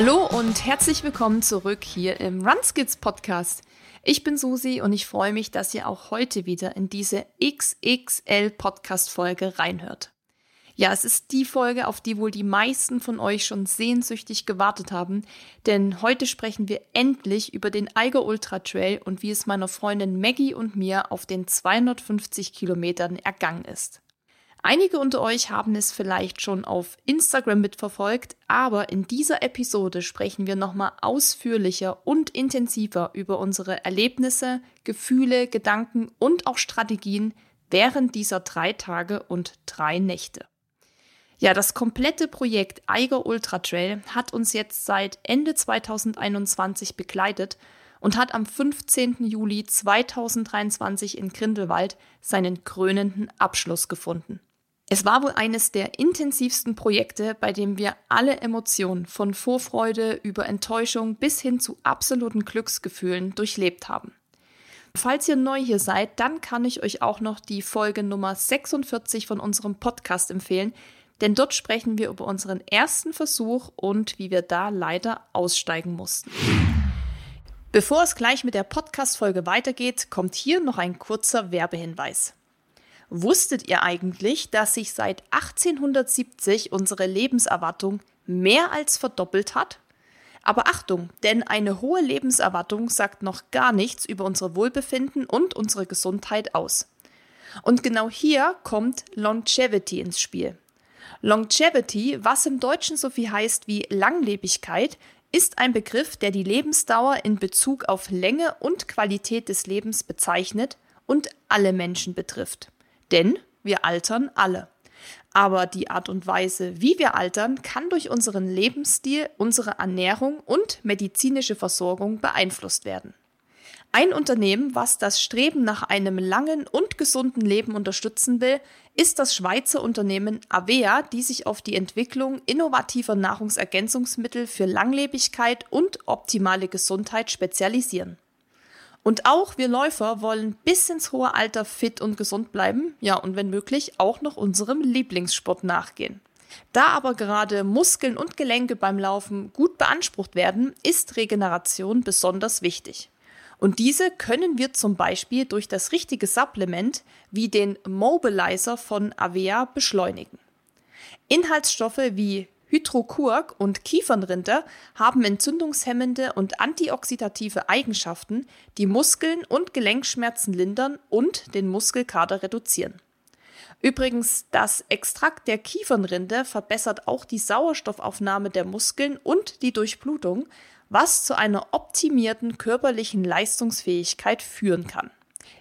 Hallo und herzlich willkommen zurück hier im Runskits Podcast. Ich bin Susi und ich freue mich, dass ihr auch heute wieder in diese XXL Podcast Folge reinhört. Ja, es ist die Folge, auf die wohl die meisten von euch schon sehnsüchtig gewartet haben, denn heute sprechen wir endlich über den Eiger Ultra Trail und wie es meiner Freundin Maggie und mir auf den 250 Kilometern ergangen ist. Einige unter euch haben es vielleicht schon auf Instagram mitverfolgt, aber in dieser Episode sprechen wir nochmal ausführlicher und intensiver über unsere Erlebnisse, Gefühle, Gedanken und auch Strategien während dieser drei Tage und drei Nächte. Ja, das komplette Projekt Eiger Ultra Trail hat uns jetzt seit Ende 2021 begleitet und hat am 15. Juli 2023 in Grindelwald seinen krönenden Abschluss gefunden. Es war wohl eines der intensivsten Projekte, bei dem wir alle Emotionen von Vorfreude über Enttäuschung bis hin zu absoluten Glücksgefühlen durchlebt haben. Falls ihr neu hier seid, dann kann ich euch auch noch die Folge Nummer 46 von unserem Podcast empfehlen, denn dort sprechen wir über unseren ersten Versuch und wie wir da leider aussteigen mussten. Bevor es gleich mit der Podcast-Folge weitergeht, kommt hier noch ein kurzer Werbehinweis. Wusstet ihr eigentlich, dass sich seit 1870 unsere Lebenserwartung mehr als verdoppelt hat? Aber Achtung, denn eine hohe Lebenserwartung sagt noch gar nichts über unser Wohlbefinden und unsere Gesundheit aus. Und genau hier kommt Longevity ins Spiel. Longevity, was im Deutschen so viel heißt wie Langlebigkeit, ist ein Begriff, der die Lebensdauer in Bezug auf Länge und Qualität des Lebens bezeichnet und alle Menschen betrifft. Denn wir altern alle. Aber die Art und Weise, wie wir altern, kann durch unseren Lebensstil, unsere Ernährung und medizinische Versorgung beeinflusst werden. Ein Unternehmen, was das Streben nach einem langen und gesunden Leben unterstützen will, ist das Schweizer Unternehmen Avea, die sich auf die Entwicklung innovativer Nahrungsergänzungsmittel für Langlebigkeit und optimale Gesundheit spezialisieren. Und auch wir Läufer wollen bis ins hohe Alter fit und gesund bleiben, ja, und wenn möglich auch noch unserem Lieblingssport nachgehen. Da aber gerade Muskeln und Gelenke beim Laufen gut beansprucht werden, ist Regeneration besonders wichtig. Und diese können wir zum Beispiel durch das richtige Supplement wie den Mobilizer von Avea beschleunigen. Inhaltsstoffe wie Hydrokurk und Kiefernrinde haben entzündungshemmende und antioxidative Eigenschaften, die Muskeln und Gelenkschmerzen lindern und den Muskelkater reduzieren. Übrigens, das Extrakt der Kiefernrinde verbessert auch die Sauerstoffaufnahme der Muskeln und die Durchblutung, was zu einer optimierten körperlichen Leistungsfähigkeit führen kann.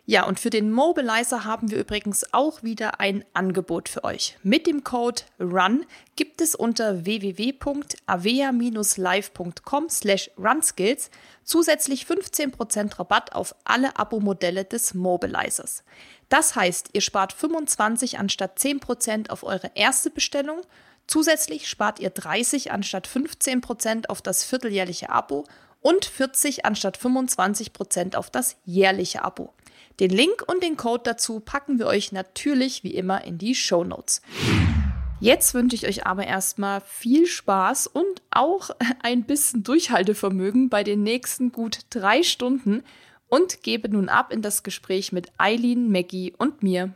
Ja, und für den Mobilizer haben wir übrigens auch wieder ein Angebot für euch. Mit dem Code RUN gibt es unter www.avea-live.com slash runskills zusätzlich 15% Rabatt auf alle Abo-Modelle des Mobilizers. Das heißt, ihr spart 25 anstatt 10% auf eure erste Bestellung Zusätzlich spart ihr 30 anstatt 15 Prozent auf das vierteljährliche Abo und 40 anstatt 25 Prozent auf das jährliche Abo. Den Link und den Code dazu packen wir euch natürlich wie immer in die Show Notes. Jetzt wünsche ich euch aber erstmal viel Spaß und auch ein bisschen Durchhaltevermögen bei den nächsten gut drei Stunden und gebe nun ab in das Gespräch mit Eileen, Maggie und mir.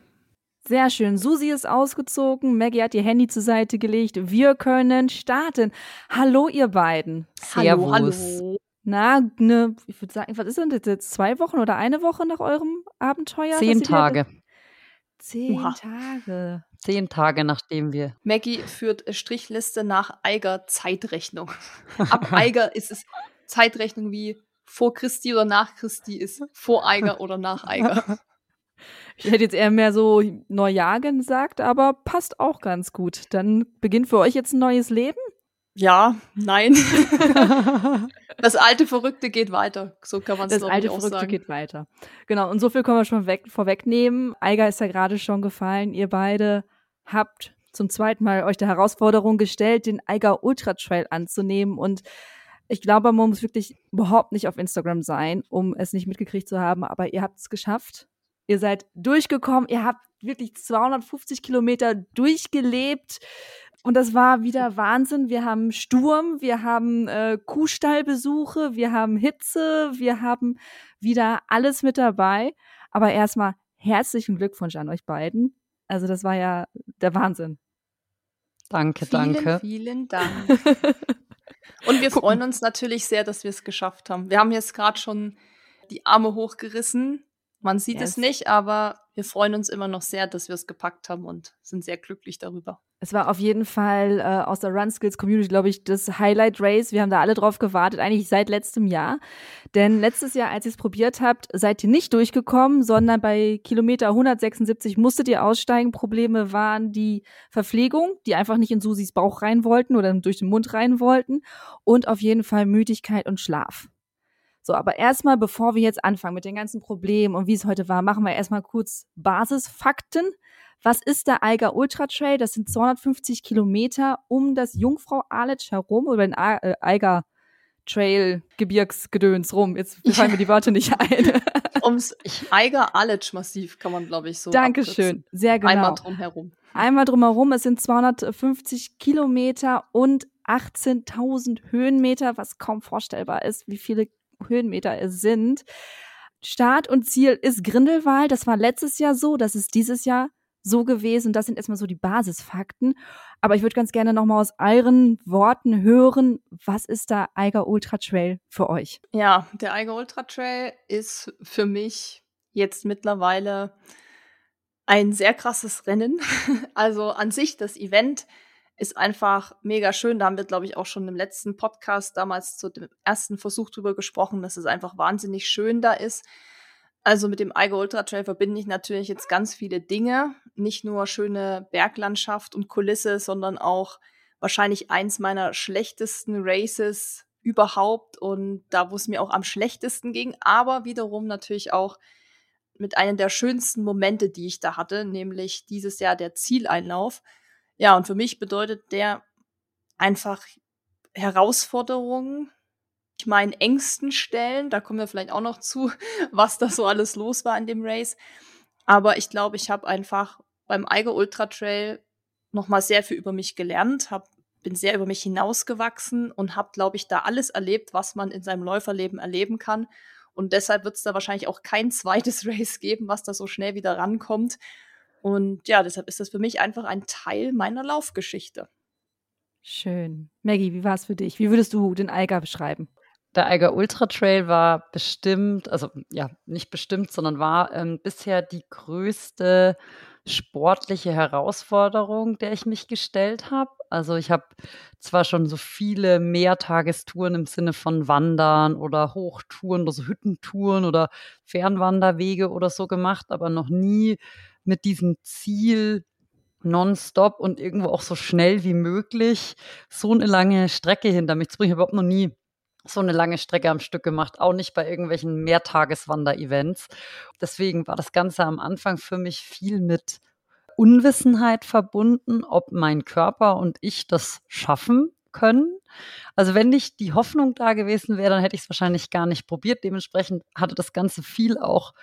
Sehr schön. Susi ist ausgezogen. Maggie hat ihr Handy zur Seite gelegt. Wir können starten. Hallo, ihr beiden. Servus. Hallo, hallo. Na, ne, ich würde sagen, was ist denn das jetzt? Zwei Wochen oder eine Woche nach eurem Abenteuer? Zehn Tage. Zehn Oha. Tage. Zehn Tage, nachdem wir. Maggie führt Strichliste nach Eiger Zeitrechnung. Ab Eiger ist es Zeitrechnung wie vor Christi oder nach Christi ist vor Eiger oder nach Eiger. Ich hätte jetzt eher mehr so Neujahr gesagt, aber passt auch ganz gut. Dann beginnt für euch jetzt ein neues Leben? Ja, nein. das alte Verrückte geht weiter. So kann man es Das alte Verrückte sagen. geht weiter. Genau. Und so viel können wir schon weg, vorwegnehmen. Eiger ist ja gerade schon gefallen. Ihr beide habt zum zweiten Mal euch der Herausforderung gestellt, den Eiger Ultra Trail anzunehmen und ich glaube, man muss wirklich überhaupt nicht auf Instagram sein, um es nicht mitgekriegt zu haben, aber ihr habt es geschafft. Ihr seid durchgekommen, ihr habt wirklich 250 Kilometer durchgelebt. Und das war wieder Wahnsinn. Wir haben Sturm, wir haben äh, Kuhstallbesuche, wir haben Hitze, wir haben wieder alles mit dabei. Aber erstmal herzlichen Glückwunsch an euch beiden. Also das war ja der Wahnsinn. Danke, vielen, danke. Vielen Dank. Und wir freuen uns natürlich sehr, dass wir es geschafft haben. Wir haben jetzt gerade schon die Arme hochgerissen. Man sieht yes. es nicht, aber wir freuen uns immer noch sehr, dass wir es gepackt haben und sind sehr glücklich darüber. Es war auf jeden Fall äh, aus der Run Skills Community, glaube ich, das Highlight Race. Wir haben da alle drauf gewartet, eigentlich seit letztem Jahr. Denn letztes Jahr, als ihr es probiert habt, seid ihr nicht durchgekommen, sondern bei Kilometer 176 musstet ihr aussteigen. Probleme waren die Verpflegung, die einfach nicht in Susis Bauch rein wollten oder durch den Mund rein wollten. Und auf jeden Fall Müdigkeit und Schlaf. So, aber erstmal, bevor wir jetzt anfangen mit den ganzen Problemen und wie es heute war, machen wir erstmal kurz Basisfakten. Was ist der Eiger Ultra Trail? Das sind 250 Kilometer um das Jungfrau Aletsch herum oder den äh, Eiger Trail Gebirgsgedöns rum. Jetzt fallen mir die Worte nicht ein. Ums Eiger Aletsch Massiv kann man, glaube ich, so. Dankeschön. Sehr genau. Einmal drumherum. Einmal drumherum. Es sind 250 Kilometer und 18.000 Höhenmeter, was kaum vorstellbar ist, wie viele Höhenmeter es sind. Start und Ziel ist Grindelwald. Das war letztes Jahr so. Das ist dieses Jahr so gewesen. Das sind erstmal so die Basisfakten. Aber ich würde ganz gerne nochmal aus euren Worten hören, was ist der Eiger Ultra Trail für euch? Ja, der Eiger Ultra Trail ist für mich jetzt mittlerweile ein sehr krasses Rennen. Also an sich das Event ist einfach mega schön. Da haben wir, glaube ich, auch schon im letzten Podcast damals zu dem ersten Versuch drüber gesprochen, dass es einfach wahnsinnig schön da ist. Also mit dem Eiger Ultra Trail verbinde ich natürlich jetzt ganz viele Dinge. Nicht nur schöne Berglandschaft und Kulisse, sondern auch wahrscheinlich eins meiner schlechtesten Races überhaupt und da, wo es mir auch am schlechtesten ging, aber wiederum natürlich auch mit einem der schönsten Momente, die ich da hatte, nämlich dieses Jahr der Zieleinlauf. Ja, und für mich bedeutet der einfach Herausforderungen, meinen Ängsten stellen. Da kommen wir vielleicht auch noch zu, was da so alles los war in dem Race. Aber ich glaube, ich habe einfach beim Eiger Ultra Trail noch mal sehr viel über mich gelernt, hab, bin sehr über mich hinausgewachsen und habe, glaube ich, da alles erlebt, was man in seinem Läuferleben erleben kann. Und deshalb wird es da wahrscheinlich auch kein zweites Race geben, was da so schnell wieder rankommt. Und ja, deshalb ist das für mich einfach ein Teil meiner Laufgeschichte. Schön. Maggie, wie war es für dich? Wie würdest du den Eiger beschreiben? Der Eiger Ultra Trail war bestimmt, also ja, nicht bestimmt, sondern war ähm, bisher die größte sportliche Herausforderung, der ich mich gestellt habe. Also ich habe zwar schon so viele Mehrtagestouren im Sinne von Wandern oder Hochtouren oder so Hüttentouren oder Fernwanderwege oder so gemacht, aber noch nie mit diesem Ziel, nonstop und irgendwo auch so schnell wie möglich so eine lange Strecke hinter mich zu bringen. Ich habe überhaupt noch nie so eine lange Strecke am Stück gemacht, auch nicht bei irgendwelchen Mehrtageswander-Events. Deswegen war das Ganze am Anfang für mich viel mit Unwissenheit verbunden, ob mein Körper und ich das schaffen können. Also wenn nicht die Hoffnung da gewesen wäre, dann hätte ich es wahrscheinlich gar nicht probiert. Dementsprechend hatte das Ganze viel auch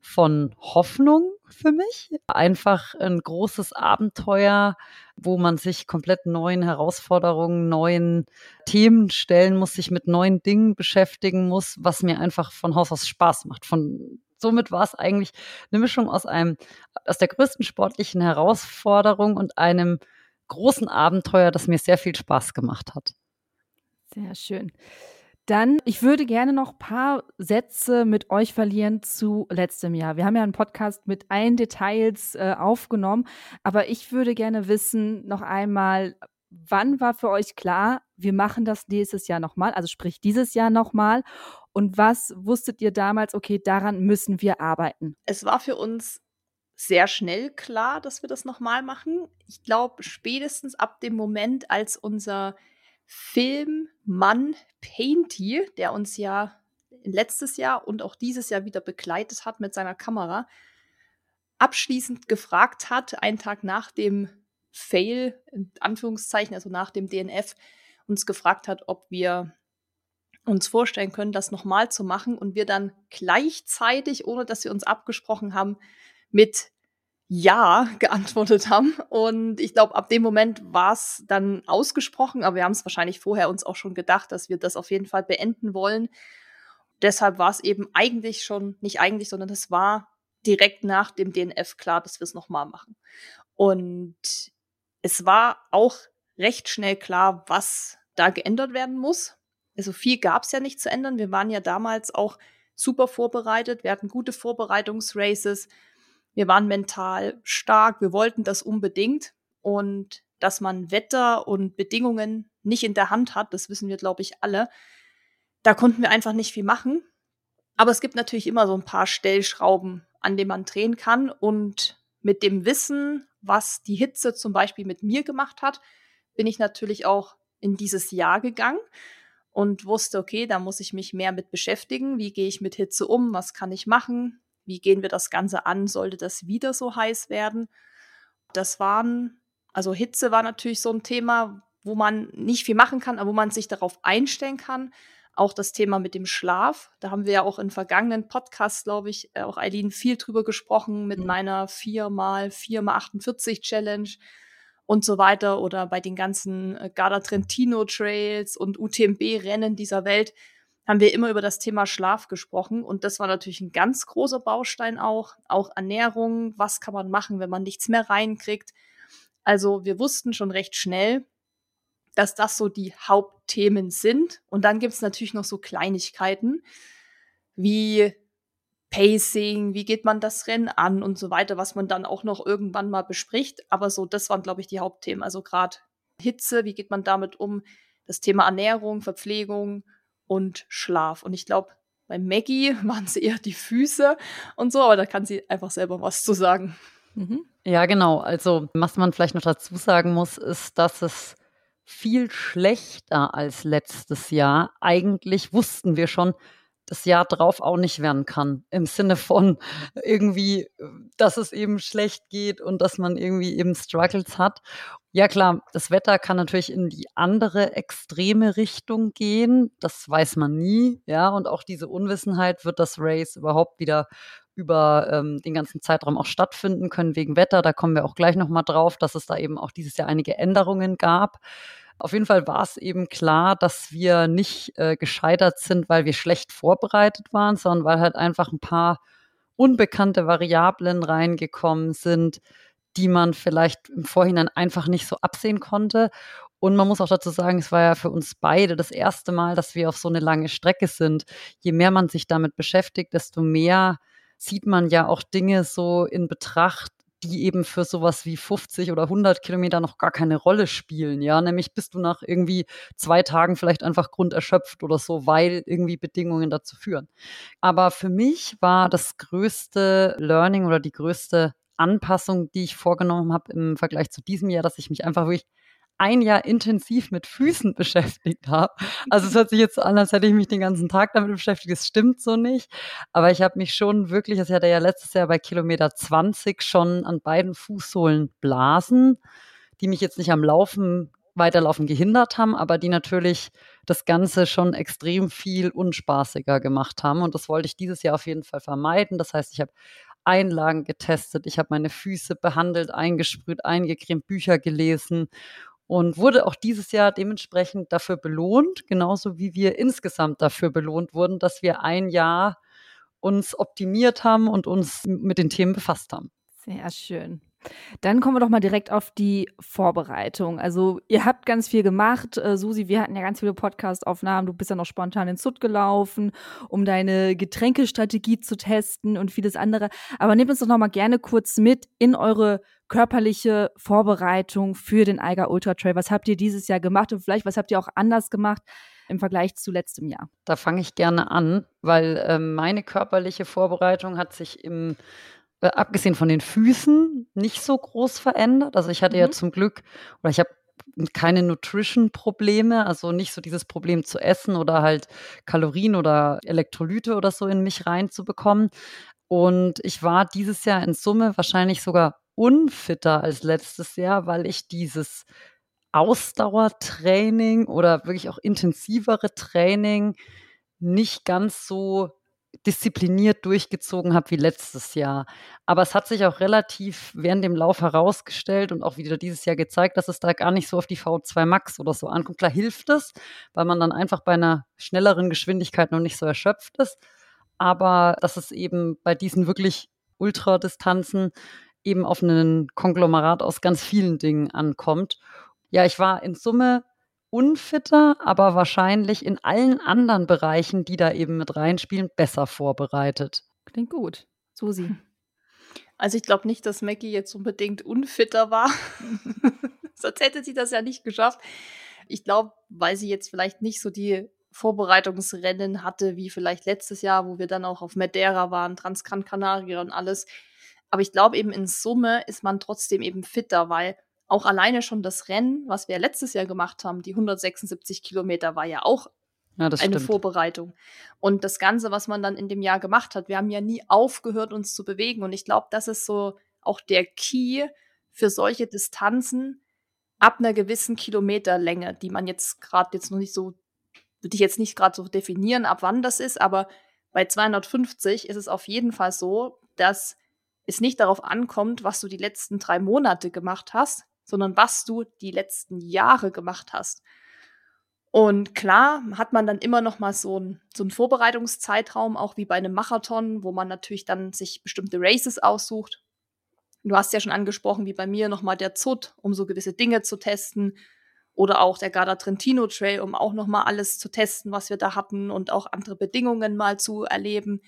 von Hoffnung für mich. Einfach ein großes Abenteuer, wo man sich komplett neuen Herausforderungen, neuen Themen stellen muss, sich mit neuen Dingen beschäftigen muss, was mir einfach von Haus aus Spaß macht. Von somit war es eigentlich eine Mischung aus einem, aus der größten sportlichen Herausforderung und einem großen Abenteuer, das mir sehr viel Spaß gemacht hat. Sehr schön. Dann, ich würde gerne noch ein paar Sätze mit euch verlieren zu letztem Jahr. Wir haben ja einen Podcast mit allen Details äh, aufgenommen, aber ich würde gerne wissen, noch einmal, wann war für euch klar, wir machen das nächstes Jahr nochmal, also sprich dieses Jahr nochmal? Und was wusstet ihr damals, okay, daran müssen wir arbeiten? Es war für uns sehr schnell klar, dass wir das nochmal machen. Ich glaube, spätestens ab dem Moment, als unser Filmmann Painty, der uns ja letztes Jahr und auch dieses Jahr wieder begleitet hat mit seiner Kamera, abschließend gefragt hat, einen Tag nach dem Fail, in Anführungszeichen, also nach dem DNF, uns gefragt hat, ob wir uns vorstellen können, das nochmal zu machen. Und wir dann gleichzeitig, ohne dass wir uns abgesprochen haben, mit Ja geantwortet haben. Und ich glaube, ab dem Moment war es dann ausgesprochen, aber wir haben es wahrscheinlich vorher uns auch schon gedacht, dass wir das auf jeden Fall beenden wollen. Deshalb war es eben eigentlich schon, nicht eigentlich, sondern es war direkt nach dem DNF klar, dass wir es nochmal machen. Und es war auch recht schnell klar, was da geändert werden muss. Also viel gab es ja nicht zu ändern. Wir waren ja damals auch super vorbereitet. Wir hatten gute Vorbereitungsraces. Wir waren mental stark. Wir wollten das unbedingt. Und dass man Wetter und Bedingungen nicht in der Hand hat, das wissen wir, glaube ich, alle. Da konnten wir einfach nicht viel machen. Aber es gibt natürlich immer so ein paar Stellschrauben, an denen man drehen kann. Und mit dem Wissen, was die Hitze zum Beispiel mit mir gemacht hat, bin ich natürlich auch in dieses Jahr gegangen und wusste, okay, da muss ich mich mehr mit beschäftigen. Wie gehe ich mit Hitze um? Was kann ich machen? Wie gehen wir das Ganze an? Sollte das wieder so heiß werden? Das waren, also Hitze war natürlich so ein Thema, wo man nicht viel machen kann, aber wo man sich darauf einstellen kann. Auch das Thema mit dem Schlaf. Da haben wir ja auch in vergangenen Podcasts, glaube ich, äh, auch Eileen viel drüber gesprochen mit mhm. meiner 4 mal 4 mal 48 Challenge und so weiter oder bei den ganzen äh, Garda Trentino Trails und UTMB-Rennen dieser Welt haben wir immer über das Thema Schlaf gesprochen und das war natürlich ein ganz großer Baustein auch, auch Ernährung, was kann man machen, wenn man nichts mehr reinkriegt. Also wir wussten schon recht schnell, dass das so die Hauptthemen sind und dann gibt es natürlich noch so Kleinigkeiten wie Pacing, wie geht man das Rennen an und so weiter, was man dann auch noch irgendwann mal bespricht. Aber so, das waren, glaube ich, die Hauptthemen. Also gerade Hitze, wie geht man damit um? Das Thema Ernährung, Verpflegung und Schlaf. Und ich glaube, bei Maggie waren es eher die Füße und so, aber da kann sie einfach selber was zu sagen. Mhm. Ja, genau. Also, was man vielleicht noch dazu sagen muss, ist, dass es viel schlechter als letztes Jahr. Eigentlich wussten wir schon, das Jahr drauf auch nicht werden kann. Im Sinne von irgendwie, dass es eben schlecht geht und dass man irgendwie eben Struggles hat. Ja klar, das Wetter kann natürlich in die andere extreme Richtung gehen. Das weiß man nie. Ja, und auch diese Unwissenheit, wird das Race überhaupt wieder über ähm, den ganzen Zeitraum auch stattfinden können wegen Wetter. Da kommen wir auch gleich nochmal drauf, dass es da eben auch dieses Jahr einige Änderungen gab. Auf jeden Fall war es eben klar, dass wir nicht äh, gescheitert sind, weil wir schlecht vorbereitet waren, sondern weil halt einfach ein paar unbekannte Variablen reingekommen sind, die man vielleicht im Vorhinein einfach nicht so absehen konnte. Und man muss auch dazu sagen, es war ja für uns beide das erste Mal, dass wir auf so eine lange Strecke sind. Je mehr man sich damit beschäftigt, desto mehr sieht man ja auch Dinge so in Betracht, die eben für sowas wie 50 oder 100 Kilometer noch gar keine Rolle spielen. Ja, nämlich bist du nach irgendwie zwei Tagen vielleicht einfach grunderschöpft oder so, weil irgendwie Bedingungen dazu führen. Aber für mich war das größte Learning oder die größte Anpassung, die ich vorgenommen habe im Vergleich zu diesem Jahr, dass ich mich einfach wirklich ein Jahr intensiv mit Füßen beschäftigt habe. Also es hört sich jetzt so an, als hätte ich mich den ganzen Tag damit beschäftigt. Es stimmt so nicht. Aber ich habe mich schon wirklich, das hatte ja letztes Jahr bei Kilometer 20 schon an beiden Fußsohlen Blasen, die mich jetzt nicht am Laufen Weiterlaufen gehindert haben, aber die natürlich das Ganze schon extrem viel unspaßiger gemacht haben. Und das wollte ich dieses Jahr auf jeden Fall vermeiden. Das heißt, ich habe Einlagen getestet, ich habe meine Füße behandelt, eingesprüht, eingecremt, Bücher gelesen und wurde auch dieses Jahr dementsprechend dafür belohnt, genauso wie wir insgesamt dafür belohnt wurden, dass wir ein Jahr uns optimiert haben und uns mit den Themen befasst haben. Sehr schön. Dann kommen wir doch mal direkt auf die Vorbereitung. Also ihr habt ganz viel gemacht. Äh, Susi, wir hatten ja ganz viele Podcast-Aufnahmen. Du bist ja noch spontan in Zut gelaufen, um deine Getränkestrategie zu testen und vieles andere. Aber nehmt uns doch noch mal gerne kurz mit in eure körperliche Vorbereitung für den Eiger Ultra Trail? Was habt ihr dieses Jahr gemacht und vielleicht was habt ihr auch anders gemacht im Vergleich zu letztem Jahr? Da fange ich gerne an, weil äh, meine körperliche Vorbereitung hat sich im abgesehen von den Füßen nicht so groß verändert. Also ich hatte mhm. ja zum Glück oder ich habe keine Nutrition-Probleme, also nicht so dieses Problem zu essen oder halt Kalorien oder Elektrolyte oder so in mich reinzubekommen. Und ich war dieses Jahr in Summe wahrscheinlich sogar unfitter als letztes Jahr, weil ich dieses Ausdauertraining oder wirklich auch intensivere Training nicht ganz so diszipliniert durchgezogen habe wie letztes Jahr. Aber es hat sich auch relativ während dem Lauf herausgestellt und auch wieder dieses Jahr gezeigt, dass es da gar nicht so auf die V2 Max oder so ankommt. Klar hilft es, weil man dann einfach bei einer schnelleren Geschwindigkeit noch nicht so erschöpft ist. Aber dass es eben bei diesen wirklich Ultradistanzen eben auf einen Konglomerat aus ganz vielen Dingen ankommt. Ja, ich war in Summe unfitter, aber wahrscheinlich in allen anderen Bereichen, die da eben mit reinspielen, besser vorbereitet. Klingt gut. Susi. Also ich glaube nicht, dass Maggie jetzt unbedingt unfitter war. Sonst hätte sie das ja nicht geschafft. Ich glaube, weil sie jetzt vielleicht nicht so die Vorbereitungsrennen hatte, wie vielleicht letztes Jahr, wo wir dann auch auf Madeira waren, Transcan Canaria und alles. Aber ich glaube eben in Summe ist man trotzdem eben fitter, weil auch alleine schon das Rennen, was wir letztes Jahr gemacht haben, die 176 Kilometer, war ja auch ja, eine stimmt. Vorbereitung. Und das Ganze, was man dann in dem Jahr gemacht hat, wir haben ja nie aufgehört, uns zu bewegen. Und ich glaube, das ist so auch der Key für solche Distanzen ab einer gewissen Kilometerlänge, die man jetzt gerade jetzt noch nicht so, würde ich jetzt nicht gerade so definieren, ab wann das ist, aber bei 250 ist es auf jeden Fall so, dass es nicht darauf ankommt, was du die letzten drei Monate gemacht hast, sondern was du die letzten Jahre gemacht hast. Und klar hat man dann immer noch mal so einen so einen Vorbereitungszeitraum, auch wie bei einem Marathon, wo man natürlich dann sich bestimmte Races aussucht. Du hast ja schon angesprochen, wie bei mir noch mal der ZUT, um so gewisse Dinge zu testen. Oder auch der Garda Trentino Trail, um auch noch mal alles zu testen, was wir da hatten und auch andere Bedingungen mal zu erleben.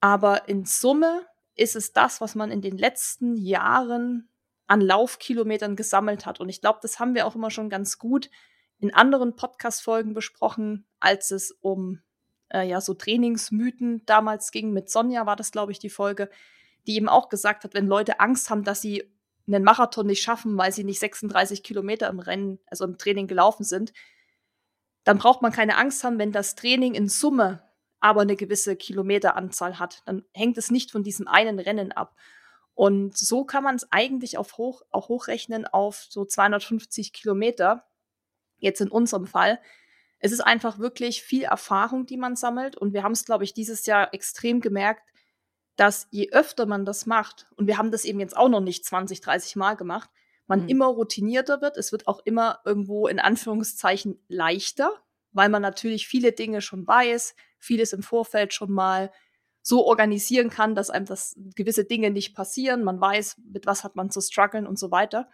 Aber in Summe ist es das, was man in den letzten Jahren an Laufkilometern gesammelt hat. Und ich glaube, das haben wir auch immer schon ganz gut in anderen Podcast-Folgen besprochen, als es um äh, ja so Trainingsmythen damals ging. Mit Sonja war das, glaube ich, die Folge, die eben auch gesagt hat, wenn Leute Angst haben, dass sie einen Marathon nicht schaffen, weil sie nicht 36 Kilometer im Rennen, also im Training gelaufen sind, dann braucht man keine Angst haben, wenn das Training in Summe aber eine gewisse Kilometeranzahl hat. Dann hängt es nicht von diesem einen Rennen ab. Und so kann man es eigentlich auf hoch, auch hochrechnen auf so 250 Kilometer. Jetzt in unserem Fall. Es ist einfach wirklich viel Erfahrung, die man sammelt. Und wir haben es, glaube ich, dieses Jahr extrem gemerkt, dass je öfter man das macht, und wir haben das eben jetzt auch noch nicht 20, 30 Mal gemacht, man mhm. immer routinierter wird. Es wird auch immer irgendwo in Anführungszeichen leichter, weil man natürlich viele Dinge schon weiß, vieles im Vorfeld schon mal so organisieren kann, dass einem das gewisse Dinge nicht passieren. Man weiß, mit was hat man zu strugglen und so weiter.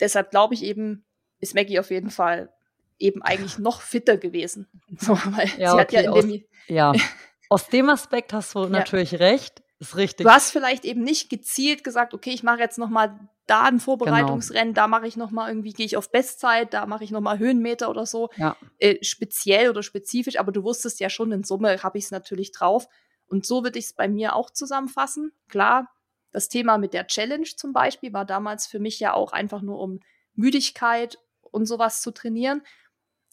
Deshalb glaube ich eben, ist Maggie auf jeden Fall eben eigentlich noch fitter gewesen. So, weil ja, sie hat ja in aus, dem ja. aus dem Aspekt hast du ja. natürlich recht. Ist richtig. Du hast vielleicht eben nicht gezielt gesagt, okay, ich mache jetzt noch mal da ein Vorbereitungsrennen, genau. da mache ich noch mal irgendwie gehe ich auf Bestzeit, da mache ich noch mal Höhenmeter oder so, ja. äh, speziell oder spezifisch. Aber du wusstest ja schon in Summe habe ich es natürlich drauf. Und so würde ich es bei mir auch zusammenfassen. Klar, das Thema mit der Challenge zum Beispiel war damals für mich ja auch einfach nur um Müdigkeit und sowas zu trainieren.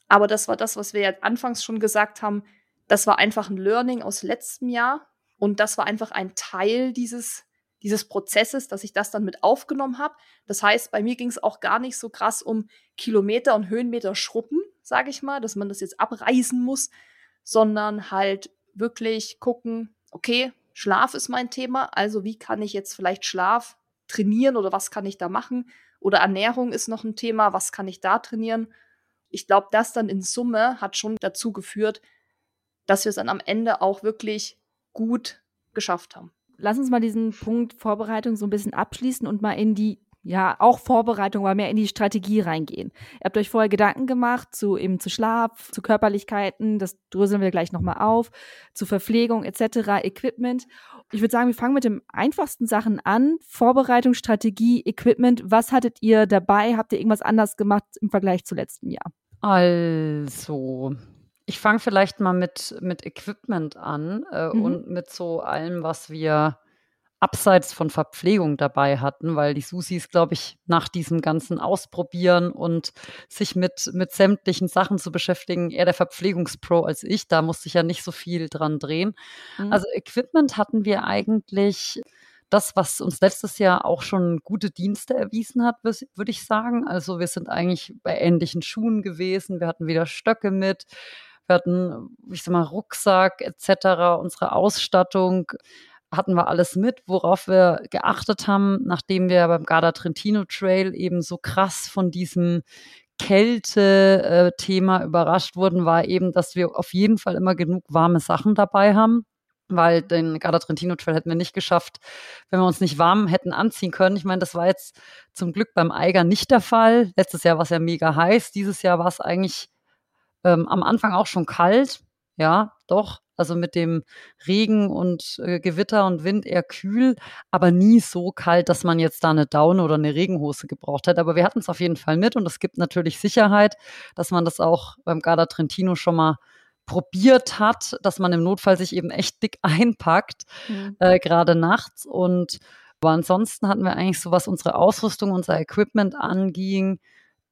Aber das war das, was wir ja anfangs schon gesagt haben. Das war einfach ein Learning aus letztem Jahr. Und das war einfach ein Teil dieses, dieses Prozesses, dass ich das dann mit aufgenommen habe. Das heißt, bei mir ging es auch gar nicht so krass um Kilometer und Höhenmeter schruppen, sage ich mal, dass man das jetzt abreißen muss, sondern halt wirklich gucken, okay, Schlaf ist mein Thema, also wie kann ich jetzt vielleicht Schlaf trainieren oder was kann ich da machen? Oder Ernährung ist noch ein Thema, was kann ich da trainieren? Ich glaube, das dann in Summe hat schon dazu geführt, dass wir es dann am Ende auch wirklich gut geschafft haben. Lass uns mal diesen Punkt Vorbereitung so ein bisschen abschließen und mal in die ja, auch Vorbereitung, aber mehr in die Strategie reingehen. Ihr habt euch vorher Gedanken gemacht zu eben zu Schlaf, zu Körperlichkeiten, das dröseln wir gleich nochmal auf, zu Verpflegung etc., Equipment. Ich würde sagen, wir fangen mit den einfachsten Sachen an. Vorbereitung, Strategie, Equipment. Was hattet ihr dabei? Habt ihr irgendwas anders gemacht im Vergleich zu letztem Jahr? Also, ich fange vielleicht mal mit, mit Equipment an äh, mhm. und mit so allem, was wir abseits von Verpflegung dabei hatten, weil die Susis, glaube ich, nach diesem ganzen Ausprobieren und sich mit, mit sämtlichen Sachen zu beschäftigen, eher der Verpflegungspro als ich. Da musste ich ja nicht so viel dran drehen. Mhm. Also Equipment hatten wir eigentlich das, was uns letztes Jahr auch schon gute Dienste erwiesen hat, würde ich sagen. Also wir sind eigentlich bei ähnlichen Schuhen gewesen. Wir hatten wieder Stöcke mit. Wir hatten, ich sag mal, Rucksack etc., unsere Ausstattung hatten wir alles mit, worauf wir geachtet haben, nachdem wir beim Garda Trentino Trail eben so krass von diesem Kälte-Thema überrascht wurden, war eben, dass wir auf jeden Fall immer genug warme Sachen dabei haben weil den Garda Trentino Trail hätten wir nicht geschafft, wenn wir uns nicht warm hätten anziehen können. Ich meine, das war jetzt zum Glück beim Eiger nicht der Fall. Letztes Jahr war es ja mega heiß. Dieses Jahr war es eigentlich ähm, am Anfang auch schon kalt. Ja, doch. Also mit dem Regen und äh, Gewitter und Wind eher kühl, aber nie so kalt, dass man jetzt da eine Daune oder eine Regenhose gebraucht hätte. Aber wir hatten es auf jeden Fall mit und es gibt natürlich Sicherheit, dass man das auch beim Garda Trentino schon mal probiert hat, dass man im Notfall sich eben echt dick einpackt, mhm. äh, gerade nachts. Und aber ansonsten hatten wir eigentlich so, was unsere Ausrüstung, unser Equipment anging,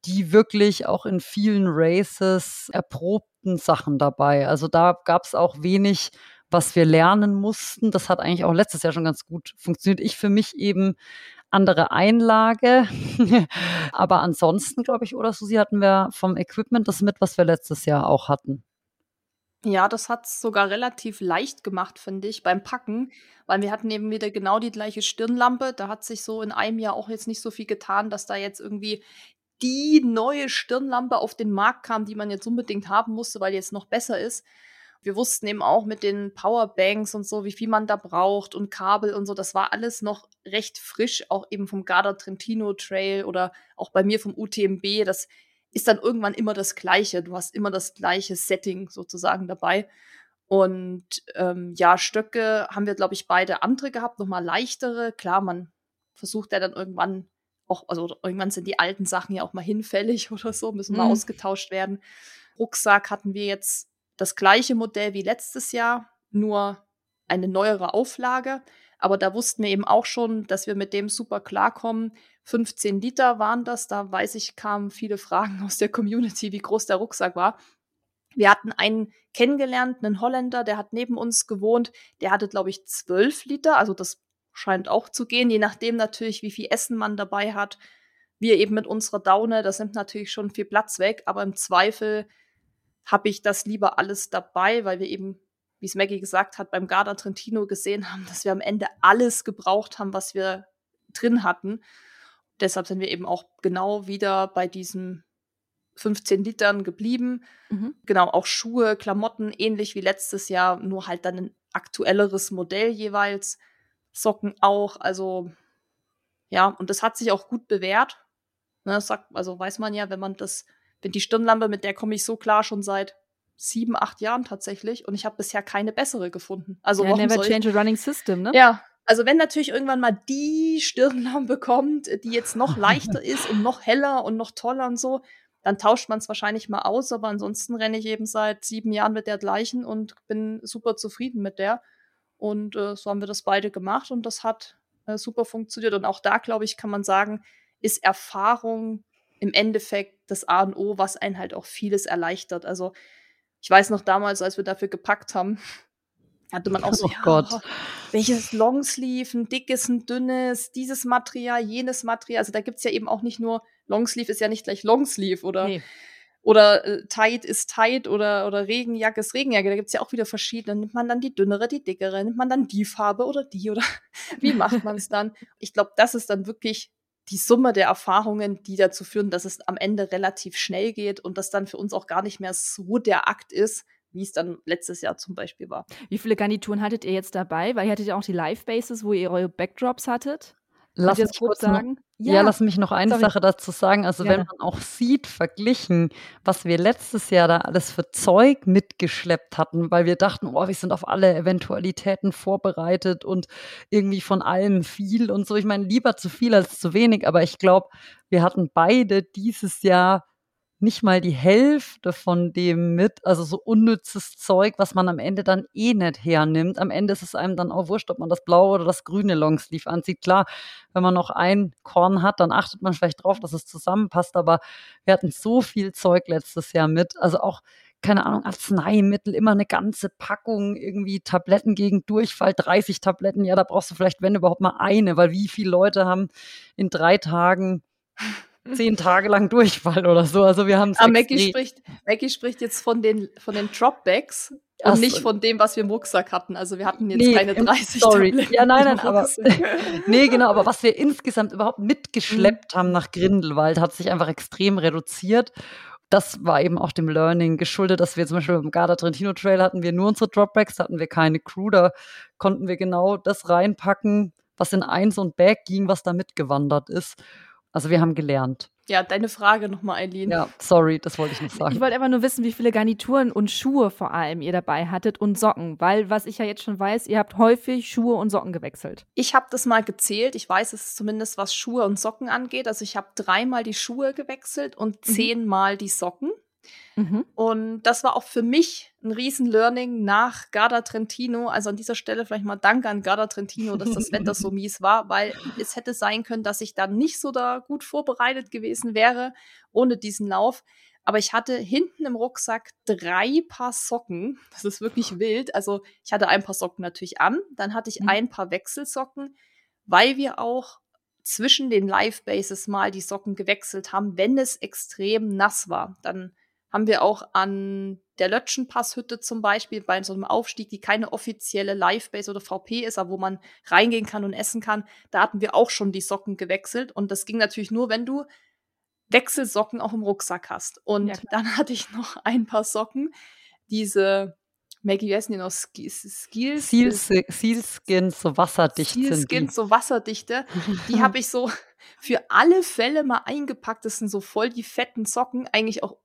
die wirklich auch in vielen Races erprobten Sachen dabei. Also da gab es auch wenig, was wir lernen mussten. Das hat eigentlich auch letztes Jahr schon ganz gut funktioniert. Ich für mich eben andere Einlage. Aber ansonsten, glaube ich, oder Susi, hatten wir vom Equipment das mit, was wir letztes Jahr auch hatten. Ja, das hat es sogar relativ leicht gemacht, finde ich, beim Packen, weil wir hatten eben wieder genau die gleiche Stirnlampe. Da hat sich so in einem Jahr auch jetzt nicht so viel getan, dass da jetzt irgendwie die neue Stirnlampe auf den Markt kam, die man jetzt unbedingt haben musste, weil jetzt noch besser ist. Wir wussten eben auch mit den Powerbanks und so, wie viel man da braucht und Kabel und so. Das war alles noch recht frisch, auch eben vom Garda Trentino Trail oder auch bei mir vom UTMB. Das ist dann irgendwann immer das Gleiche. Du hast immer das gleiche Setting sozusagen dabei. Und ähm, ja, Stöcke haben wir, glaube ich, beide andere gehabt, nochmal leichtere. Klar, man versucht ja dann irgendwann auch, also irgendwann sind die alten Sachen ja auch mal hinfällig oder so, müssen mhm. mal ausgetauscht werden. Rucksack hatten wir jetzt das gleiche Modell wie letztes Jahr, nur eine neuere Auflage. Aber da wussten wir eben auch schon, dass wir mit dem super klarkommen. 15 Liter waren das. Da weiß ich, kamen viele Fragen aus der Community, wie groß der Rucksack war. Wir hatten einen kennengelernt, einen Holländer, der hat neben uns gewohnt. Der hatte, glaube ich, 12 Liter. Also das scheint auch zu gehen, je nachdem natürlich, wie viel Essen man dabei hat. Wir eben mit unserer Daune, das nimmt natürlich schon viel Platz weg, aber im Zweifel habe ich das lieber alles dabei, weil wir eben, wie es Maggie gesagt hat, beim Garda Trentino gesehen haben, dass wir am Ende alles gebraucht haben, was wir drin hatten. Deshalb sind wir eben auch genau wieder bei diesen 15 Litern geblieben. Mhm. Genau, auch Schuhe, Klamotten, ähnlich wie letztes Jahr, nur halt dann ein aktuelleres Modell jeweils. Socken auch, also ja, und das hat sich auch gut bewährt. Ne, sagt, also weiß man ja, wenn man das, wenn die Stirnlampe, mit der komme ich so klar schon seit sieben, acht Jahren tatsächlich und ich habe bisher keine bessere gefunden. Also ja, never change a running system, ne? Ja, also wenn natürlich irgendwann mal die Stirnlampe kommt, die jetzt noch leichter ist und noch heller und noch toller und so, dann tauscht man es wahrscheinlich mal aus. Aber ansonsten renne ich eben seit sieben Jahren mit der gleichen und bin super zufrieden mit der. Und äh, so haben wir das beide gemacht und das hat äh, super funktioniert. Und auch da, glaube ich, kann man sagen, ist Erfahrung im Endeffekt das A und O, was einen halt auch vieles erleichtert. Also ich weiß noch damals, als wir dafür gepackt haben, hatte man auch so, oh ja, Gott. Welches Longsleeve, ein dickes, ein dünnes, dieses Material, jenes Material. Also da gibt es ja eben auch nicht nur, Longsleeve ist ja nicht gleich Longsleeve oder nee oder äh, tight ist tight oder, oder Regenjacke ist Regenjacke. Da gibt es ja auch wieder verschiedene. Nimmt man dann die dünnere, die dickere? Nimmt man dann die Farbe oder die? Oder wie macht man es dann? Ich glaube, das ist dann wirklich die Summe der Erfahrungen, die dazu führen, dass es am Ende relativ schnell geht und das dann für uns auch gar nicht mehr so der Akt ist, wie es dann letztes Jahr zum Beispiel war. Wie viele Garnituren hattet ihr jetzt dabei? Weil ihr hattet ja auch die Live-Bases, wo ihr eure Backdrops hattet. Lass mich kurz sagen. Ja, ja, lass mich noch eine sorry. Sache dazu sagen. Also ja. wenn man auch sieht, verglichen, was wir letztes Jahr da alles für Zeug mitgeschleppt hatten, weil wir dachten, oh, wir sind auf alle Eventualitäten vorbereitet und irgendwie von allem viel und so. Ich meine, lieber zu viel als zu wenig, aber ich glaube, wir hatten beide dieses Jahr nicht mal die Hälfte von dem mit, also so unnützes Zeug, was man am Ende dann eh nicht hernimmt. Am Ende ist es einem dann auch wurscht, ob man das blaue oder das grüne Longsleeve anzieht. Klar, wenn man noch ein Korn hat, dann achtet man vielleicht drauf, dass es zusammenpasst, aber wir hatten so viel Zeug letztes Jahr mit, also auch keine Ahnung, Arzneimittel, immer eine ganze Packung, irgendwie Tabletten gegen Durchfall, 30 Tabletten, ja, da brauchst du vielleicht, wenn überhaupt mal eine, weil wie viele Leute haben in drei Tagen zehn Tage lang Durchfall oder so. Also wir haben es. Ah, Maggie spricht, Maggie spricht jetzt von den, von den Dropbacks und Ach, nicht von dem, was wir im Rucksack hatten. Also wir hatten jetzt nee, keine 30 Sorry. Tabletten ja, nein, nein, aber nee, genau, aber was wir insgesamt überhaupt mitgeschleppt mhm. haben nach Grindelwald, hat sich einfach extrem reduziert. Das war eben auch dem Learning geschuldet, dass wir zum Beispiel beim Garda Trentino Trail hatten wir nur unsere Dropbacks, hatten wir keine Crew, da konnten wir genau das reinpacken, was in eins und Bag ging, was da mitgewandert ist. Also wir haben gelernt. Ja, deine Frage nochmal, Eileen. Ja, sorry, das wollte ich nicht sagen. Ich wollte einfach nur wissen, wie viele Garnituren und Schuhe vor allem ihr dabei hattet und Socken, weil was ich ja jetzt schon weiß, ihr habt häufig Schuhe und Socken gewechselt. Ich habe das mal gezählt. Ich weiß es zumindest, was Schuhe und Socken angeht. Also ich habe dreimal die Schuhe gewechselt und mhm. zehnmal die Socken. Mhm. Und das war auch für mich ein Riesen-Learning nach Garda Trentino. Also an dieser Stelle vielleicht mal Danke an Garda Trentino, dass das Wetter so mies war, weil es hätte sein können, dass ich dann nicht so da gut vorbereitet gewesen wäre ohne diesen Lauf. Aber ich hatte hinten im Rucksack drei Paar Socken. Das ist wirklich wild. Also ich hatte ein paar Socken natürlich an. Dann hatte ich mhm. ein paar Wechselsocken, weil wir auch zwischen den Live-Bases mal die Socken gewechselt haben, wenn es extrem nass war. Dann haben wir auch an der Lötschenpasshütte zum Beispiel bei so einem Aufstieg, die keine offizielle Live-Base oder VP ist, aber wo man reingehen kann und essen kann, da hatten wir auch schon die Socken gewechselt. Und das ging natürlich nur, wenn du Wechselsocken auch im Rucksack hast. Und ja, dann hatte ich noch ein paar Socken, diese Maggie, wie heißen die noch? Skills? Sealskin, so wasserdicht Sealskin, so wasserdichte. Die habe ich so für alle Fälle mal eingepackt. Das sind so voll die fetten Socken. Eigentlich auch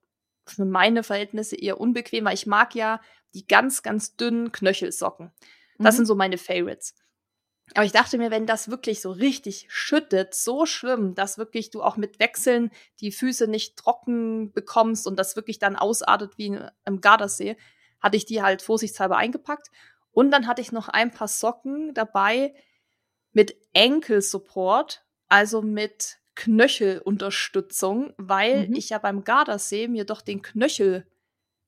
für meine Verhältnisse eher unbequem, weil ich mag ja die ganz, ganz dünnen Knöchelsocken. Das mhm. sind so meine Favorites. Aber ich dachte mir, wenn das wirklich so richtig schüttet, so schlimm, dass wirklich du auch mit Wechseln die Füße nicht trocken bekommst und das wirklich dann ausartet wie im Gardasee, hatte ich die halt vorsichtshalber eingepackt. Und dann hatte ich noch ein paar Socken dabei mit Enkelsupport, also mit Knöchelunterstützung, weil mhm. ich ja beim Gardasee mir doch den Knöchel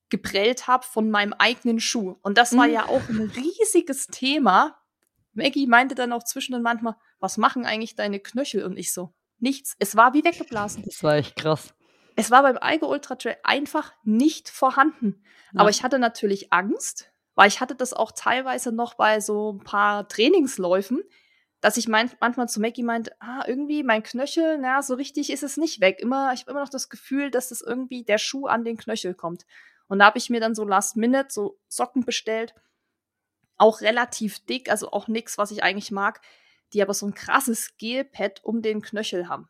geprellt habe von meinem eigenen Schuh. Und das war mhm. ja auch ein riesiges Thema. Maggie meinte dann auch zwischendurch manchmal, was machen eigentlich deine Knöchel? Und ich so, nichts. Es war wie weggeblasen. Das war echt krass. Es war beim Eiger Ultra Trail einfach nicht vorhanden. Ja. Aber ich hatte natürlich Angst, weil ich hatte das auch teilweise noch bei so ein paar Trainingsläufen, dass ich mein, manchmal zu Maggie meinte, ah, irgendwie mein Knöchel, na, so richtig ist es nicht weg. Immer, ich habe immer noch das Gefühl, dass es irgendwie der Schuh an den Knöchel kommt. Und da habe ich mir dann so Last Minute so Socken bestellt. Auch relativ dick, also auch nichts, was ich eigentlich mag, die aber so ein krasses Gelpad um den Knöchel haben.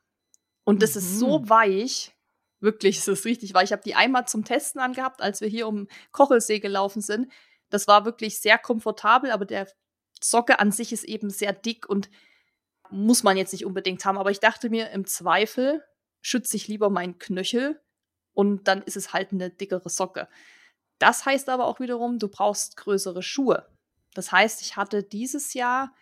Und das mhm. ist so mhm. weich, wirklich, ist es richtig weich. Ich habe die einmal zum Testen angehabt, als wir hier um Kochelsee gelaufen sind. Das war wirklich sehr komfortabel, aber der Socke an sich ist eben sehr dick und muss man jetzt nicht unbedingt haben. Aber ich dachte mir, im Zweifel schütze ich lieber meinen Knöchel und dann ist es halt eine dickere Socke. Das heißt aber auch wiederum, du brauchst größere Schuhe. Das heißt, ich hatte dieses Jahr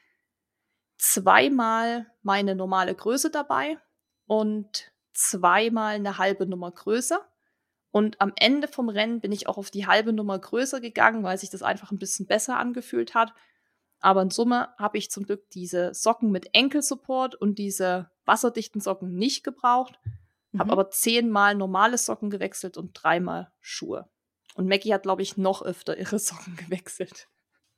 zweimal meine normale Größe dabei und zweimal eine halbe Nummer größer. Und am Ende vom Rennen bin ich auch auf die halbe Nummer größer gegangen, weil sich das einfach ein bisschen besser angefühlt hat. Aber in Summe habe ich zum Glück diese Socken mit Enkelsupport und diese wasserdichten Socken nicht gebraucht. Mhm. Habe aber zehnmal normale Socken gewechselt und dreimal Schuhe. Und Maggie hat, glaube ich, noch öfter ihre Socken gewechselt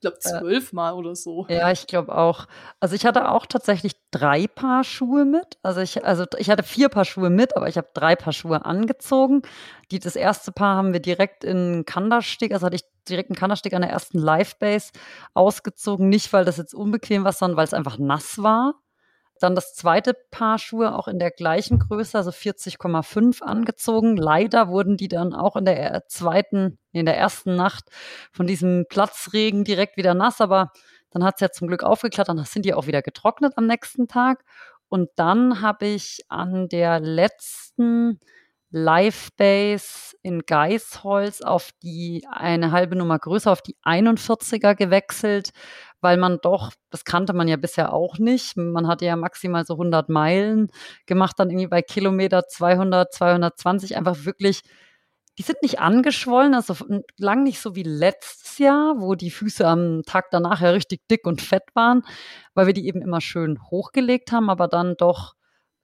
glaube, äh, zwölfmal äh, oder so. Ja, ich glaube auch. Also ich hatte auch tatsächlich drei Paar Schuhe mit. Also ich, also ich hatte vier Paar Schuhe mit, aber ich habe drei Paar Schuhe angezogen. Die, das erste Paar haben wir direkt in Kandersteg, also hatte ich direkt einen Kandersteg an der ersten Live-Base ausgezogen. Nicht, weil das jetzt unbequem war, sondern weil es einfach nass war. Dann das zweite Paar Schuhe auch in der gleichen Größe, also 40,5 angezogen. Leider wurden die dann auch in der zweiten, in der ersten Nacht von diesem Platzregen direkt wieder nass, aber dann hat es ja zum Glück aufgeklärt, dann sind die auch wieder getrocknet am nächsten Tag. Und dann habe ich an der letzten Live-Base in Geisholz auf die eine halbe Nummer größer, auf die 41er gewechselt, weil man doch, das kannte man ja bisher auch nicht, man hatte ja maximal so 100 Meilen gemacht, dann irgendwie bei Kilometer 200, 220 einfach wirklich, die sind nicht angeschwollen, also lang nicht so wie letztes Jahr, wo die Füße am Tag danach ja richtig dick und fett waren, weil wir die eben immer schön hochgelegt haben, aber dann doch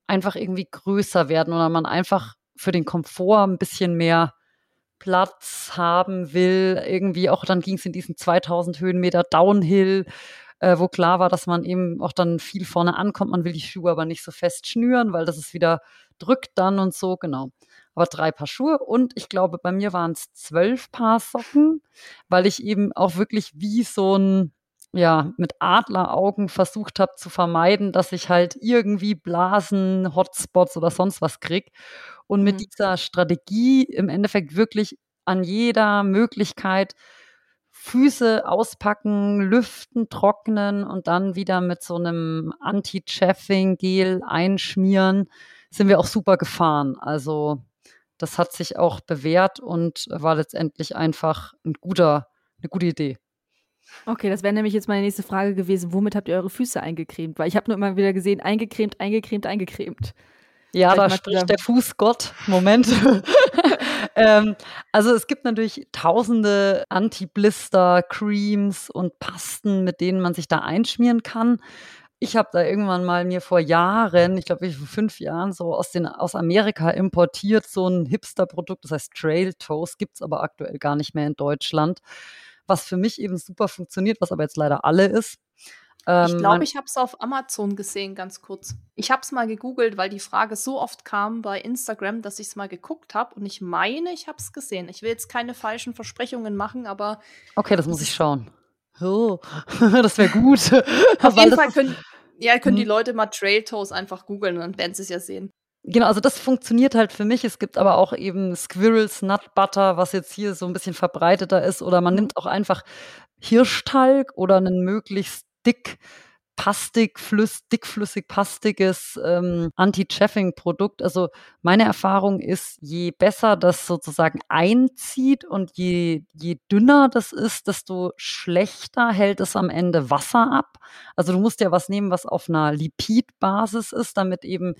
einfach irgendwie größer werden oder man einfach für den Komfort ein bisschen mehr Platz haben will. Irgendwie auch dann ging es in diesen 2000 Höhenmeter Downhill, äh, wo klar war, dass man eben auch dann viel vorne ankommt. Man will die Schuhe aber nicht so fest schnüren, weil das ist wieder drückt dann und so, genau. Aber drei Paar Schuhe und ich glaube, bei mir waren es zwölf Paar Socken, weil ich eben auch wirklich wie so ein ja, mit Adleraugen versucht habe zu vermeiden, dass ich halt irgendwie Blasen, Hotspots oder sonst was krieg. Und mit mhm. dieser Strategie im Endeffekt wirklich an jeder Möglichkeit Füße auspacken, lüften, trocknen und dann wieder mit so einem Anti-Chaffing-Gel einschmieren, sind wir auch super gefahren. Also das hat sich auch bewährt und war letztendlich einfach ein guter, eine gute Idee. Okay, das wäre nämlich jetzt meine nächste Frage gewesen. Womit habt ihr eure Füße eingecremt? Weil ich habe nur immer wieder gesehen, eingecremt, eingecremt, eingecremt. Ja, da spricht der Fußgott. Moment. ähm, also es gibt natürlich tausende Anti-Blister-Creams und Pasten, mit denen man sich da einschmieren kann. Ich habe da irgendwann mal mir vor Jahren, ich glaube vor fünf Jahren, so aus, den, aus Amerika importiert, so ein Hipster-Produkt, das heißt Trail Toast, gibt es aber aktuell gar nicht mehr in Deutschland was für mich eben super funktioniert, was aber jetzt leider alle ist. Ähm, ich glaube, ich habe es auf Amazon gesehen, ganz kurz. Ich habe es mal gegoogelt, weil die Frage so oft kam bei Instagram, dass ich es mal geguckt habe und ich meine, ich habe es gesehen. Ich will jetzt keine falschen Versprechungen machen, aber. Okay, das muss ich schauen. Oh, das wäre gut. auf jeden Fall können, ja, können die hm. Leute mal Trail Toes einfach googeln und dann werden sie es ja sehen. Genau, also das funktioniert halt für mich. Es gibt aber auch eben Squirrels Nut Butter, was jetzt hier so ein bisschen verbreiteter ist. Oder man nimmt auch einfach Hirschtalg oder einen möglichst dick pastig, flüss, dickflüssig pastiges ähm, Anti-Chaffing-Produkt. Also meine Erfahrung ist, je besser das sozusagen einzieht und je, je dünner das ist, desto schlechter hält es am Ende Wasser ab. Also du musst ja was nehmen, was auf einer Lipidbasis ist, damit eben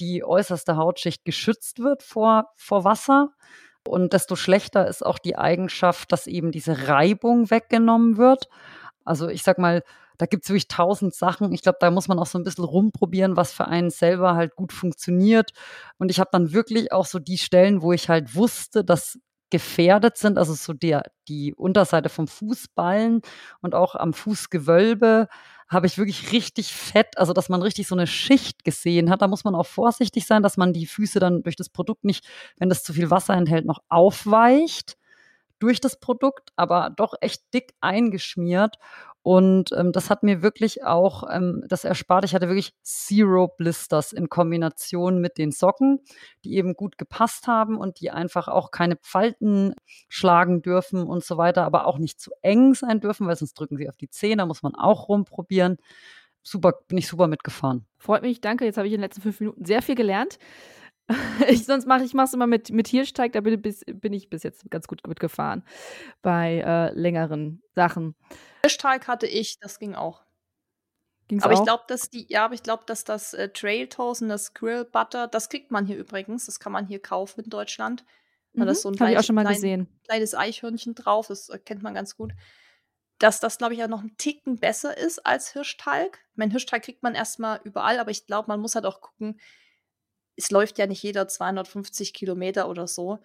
die äußerste Hautschicht geschützt wird vor, vor Wasser. Und desto schlechter ist auch die Eigenschaft, dass eben diese Reibung weggenommen wird. Also ich sag mal, da gibt es wirklich tausend Sachen. Ich glaube, da muss man auch so ein bisschen rumprobieren, was für einen selber halt gut funktioniert. Und ich habe dann wirklich auch so die Stellen, wo ich halt wusste, dass gefährdet sind, also so der, die Unterseite vom Fußballen und auch am Fußgewölbe habe ich wirklich richtig fett, also dass man richtig so eine Schicht gesehen hat. Da muss man auch vorsichtig sein, dass man die Füße dann durch das Produkt nicht, wenn das zu viel Wasser enthält, noch aufweicht durch das Produkt, aber doch echt dick eingeschmiert. Und ähm, das hat mir wirklich auch ähm, das erspart. Ich hatte wirklich Zero Blisters in Kombination mit den Socken, die eben gut gepasst haben und die einfach auch keine Falten schlagen dürfen und so weiter, aber auch nicht zu eng sein dürfen, weil sonst drücken sie auf die Zähne, da muss man auch rumprobieren. Super, bin ich super mitgefahren. Freut mich, danke. Jetzt habe ich in den letzten fünf Minuten sehr viel gelernt. Ich, sonst mache ich es immer mit, mit Hirschteig, da bin, bis, bin, ich bis jetzt ganz gut mitgefahren bei äh, längeren Sachen. Hirschteig hatte ich, das ging auch. Ging's aber auch? ich glaube, dass die, ja, aber ich glaube, dass das äh, Trail Toast und das Grill Butter, das kriegt man hier übrigens, das kann man hier kaufen in Deutschland. Mhm, da ist so ein Habe ich auch schon mal klein, gesehen. kleines Eichhörnchen drauf, das äh, kennt man ganz gut. Dass das, glaube ich, ja noch ein Ticken besser ist als Hirschtalg. Mein Hirschtalg kriegt man erstmal überall, aber ich glaube, man muss halt auch gucken, es läuft ja nicht jeder 250 Kilometer oder so,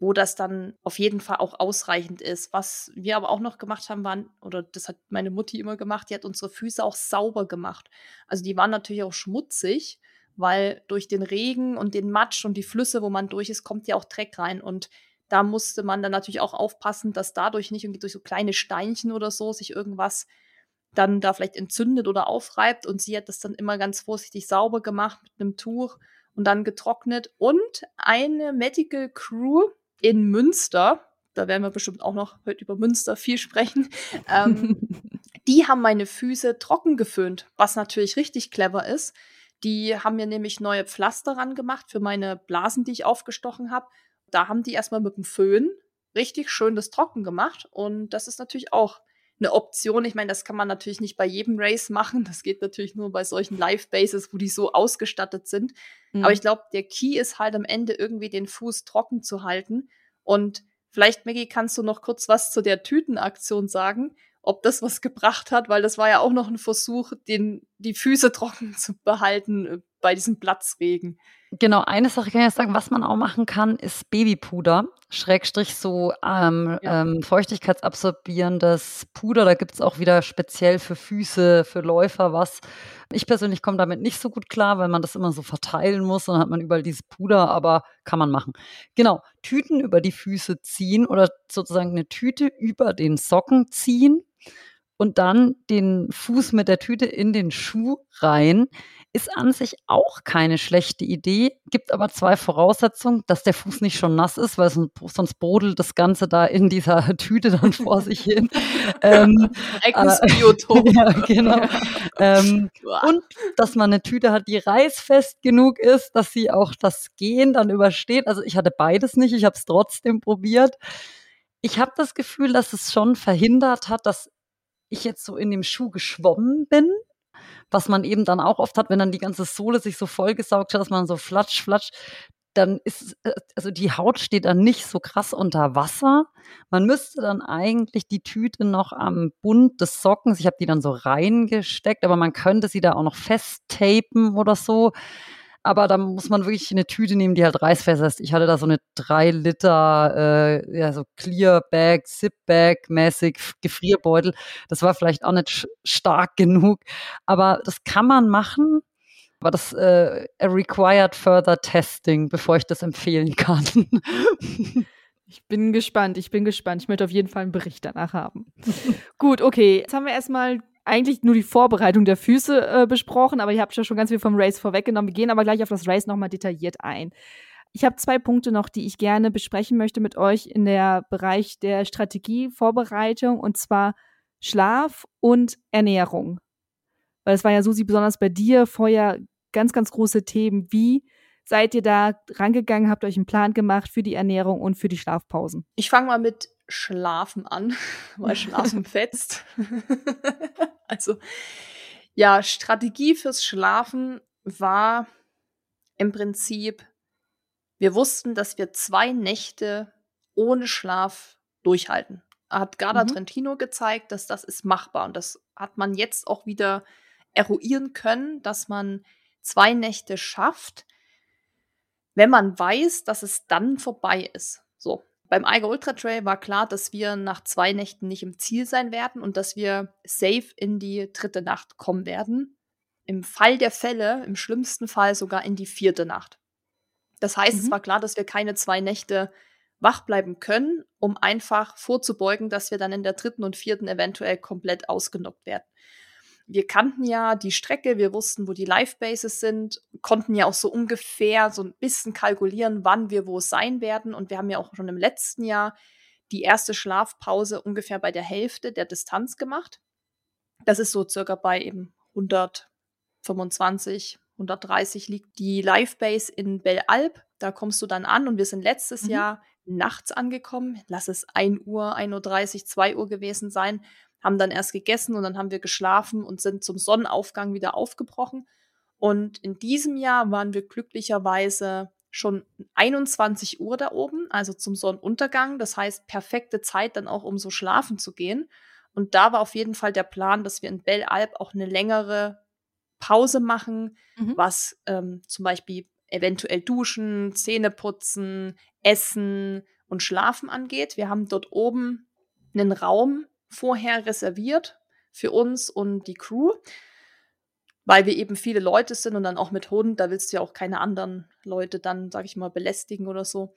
wo das dann auf jeden Fall auch ausreichend ist. Was wir aber auch noch gemacht haben, waren, oder das hat meine Mutti immer gemacht, die hat unsere Füße auch sauber gemacht. Also die waren natürlich auch schmutzig, weil durch den Regen und den Matsch und die Flüsse, wo man durch ist, kommt ja auch Dreck rein. Und da musste man dann natürlich auch aufpassen, dass dadurch nicht irgendwie durch so kleine Steinchen oder so sich irgendwas dann da vielleicht entzündet oder aufreibt. Und sie hat das dann immer ganz vorsichtig sauber gemacht mit einem Tuch und dann getrocknet. Und eine Medical Crew in Münster, da werden wir bestimmt auch noch heute über Münster viel sprechen, ähm, die haben meine Füße trocken geföhnt, was natürlich richtig clever ist. Die haben mir nämlich neue Pflaster ran gemacht für meine Blasen, die ich aufgestochen habe. Da haben die erstmal mit dem Föhn richtig schön das trocken gemacht. Und das ist natürlich auch eine Option. Ich meine, das kann man natürlich nicht bei jedem Race machen. Das geht natürlich nur bei solchen Live-Bases, wo die so ausgestattet sind. Mhm. Aber ich glaube, der Key ist halt am Ende irgendwie den Fuß trocken zu halten. Und vielleicht, Maggie, kannst du noch kurz was zu der Tütenaktion sagen, ob das was gebracht hat, weil das war ja auch noch ein Versuch, den die Füße trocken zu behalten äh, bei diesem Platzregen. Genau, eine Sache kann ich sagen, was man auch machen kann, ist Babypuder, Schrägstrich so ähm, ja. ähm, feuchtigkeitsabsorbierendes Puder. Da gibt es auch wieder speziell für Füße, für Läufer was. Ich persönlich komme damit nicht so gut klar, weil man das immer so verteilen muss und dann hat man überall dieses Puder, aber kann man machen. Genau, Tüten über die Füße ziehen oder sozusagen eine Tüte über den Socken ziehen und dann den Fuß mit der Tüte in den Schuh rein ist an sich auch keine schlechte Idee, gibt aber zwei Voraussetzungen, dass der Fuß nicht schon nass ist, weil sonst brodelt das Ganze da in dieser Tüte dann vor sich hin. ähm, Biotop. Äh, ja, genau. ähm, und dass man eine Tüte hat, die reißfest genug ist, dass sie auch das Gehen dann übersteht. Also ich hatte beides nicht, ich habe es trotzdem probiert. Ich habe das Gefühl, dass es schon verhindert hat, dass ich jetzt so in dem Schuh geschwommen bin was man eben dann auch oft hat, wenn dann die ganze Sohle sich so vollgesaugt hat, dass man so flatsch, flatsch, dann ist, äh, also die Haut steht dann nicht so krass unter Wasser. Man müsste dann eigentlich die Tüte noch am Bund des Sockens, ich habe die dann so reingesteckt, aber man könnte sie da auch noch festtapen oder so aber da muss man wirklich eine Tüte nehmen, die halt reißfest ist. Ich hatte da so eine 3 Liter, äh, ja, so Clear Bag, Zip Bag mäßig Gefrierbeutel. Das war vielleicht auch nicht stark genug, aber das kann man machen. Aber das äh, required further testing, bevor ich das empfehlen kann. Ich bin gespannt, ich bin gespannt. Ich möchte auf jeden Fall einen Bericht danach haben. Gut, okay. Jetzt haben wir erstmal eigentlich nur die Vorbereitung der Füße äh, besprochen, aber ihr habt ja schon ganz viel vom Race vorweggenommen. Wir gehen aber gleich auf das Race nochmal detailliert ein. Ich habe zwei Punkte noch, die ich gerne besprechen möchte mit euch in der Bereich der Strategievorbereitung und zwar Schlaf und Ernährung. Weil es war ja, Susi, besonders bei dir vorher ganz, ganz große Themen. Wie seid ihr da rangegangen, habt euch einen Plan gemacht für die Ernährung und für die Schlafpausen? Ich fange mal mit Schlafen an, weil Schlafen fetzt. Also ja, Strategie fürs Schlafen war im Prinzip, wir wussten, dass wir zwei Nächte ohne Schlaf durchhalten. Hat Garda mhm. Trentino gezeigt, dass das ist machbar und das hat man jetzt auch wieder eruieren können, dass man zwei Nächte schafft, wenn man weiß, dass es dann vorbei ist. So, beim Eiger Ultra Trail war klar, dass wir nach zwei Nächten nicht im Ziel sein werden und dass wir safe in die dritte Nacht kommen werden. Im Fall der Fälle, im schlimmsten Fall sogar in die vierte Nacht. Das heißt, mhm. es war klar, dass wir keine zwei Nächte wach bleiben können, um einfach vorzubeugen, dass wir dann in der dritten und vierten eventuell komplett ausgenockt werden wir kannten ja die Strecke, wir wussten, wo die Live-Bases sind, konnten ja auch so ungefähr so ein bisschen kalkulieren, wann wir wo sein werden. Und wir haben ja auch schon im letzten Jahr die erste Schlafpause ungefähr bei der Hälfte der Distanz gemacht. Das ist so circa bei eben 125, 130 liegt die Live-Base in Belle Alp. Da kommst du dann an und wir sind letztes mhm. Jahr nachts angekommen. Lass es 1 Uhr, 1.30 Uhr, 2 Uhr gewesen sein haben dann erst gegessen und dann haben wir geschlafen und sind zum Sonnenaufgang wieder aufgebrochen. Und in diesem Jahr waren wir glücklicherweise schon 21 Uhr da oben, also zum Sonnenuntergang. Das heißt, perfekte Zeit dann auch, um so schlafen zu gehen. Und da war auf jeden Fall der Plan, dass wir in Belle Alp auch eine längere Pause machen, mhm. was ähm, zum Beispiel eventuell Duschen, Zähne putzen, Essen und Schlafen angeht. Wir haben dort oben einen Raum, vorher reserviert für uns und die Crew, weil wir eben viele Leute sind und dann auch mit Hund, da willst du ja auch keine anderen Leute dann, sag ich mal, belästigen oder so.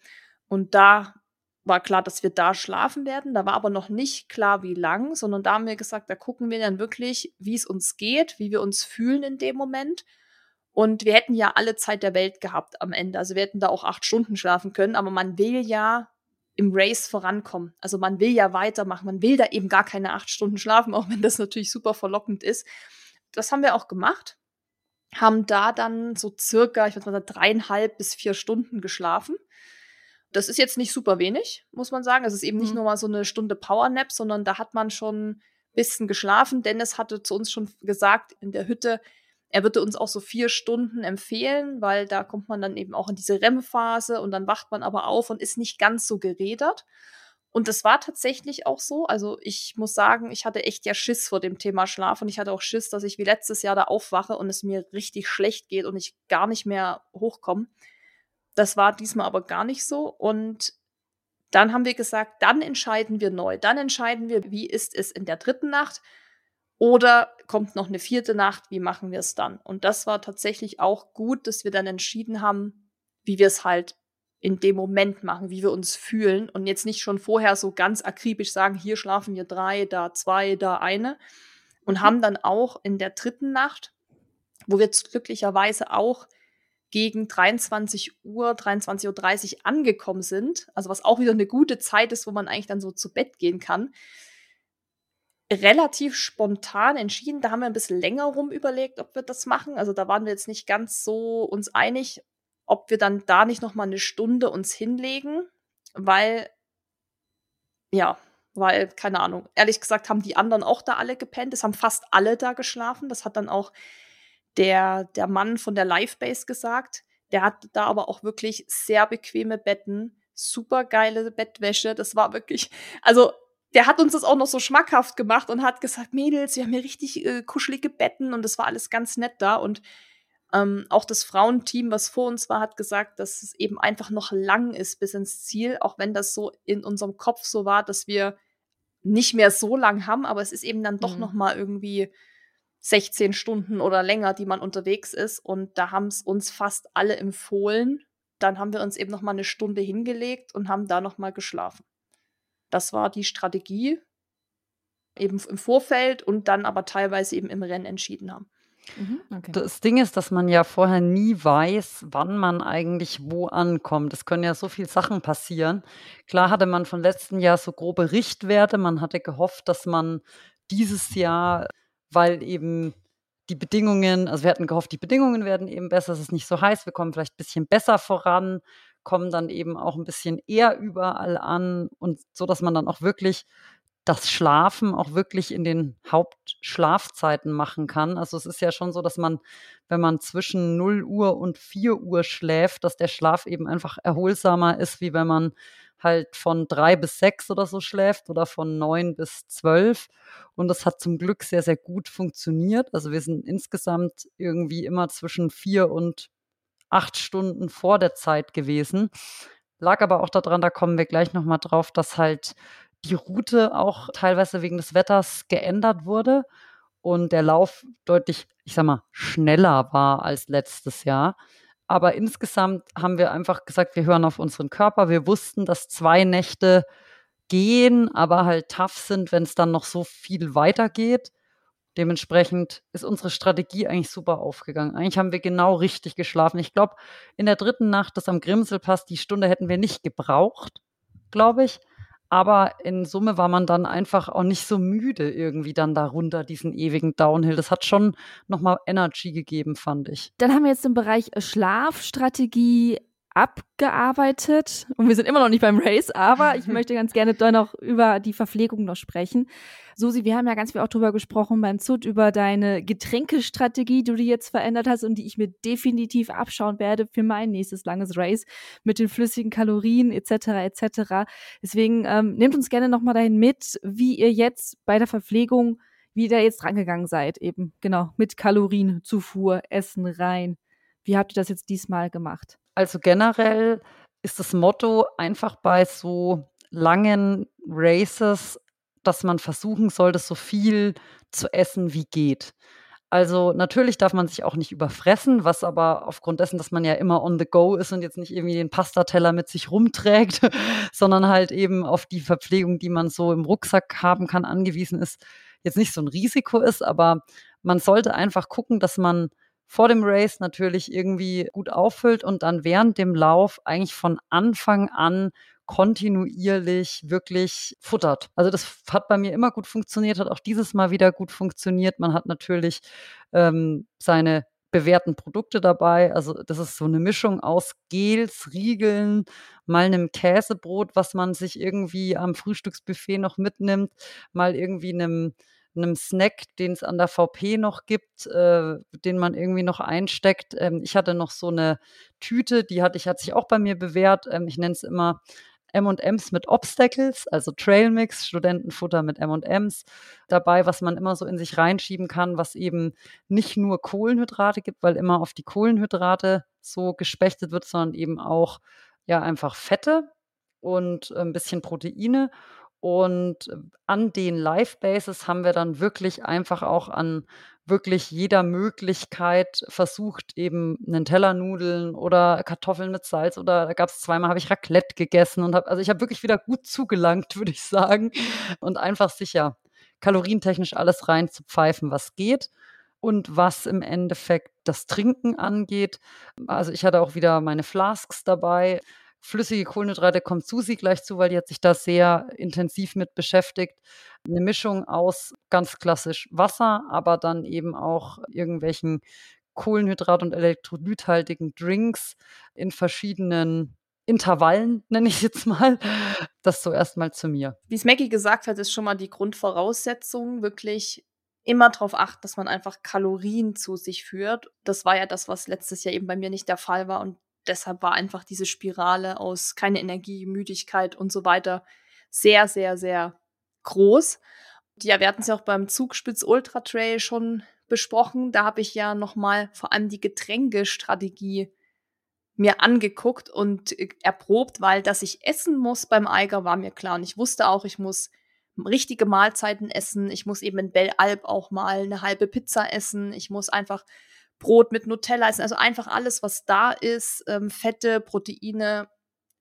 Und da war klar, dass wir da schlafen werden. Da war aber noch nicht klar, wie lang, sondern da haben wir gesagt, da gucken wir dann wirklich, wie es uns geht, wie wir uns fühlen in dem Moment. Und wir hätten ja alle Zeit der Welt gehabt am Ende. Also wir hätten da auch acht Stunden schlafen können, aber man will ja im Race vorankommen. Also man will ja weitermachen, man will da eben gar keine acht Stunden schlafen, auch wenn das natürlich super verlockend ist. Das haben wir auch gemacht, haben da dann so circa, ich würde mal sagen, dreieinhalb bis vier Stunden geschlafen. Das ist jetzt nicht super wenig, muss man sagen. Es ist eben nicht mhm. nur mal so eine Stunde Powernap, sondern da hat man schon ein bisschen geschlafen. Dennis hatte zu uns schon gesagt in der Hütte, er würde uns auch so vier Stunden empfehlen, weil da kommt man dann eben auch in diese REM-Phase und dann wacht man aber auf und ist nicht ganz so gerädert. Und das war tatsächlich auch so. Also ich muss sagen, ich hatte echt ja Schiss vor dem Thema Schlaf und ich hatte auch Schiss, dass ich wie letztes Jahr da aufwache und es mir richtig schlecht geht und ich gar nicht mehr hochkomme. Das war diesmal aber gar nicht so. Und dann haben wir gesagt, dann entscheiden wir neu. Dann entscheiden wir, wie ist es in der dritten Nacht oder kommt noch eine vierte Nacht, wie machen wir es dann? Und das war tatsächlich auch gut, dass wir dann entschieden haben, wie wir es halt in dem Moment machen, wie wir uns fühlen und jetzt nicht schon vorher so ganz akribisch sagen, hier schlafen wir drei, da zwei, da eine. Und mhm. haben dann auch in der dritten Nacht, wo wir glücklicherweise auch gegen 23 Uhr, 23.30 Uhr angekommen sind, also was auch wieder eine gute Zeit ist, wo man eigentlich dann so zu Bett gehen kann, relativ spontan entschieden. Da haben wir ein bisschen länger rum überlegt, ob wir das machen. Also da waren wir jetzt nicht ganz so uns einig, ob wir dann da nicht noch mal eine Stunde uns hinlegen, weil ja, weil keine Ahnung. Ehrlich gesagt haben die anderen auch da alle gepennt. Es haben fast alle da geschlafen. Das hat dann auch der der Mann von der Livebase gesagt. Der hat da aber auch wirklich sehr bequeme Betten, super geile Bettwäsche. Das war wirklich, also der hat uns das auch noch so schmackhaft gemacht und hat gesagt, Mädels, wir haben hier richtig äh, kuschelige Betten und das war alles ganz nett da und ähm, auch das Frauenteam, was vor uns war, hat gesagt, dass es eben einfach noch lang ist bis ins Ziel, auch wenn das so in unserem Kopf so war, dass wir nicht mehr so lang haben, aber es ist eben dann doch mhm. noch mal irgendwie 16 Stunden oder länger, die man unterwegs ist und da haben es uns fast alle empfohlen. Dann haben wir uns eben noch mal eine Stunde hingelegt und haben da noch mal geschlafen. Das war die Strategie eben im Vorfeld und dann aber teilweise eben im Rennen entschieden haben. Mhm, okay. Das Ding ist, dass man ja vorher nie weiß, wann man eigentlich wo ankommt. Es können ja so viele Sachen passieren. Klar hatte man von letzten Jahr so grobe Richtwerte. Man hatte gehofft, dass man dieses Jahr, weil eben die Bedingungen, also wir hatten gehofft, die Bedingungen werden eben besser, es ist nicht so heiß, wir kommen vielleicht ein bisschen besser voran, kommen dann eben auch ein bisschen eher überall an und so, dass man dann auch wirklich das Schlafen auch wirklich in den Hauptschlafzeiten machen kann. Also es ist ja schon so, dass man, wenn man zwischen 0 Uhr und 4 Uhr schläft, dass der Schlaf eben einfach erholsamer ist, wie wenn man halt von drei bis sechs oder so schläft oder von neun bis zwölf. Und das hat zum Glück sehr, sehr gut funktioniert. Also wir sind insgesamt irgendwie immer zwischen vier und acht Stunden vor der Zeit gewesen. Lag aber auch daran, da kommen wir gleich nochmal drauf, dass halt die Route auch teilweise wegen des Wetters geändert wurde und der Lauf deutlich, ich sag mal, schneller war als letztes Jahr. Aber insgesamt haben wir einfach gesagt, wir hören auf unseren Körper. Wir wussten, dass zwei Nächte gehen, aber halt tough sind, wenn es dann noch so viel weitergeht. Dementsprechend ist unsere Strategie eigentlich super aufgegangen. Eigentlich haben wir genau richtig geschlafen. Ich glaube, in der dritten Nacht, das am Grimselpass, die Stunde hätten wir nicht gebraucht, glaube ich. Aber in Summe war man dann einfach auch nicht so müde irgendwie dann darunter, diesen ewigen Downhill. Das hat schon nochmal Energy gegeben, fand ich. Dann haben wir jetzt im Bereich Schlafstrategie abgearbeitet und wir sind immer noch nicht beim Race, aber ich möchte ganz gerne doch noch über die Verpflegung noch sprechen. Susi, wir haben ja ganz viel auch drüber gesprochen beim ZUT über deine Getränkestrategie, die du jetzt verändert hast und die ich mir definitiv abschauen werde für mein nächstes langes Race mit den flüssigen Kalorien etc. etc. Deswegen ähm, nehmt uns gerne noch mal dahin mit, wie ihr jetzt bei der Verpflegung wie ihr jetzt rangegangen seid, eben genau mit Kalorienzufuhr, Essen rein. Wie habt ihr das jetzt diesmal gemacht? Also generell ist das Motto einfach bei so langen Races, dass man versuchen sollte, so viel zu essen wie geht. Also natürlich darf man sich auch nicht überfressen, was aber aufgrund dessen, dass man ja immer on the go ist und jetzt nicht irgendwie den Pastateller mit sich rumträgt, sondern halt eben auf die Verpflegung, die man so im Rucksack haben kann, angewiesen ist, jetzt nicht so ein Risiko ist, aber man sollte einfach gucken, dass man vor dem Race natürlich irgendwie gut auffüllt und dann während dem Lauf eigentlich von Anfang an kontinuierlich wirklich futtert. Also das hat bei mir immer gut funktioniert, hat auch dieses Mal wieder gut funktioniert. Man hat natürlich ähm, seine bewährten Produkte dabei. Also das ist so eine Mischung aus Gels, Riegeln, mal einem Käsebrot, was man sich irgendwie am Frühstücksbuffet noch mitnimmt, mal irgendwie einem einem Snack, den es an der VP noch gibt, äh, den man irgendwie noch einsteckt. Ähm, ich hatte noch so eine Tüte, die hatte ich, hat sich auch bei mir bewährt. Ähm, ich nenne es immer M&Ms mit Obstacles, also Trailmix, Studentenfutter mit M&Ms dabei, was man immer so in sich reinschieben kann, was eben nicht nur Kohlenhydrate gibt, weil immer auf die Kohlenhydrate so gespechtet wird, sondern eben auch ja einfach Fette und ein bisschen Proteine und an den Live-Bases haben wir dann wirklich einfach auch an wirklich jeder Möglichkeit versucht, eben Nutella-Nudeln oder Kartoffeln mit Salz oder da gab es zweimal, habe ich Raclette gegessen und habe, also ich habe wirklich wieder gut zugelangt, würde ich sagen. Und einfach sicher kalorientechnisch alles rein zu pfeifen, was geht. Und was im Endeffekt das Trinken angeht, also ich hatte auch wieder meine Flasks dabei flüssige Kohlenhydrate kommt Susi gleich zu, weil die hat sich da sehr intensiv mit beschäftigt. Eine Mischung aus ganz klassisch Wasser, aber dann eben auch irgendwelchen Kohlenhydrat- und elektrolythaltigen Drinks in verschiedenen Intervallen, nenne ich jetzt mal. Das so erstmal zu mir. Wie es Maggie gesagt hat, ist schon mal die Grundvoraussetzung, wirklich immer darauf achten, dass man einfach Kalorien zu sich führt. Das war ja das, was letztes Jahr eben bei mir nicht der Fall war. Und deshalb war einfach diese Spirale aus keine Energie, Müdigkeit und so weiter sehr, sehr, sehr groß. Ja, wir hatten es ja auch beim Zugspitz Ultra Trail schon besprochen. Da habe ich ja nochmal vor allem die Getränkestrategie mir angeguckt und äh, erprobt, weil dass ich essen muss beim Eiger war mir klar. Und ich wusste auch, ich muss richtige Mahlzeiten essen. Ich muss eben in Belle Alp auch mal eine halbe Pizza essen. Ich muss einfach Brot mit Nutella essen. Also einfach alles, was da ist, ähm, Fette, Proteine,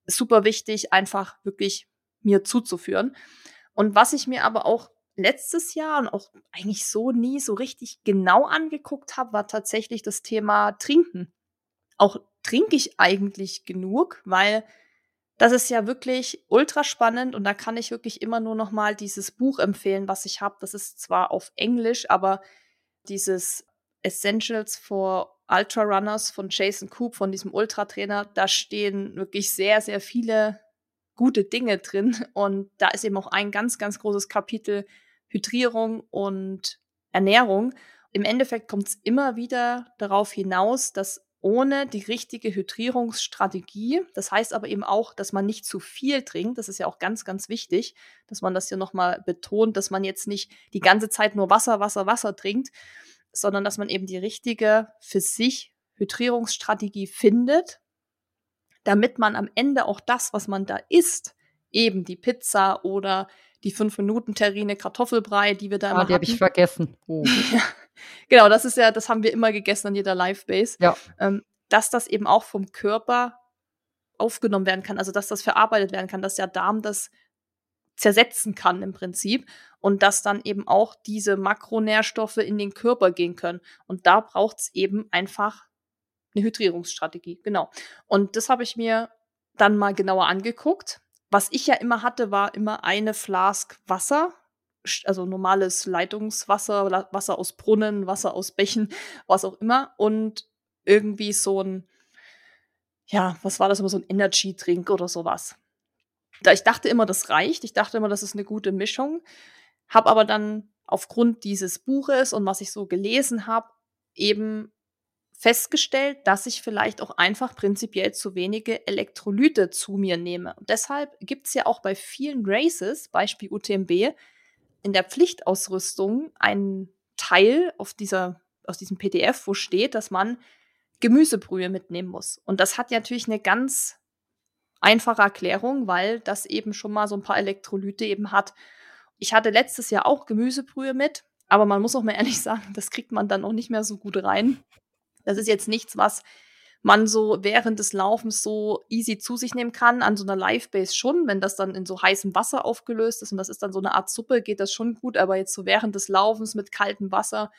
super wichtig, einfach wirklich mir zuzuführen. Und was ich mir aber auch letztes Jahr und auch eigentlich so nie so richtig genau angeguckt habe, war tatsächlich das Thema Trinken. Auch trinke ich eigentlich genug, weil das ist ja wirklich ultra spannend und da kann ich wirklich immer nur noch mal dieses Buch empfehlen, was ich habe. Das ist zwar auf Englisch, aber dieses Essentials for Ultra Runners von Jason Coop, von diesem Ultratrainer, da stehen wirklich sehr, sehr viele gute Dinge drin. Und da ist eben auch ein ganz, ganz großes Kapitel Hydrierung und Ernährung. Im Endeffekt kommt es immer wieder darauf hinaus, dass ohne die richtige Hydrierungsstrategie, das heißt aber eben auch, dass man nicht zu viel trinkt, das ist ja auch ganz, ganz wichtig, dass man das hier nochmal betont, dass man jetzt nicht die ganze Zeit nur Wasser, Wasser, Wasser trinkt, sondern dass man eben die richtige für sich Hydrierungsstrategie findet, damit man am Ende auch das, was man da isst, eben die Pizza oder die 5-Minuten-Terrine Kartoffelbrei, die wir da ah, immer die habe ich vergessen. Oh. genau, das ist ja, das haben wir immer gegessen an jeder Live-Base. Ja. Ähm, dass das eben auch vom Körper aufgenommen werden kann, also dass das verarbeitet werden kann, dass der Darm das zersetzen kann im Prinzip und dass dann eben auch diese Makronährstoffe in den Körper gehen können. Und da braucht es eben einfach eine Hydrierungsstrategie. Genau. Und das habe ich mir dann mal genauer angeguckt. Was ich ja immer hatte, war immer eine Flask Wasser, also normales Leitungswasser, Wasser aus Brunnen, Wasser aus Bächen, was auch immer. Und irgendwie so ein, ja, was war das immer, so ein Energy-Drink oder sowas. Da ich dachte immer, das reicht. Ich dachte immer, das ist eine gute Mischung. Hab aber dann aufgrund dieses Buches und was ich so gelesen habe, eben festgestellt, dass ich vielleicht auch einfach prinzipiell zu wenige Elektrolyte zu mir nehme. Und deshalb gibt es ja auch bei vielen Races, Beispiel UTMB, in der Pflichtausrüstung einen Teil auf dieser, aus diesem PDF, wo steht, dass man Gemüsebrühe mitnehmen muss. Und das hat natürlich eine ganz einfache Erklärung, weil das eben schon mal so ein paar Elektrolyte eben hat. Ich hatte letztes Jahr auch Gemüsebrühe mit, aber man muss auch mal ehrlich sagen, das kriegt man dann auch nicht mehr so gut rein. Das ist jetzt nichts, was man so während des Laufens so easy zu sich nehmen kann. An so einer Live-Base schon, wenn das dann in so heißem Wasser aufgelöst ist und das ist dann so eine Art Suppe, geht das schon gut, aber jetzt so während des Laufens mit kaltem Wasser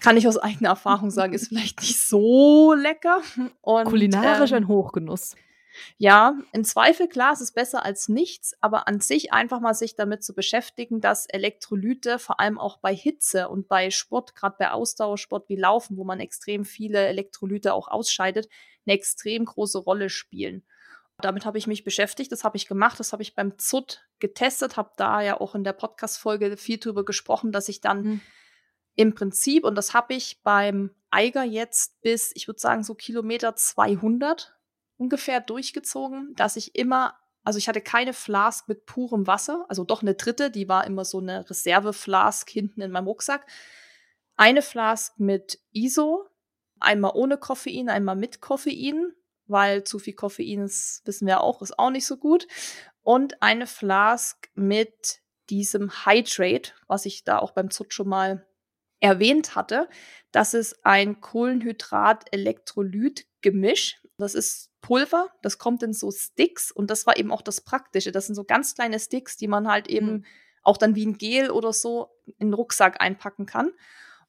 kann ich aus eigener Erfahrung sagen, ist vielleicht nicht so lecker. Und, Kulinarisch ähm, ein Hochgenuss. Ja, im Zweifel, klar, es ist besser als nichts, aber an sich einfach mal sich damit zu beschäftigen, dass Elektrolyte vor allem auch bei Hitze und bei Sport, gerade bei Ausdauersport wie Laufen, wo man extrem viele Elektrolyte auch ausscheidet, eine extrem große Rolle spielen. Damit habe ich mich beschäftigt, das habe ich gemacht, das habe ich beim ZUT getestet, habe da ja auch in der Podcast-Folge viel drüber gesprochen, dass ich dann mhm. im Prinzip, und das habe ich beim Eiger jetzt bis, ich würde sagen, so Kilometer 200 ungefähr durchgezogen, dass ich immer Also ich hatte keine Flask mit purem Wasser, also doch eine dritte, die war immer so eine Reserveflask hinten in meinem Rucksack. Eine Flask mit ISO, einmal ohne Koffein, einmal mit Koffein, weil zu viel Koffein ist, wissen wir auch, ist auch nicht so gut. Und eine Flask mit diesem Hydrate, was ich da auch beim Zut schon mal erwähnt hatte. Das ist ein Kohlenhydrat-Elektrolyt-Gemisch. Das ist Pulver, das kommt in so Sticks und das war eben auch das Praktische. Das sind so ganz kleine Sticks, die man halt eben mhm. auch dann wie ein Gel oder so in den Rucksack einpacken kann.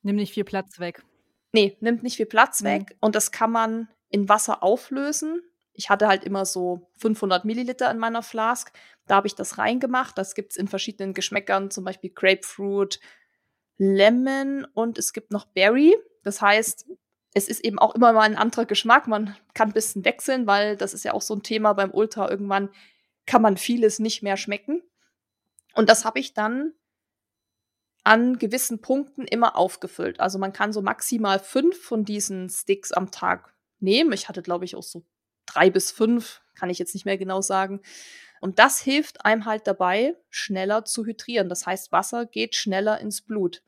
Nimm nicht viel Platz weg. Nee, nimmt nicht viel Platz mhm. weg und das kann man in Wasser auflösen. Ich hatte halt immer so 500 Milliliter in meiner Flask. Da habe ich das reingemacht. Das gibt es in verschiedenen Geschmäckern, zum Beispiel Grapefruit, Lemon und es gibt noch Berry. Das heißt, es ist eben auch immer mal ein anderer Geschmack. Man kann ein bisschen wechseln, weil das ist ja auch so ein Thema beim Ultra. Irgendwann kann man vieles nicht mehr schmecken. Und das habe ich dann an gewissen Punkten immer aufgefüllt. Also man kann so maximal fünf von diesen Sticks am Tag nehmen. Ich hatte, glaube ich, auch so drei bis fünf, kann ich jetzt nicht mehr genau sagen. Und das hilft einem halt dabei, schneller zu hydrieren. Das heißt, Wasser geht schneller ins Blut.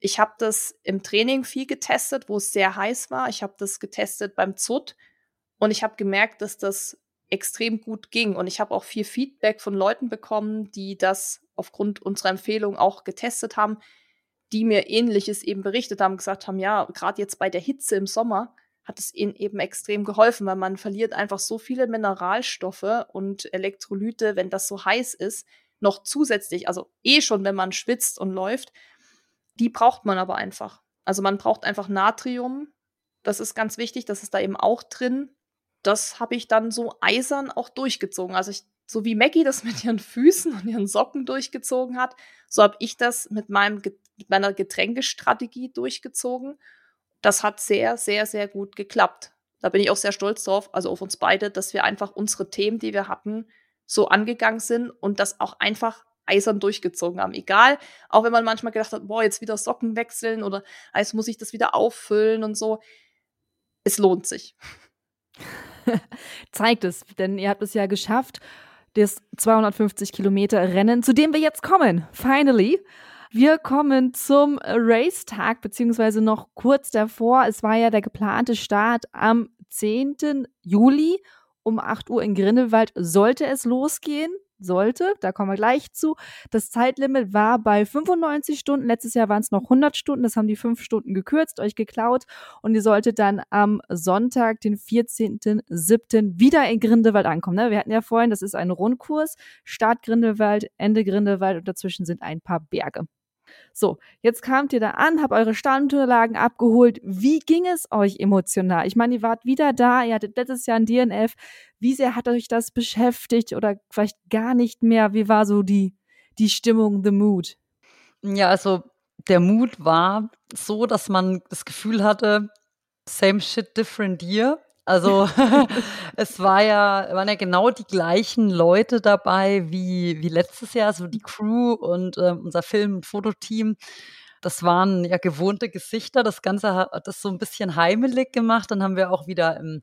Ich habe das im Training viel getestet, wo es sehr heiß war. Ich habe das getestet beim ZUT und ich habe gemerkt, dass das extrem gut ging. Und ich habe auch viel Feedback von Leuten bekommen, die das aufgrund unserer Empfehlung auch getestet haben, die mir ähnliches eben berichtet haben, gesagt haben, ja, gerade jetzt bei der Hitze im Sommer hat es ihnen eben extrem geholfen, weil man verliert einfach so viele Mineralstoffe und Elektrolyte, wenn das so heiß ist, noch zusätzlich, also eh schon, wenn man schwitzt und läuft, die braucht man aber einfach. Also man braucht einfach Natrium. Das ist ganz wichtig, das ist da eben auch drin. Das habe ich dann so eisern auch durchgezogen. Also ich, so wie Maggie das mit ihren Füßen und ihren Socken durchgezogen hat, so habe ich das mit, meinem, mit meiner Getränkestrategie durchgezogen. Das hat sehr, sehr, sehr gut geklappt. Da bin ich auch sehr stolz drauf, also auf uns beide, dass wir einfach unsere Themen, die wir hatten, so angegangen sind und das auch einfach eisern durchgezogen haben. Egal, auch wenn man manchmal gedacht hat, boah, jetzt wieder Socken wechseln oder jetzt muss ich das wieder auffüllen und so. Es lohnt sich. Zeigt es, denn ihr habt es ja geschafft, das 250 Kilometer Rennen, zu dem wir jetzt kommen. Finally. Wir kommen zum Racetag, beziehungsweise noch kurz davor. Es war ja der geplante Start am 10. Juli um 8 Uhr in Grindelwald. Sollte es losgehen? Sollte. Da kommen wir gleich zu. Das Zeitlimit war bei 95 Stunden. Letztes Jahr waren es noch 100 Stunden. Das haben die fünf Stunden gekürzt, euch geklaut. Und ihr solltet dann am Sonntag, den 14.07. wieder in Grindelwald ankommen. Ne? Wir hatten ja vorhin, das ist ein Rundkurs. Start Grindelwald, Ende Grindelwald und dazwischen sind ein paar Berge. So, jetzt kamt ihr da an, habt eure Standunterlagen abgeholt. Wie ging es euch emotional? Ich meine, ihr wart wieder da, ihr hattet letztes Jahr ein DNF. Wie sehr hat euch das beschäftigt oder vielleicht gar nicht mehr? Wie war so die, die Stimmung, the mood? Ja, also der Mut war so, dass man das Gefühl hatte, same shit, different year. Also es war ja, waren ja genau die gleichen Leute dabei wie, wie letztes Jahr, also die Crew und äh, unser Film- und Fototeam. Das waren ja gewohnte Gesichter. Das Ganze hat das so ein bisschen heimelig gemacht. Dann haben wir auch wieder im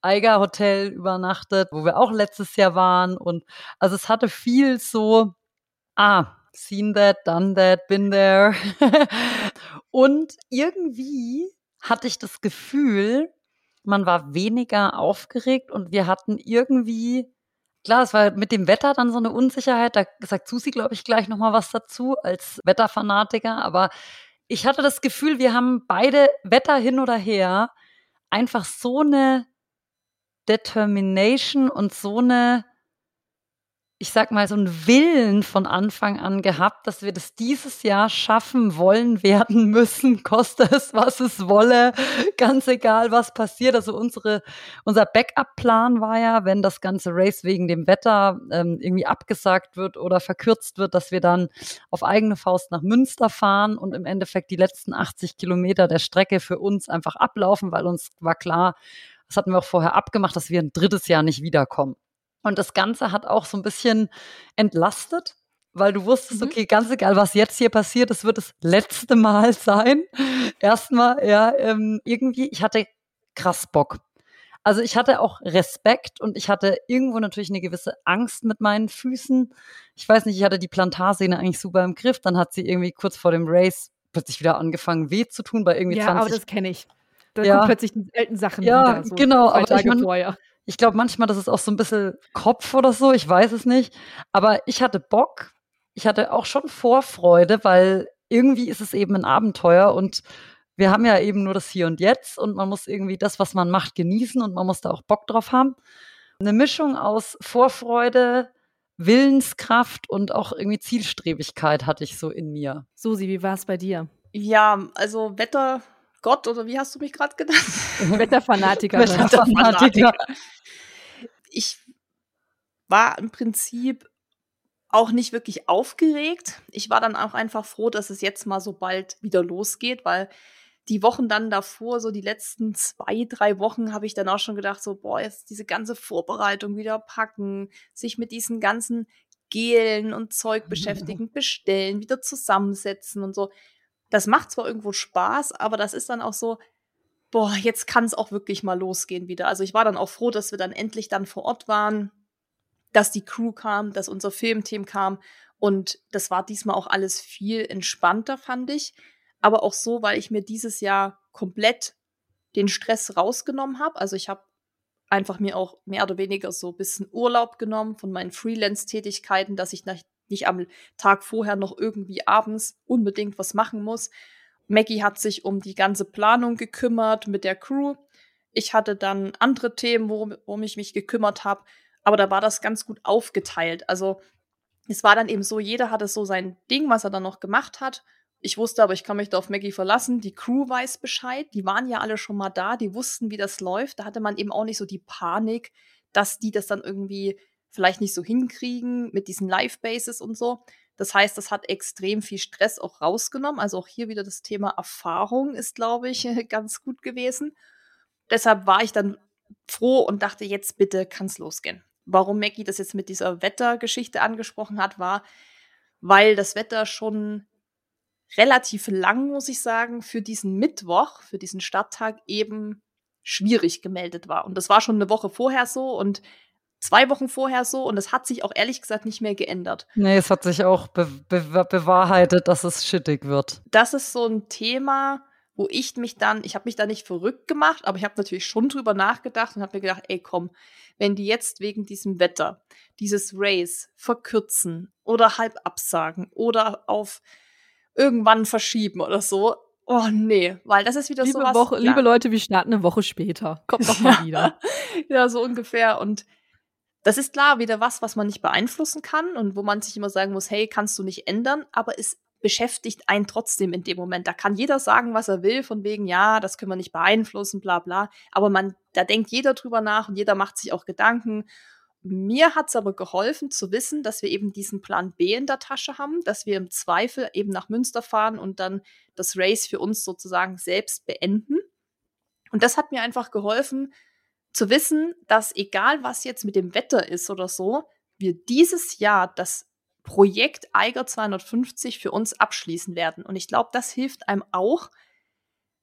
Eiger Hotel übernachtet, wo wir auch letztes Jahr waren. Und also es hatte viel so, ah, seen that, done that, been there. und irgendwie hatte ich das Gefühl, man war weniger aufgeregt und wir hatten irgendwie, klar, es war mit dem Wetter dann so eine Unsicherheit, da sagt Susi, glaube ich, gleich nochmal was dazu als Wetterfanatiker, aber ich hatte das Gefühl, wir haben beide Wetter hin oder her einfach so eine Determination und so eine ich sag mal, so einen Willen von Anfang an gehabt, dass wir das dieses Jahr schaffen wollen, werden müssen, koste es, was es wolle, ganz egal, was passiert. Also unsere, unser Backup-Plan war ja, wenn das ganze Race wegen dem Wetter ähm, irgendwie abgesagt wird oder verkürzt wird, dass wir dann auf eigene Faust nach Münster fahren und im Endeffekt die letzten 80 Kilometer der Strecke für uns einfach ablaufen, weil uns war klar, das hatten wir auch vorher abgemacht, dass wir ein drittes Jahr nicht wiederkommen. Und das Ganze hat auch so ein bisschen entlastet, weil du wusstest, mhm. okay, ganz egal, was jetzt hier passiert, es wird das letzte Mal sein. Erstmal, ja, ähm, irgendwie, ich hatte krass Bock. Also ich hatte auch Respekt und ich hatte irgendwo natürlich eine gewisse Angst mit meinen Füßen. Ich weiß nicht, ich hatte die Plantarsehne eigentlich super im Griff. Dann hat sie irgendwie kurz vor dem Race plötzlich wieder angefangen weh zu tun bei irgendwie ja, 20. aber das kenne ich. Da Ja. kommen plötzlich die selten Sachen Ja, wieder. So genau, Zwei aber ich mein- vorher. Ich glaube manchmal, das ist auch so ein bisschen Kopf oder so, ich weiß es nicht. Aber ich hatte Bock. Ich hatte auch schon Vorfreude, weil irgendwie ist es eben ein Abenteuer und wir haben ja eben nur das Hier und Jetzt und man muss irgendwie das, was man macht, genießen und man muss da auch Bock drauf haben. Eine Mischung aus Vorfreude, Willenskraft und auch irgendwie Zielstrebigkeit hatte ich so in mir. Susi, wie war es bei dir? Ja, also Wettergott oder wie hast du mich gerade genannt? Wetterfanatiker. Wetterfanatiker. Ich war im Prinzip auch nicht wirklich aufgeregt. Ich war dann auch einfach froh, dass es jetzt mal so bald wieder losgeht, weil die Wochen dann davor, so die letzten zwei, drei Wochen, habe ich dann auch schon gedacht, so, boah, jetzt diese ganze Vorbereitung wieder packen, sich mit diesen ganzen Gelen und Zeug beschäftigen, bestellen, wieder zusammensetzen und so. Das macht zwar irgendwo Spaß, aber das ist dann auch so, boah, jetzt kann es auch wirklich mal losgehen wieder. Also ich war dann auch froh, dass wir dann endlich dann vor Ort waren, dass die Crew kam, dass unser Filmteam kam und das war diesmal auch alles viel entspannter, fand ich. Aber auch so, weil ich mir dieses Jahr komplett den Stress rausgenommen habe. Also ich habe einfach mir auch mehr oder weniger so ein bisschen Urlaub genommen von meinen Freelance-Tätigkeiten, dass ich nach, nicht am Tag vorher noch irgendwie abends unbedingt was machen muss. Maggie hat sich um die ganze Planung gekümmert mit der Crew. Ich hatte dann andere Themen, worum, worum ich mich gekümmert habe. Aber da war das ganz gut aufgeteilt. Also es war dann eben so, jeder hatte so sein Ding, was er dann noch gemacht hat. Ich wusste aber, ich kann mich da auf Maggie verlassen. Die Crew weiß Bescheid. Die waren ja alle schon mal da. Die wussten, wie das läuft. Da hatte man eben auch nicht so die Panik, dass die das dann irgendwie vielleicht nicht so hinkriegen mit diesen Live-Bases und so. Das heißt, das hat extrem viel Stress auch rausgenommen. Also auch hier wieder das Thema Erfahrung ist, glaube ich, ganz gut gewesen. Deshalb war ich dann froh und dachte, jetzt bitte kann es losgehen. Warum Maggie das jetzt mit dieser Wettergeschichte angesprochen hat, war, weil das Wetter schon relativ lang, muss ich sagen, für diesen Mittwoch, für diesen Starttag eben schwierig gemeldet war. Und das war schon eine Woche vorher so und zwei Wochen vorher so und es hat sich auch ehrlich gesagt nicht mehr geändert. Nee, es hat sich auch be be bewahrheitet, dass es schittig wird. Das ist so ein Thema, wo ich mich dann, ich habe mich da nicht verrückt gemacht, aber ich habe natürlich schon drüber nachgedacht und habe mir gedacht, ey komm, wenn die jetzt wegen diesem Wetter dieses Race verkürzen oder halb absagen oder auf irgendwann verschieben oder so, oh nee, weil das ist wieder Liebe, sowas. Woche, ja. liebe Leute, wir starten eine Woche später. Kommt doch mal wieder. ja, so ungefähr. Und das ist klar wieder was, was man nicht beeinflussen kann und wo man sich immer sagen muss, hey, kannst du nicht ändern, aber es beschäftigt einen trotzdem in dem Moment. Da kann jeder sagen, was er will, von wegen, ja, das können wir nicht beeinflussen, bla bla. Aber man, da denkt jeder drüber nach und jeder macht sich auch Gedanken. Mir hat es aber geholfen zu wissen, dass wir eben diesen Plan B in der Tasche haben, dass wir im Zweifel eben nach Münster fahren und dann das Race für uns sozusagen selbst beenden. Und das hat mir einfach geholfen, zu wissen, dass egal was jetzt mit dem Wetter ist oder so, wir dieses Jahr das Projekt Eiger 250 für uns abschließen werden. Und ich glaube, das hilft einem auch,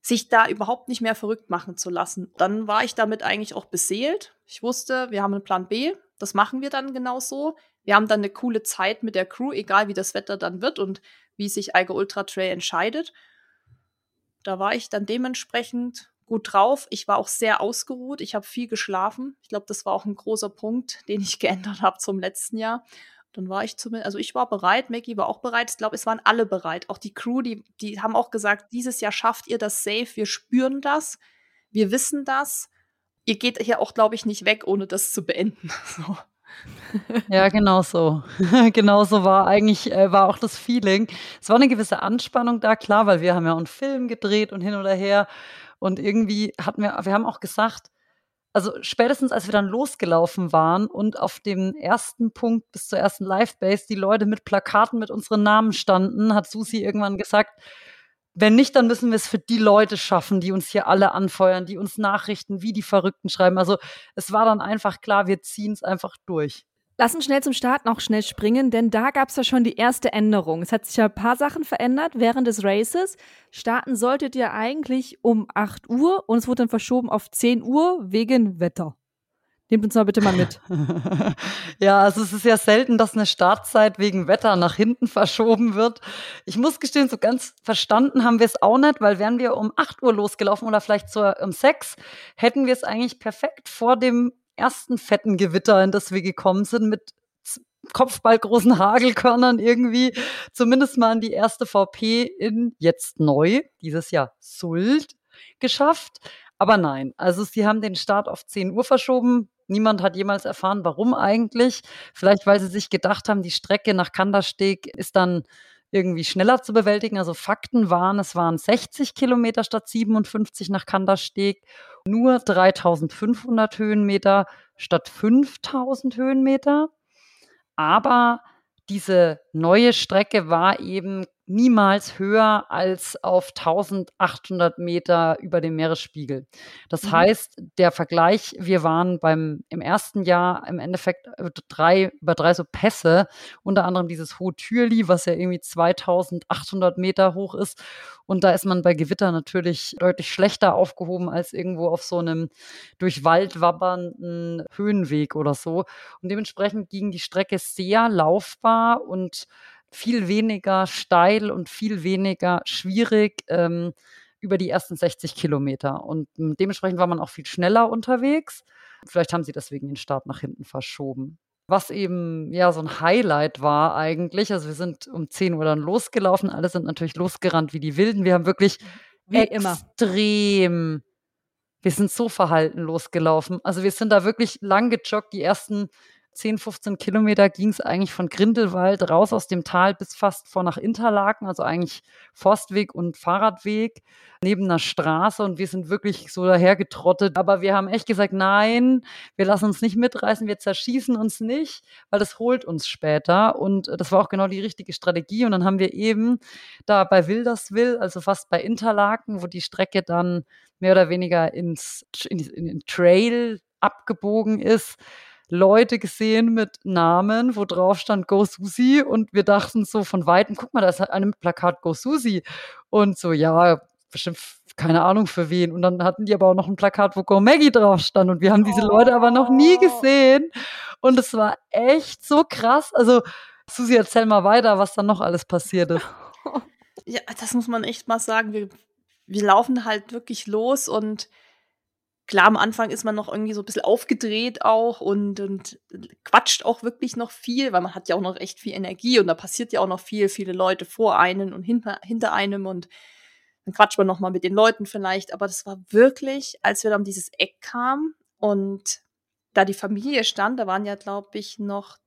sich da überhaupt nicht mehr verrückt machen zu lassen. Dann war ich damit eigentlich auch beseelt. Ich wusste, wir haben einen Plan B, das machen wir dann genau so. Wir haben dann eine coole Zeit mit der Crew, egal wie das Wetter dann wird und wie sich Eiger Ultra Trail entscheidet. Da war ich dann dementsprechend gut drauf. Ich war auch sehr ausgeruht. Ich habe viel geschlafen. Ich glaube, das war auch ein großer Punkt, den ich geändert habe zum letzten Jahr. Dann war ich zumindest, also ich war bereit, Maggie war auch bereit. Ich glaube, es waren alle bereit. Auch die Crew, die, die haben auch gesagt, dieses Jahr schafft ihr das safe. Wir spüren das. Wir wissen das. Ihr geht hier auch, glaube ich, nicht weg, ohne das zu beenden. So. Ja, genau so. genau so war eigentlich, äh, war auch das Feeling. Es war eine gewisse Anspannung da, klar, weil wir haben ja einen Film gedreht und hin oder her. Und irgendwie hatten wir, wir haben auch gesagt, also spätestens als wir dann losgelaufen waren und auf dem ersten Punkt bis zur ersten Live-Base die Leute mit Plakaten mit unseren Namen standen, hat Susi irgendwann gesagt, wenn nicht, dann müssen wir es für die Leute schaffen, die uns hier alle anfeuern, die uns Nachrichten wie die Verrückten schreiben. Also es war dann einfach klar, wir ziehen es einfach durch. Lass uns schnell zum Start noch schnell springen, denn da gab es ja schon die erste Änderung. Es hat sich ja ein paar Sachen verändert während des Races. Starten solltet ihr eigentlich um 8 Uhr und es wurde dann verschoben auf 10 Uhr wegen Wetter. Nehmt uns mal bitte mal mit. ja, also es ist ja selten, dass eine Startzeit wegen Wetter nach hinten verschoben wird. Ich muss gestehen, so ganz verstanden haben wir es auch nicht, weil wären wir um 8 Uhr losgelaufen oder vielleicht so um 6, hätten wir es eigentlich perfekt vor dem ersten fetten Gewitter, in das wir gekommen sind, mit kopfballgroßen Hagelkörnern irgendwie zumindest mal an die erste VP in jetzt neu, dieses Jahr Sult, geschafft. Aber nein, also sie haben den Start auf 10 Uhr verschoben. Niemand hat jemals erfahren, warum eigentlich. Vielleicht, weil sie sich gedacht haben, die Strecke nach Kandersteg ist dann irgendwie schneller zu bewältigen. Also Fakten waren, es waren 60 Kilometer statt 57 nach Kandersteg, nur 3500 Höhenmeter statt 5000 Höhenmeter. Aber diese neue Strecke war eben niemals höher als auf 1800 Meter über dem Meeresspiegel. Das mhm. heißt, der Vergleich, wir waren beim, im ersten Jahr im Endeffekt äh, drei, über drei so Pässe, unter anderem dieses Hohe Türli, was ja irgendwie 2800 Meter hoch ist. Und da ist man bei Gewitter natürlich deutlich schlechter aufgehoben als irgendwo auf so einem durch Wald wabbernden Höhenweg oder so. Und dementsprechend ging die Strecke sehr laufbar und viel weniger steil und viel weniger schwierig ähm, über die ersten 60 Kilometer. Und dementsprechend war man auch viel schneller unterwegs. Vielleicht haben sie deswegen den Start nach hinten verschoben. Was eben ja so ein Highlight war eigentlich. Also wir sind um 10 Uhr dann losgelaufen. Alle sind natürlich losgerannt wie die Wilden. Wir haben wirklich wie extrem immer. Wir sind so verhalten losgelaufen. Also wir sind da wirklich lang gejoggt. Die ersten 10, 15 Kilometer ging es eigentlich von Grindelwald raus aus dem Tal bis fast vor nach Interlaken, also eigentlich Forstweg und Fahrradweg neben einer Straße und wir sind wirklich so dahergetrottet. Aber wir haben echt gesagt, nein, wir lassen uns nicht mitreißen, wir zerschießen uns nicht, weil das holt uns später. Und das war auch genau die richtige Strategie. Und dann haben wir eben da bei Wilderswil, also fast bei Interlaken, wo die Strecke dann mehr oder weniger ins in, in den Trail abgebogen ist, Leute gesehen mit Namen, wo drauf stand Go Susi und wir dachten so von weitem, guck mal, da ist halt eine mit Plakat Go Susi und so, ja, bestimmt keine Ahnung für wen. Und dann hatten die aber auch noch ein Plakat, wo Go Maggie drauf stand und wir haben diese Leute aber noch nie oh. gesehen und es war echt so krass. Also Susi, erzähl mal weiter, was dann noch alles passiert ist. Ja, das muss man echt mal sagen. Wir, wir laufen halt wirklich los und klar, am Anfang ist man noch irgendwie so ein bisschen aufgedreht auch und, und quatscht auch wirklich noch viel, weil man hat ja auch noch echt viel Energie und da passiert ja auch noch viel, viele Leute vor einem und hinter, hinter einem und dann quatscht man noch mal mit den Leuten vielleicht. Aber das war wirklich, als wir dann um dieses Eck kamen und da die Familie stand, da waren ja, glaube ich, noch,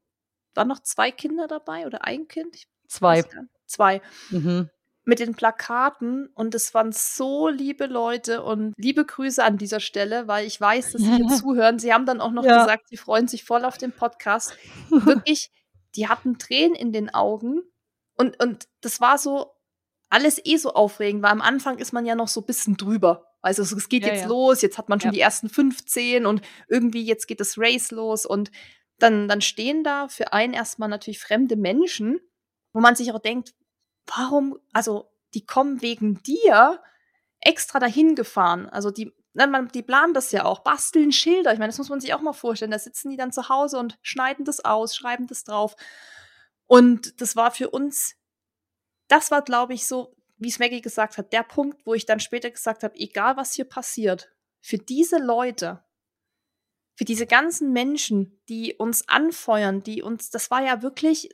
waren noch zwei Kinder dabei oder ein Kind? Ich zwei. Zwei. Mhm mit den Plakaten und es waren so liebe Leute und liebe Grüße an dieser Stelle, weil ich weiß, dass sie hier zuhören. Sie haben dann auch noch ja. gesagt, sie freuen sich voll auf den Podcast. Wirklich, die hatten Tränen in den Augen und, und das war so alles eh so aufregend, weil am Anfang ist man ja noch so ein bisschen drüber. Also es geht ja, jetzt ja. los, jetzt hat man schon die ersten 15 und irgendwie jetzt geht das Race los und dann, dann stehen da für einen erstmal natürlich fremde Menschen, wo man sich auch denkt, warum, also die kommen wegen dir extra dahin gefahren. Also die, man, die planen das ja auch, basteln Schilder. Ich meine, das muss man sich auch mal vorstellen. Da sitzen die dann zu Hause und schneiden das aus, schreiben das drauf. Und das war für uns, das war, glaube ich, so, wie es Maggie gesagt hat, der Punkt, wo ich dann später gesagt habe, egal was hier passiert, für diese Leute, für diese ganzen Menschen, die uns anfeuern, die uns, das war ja wirklich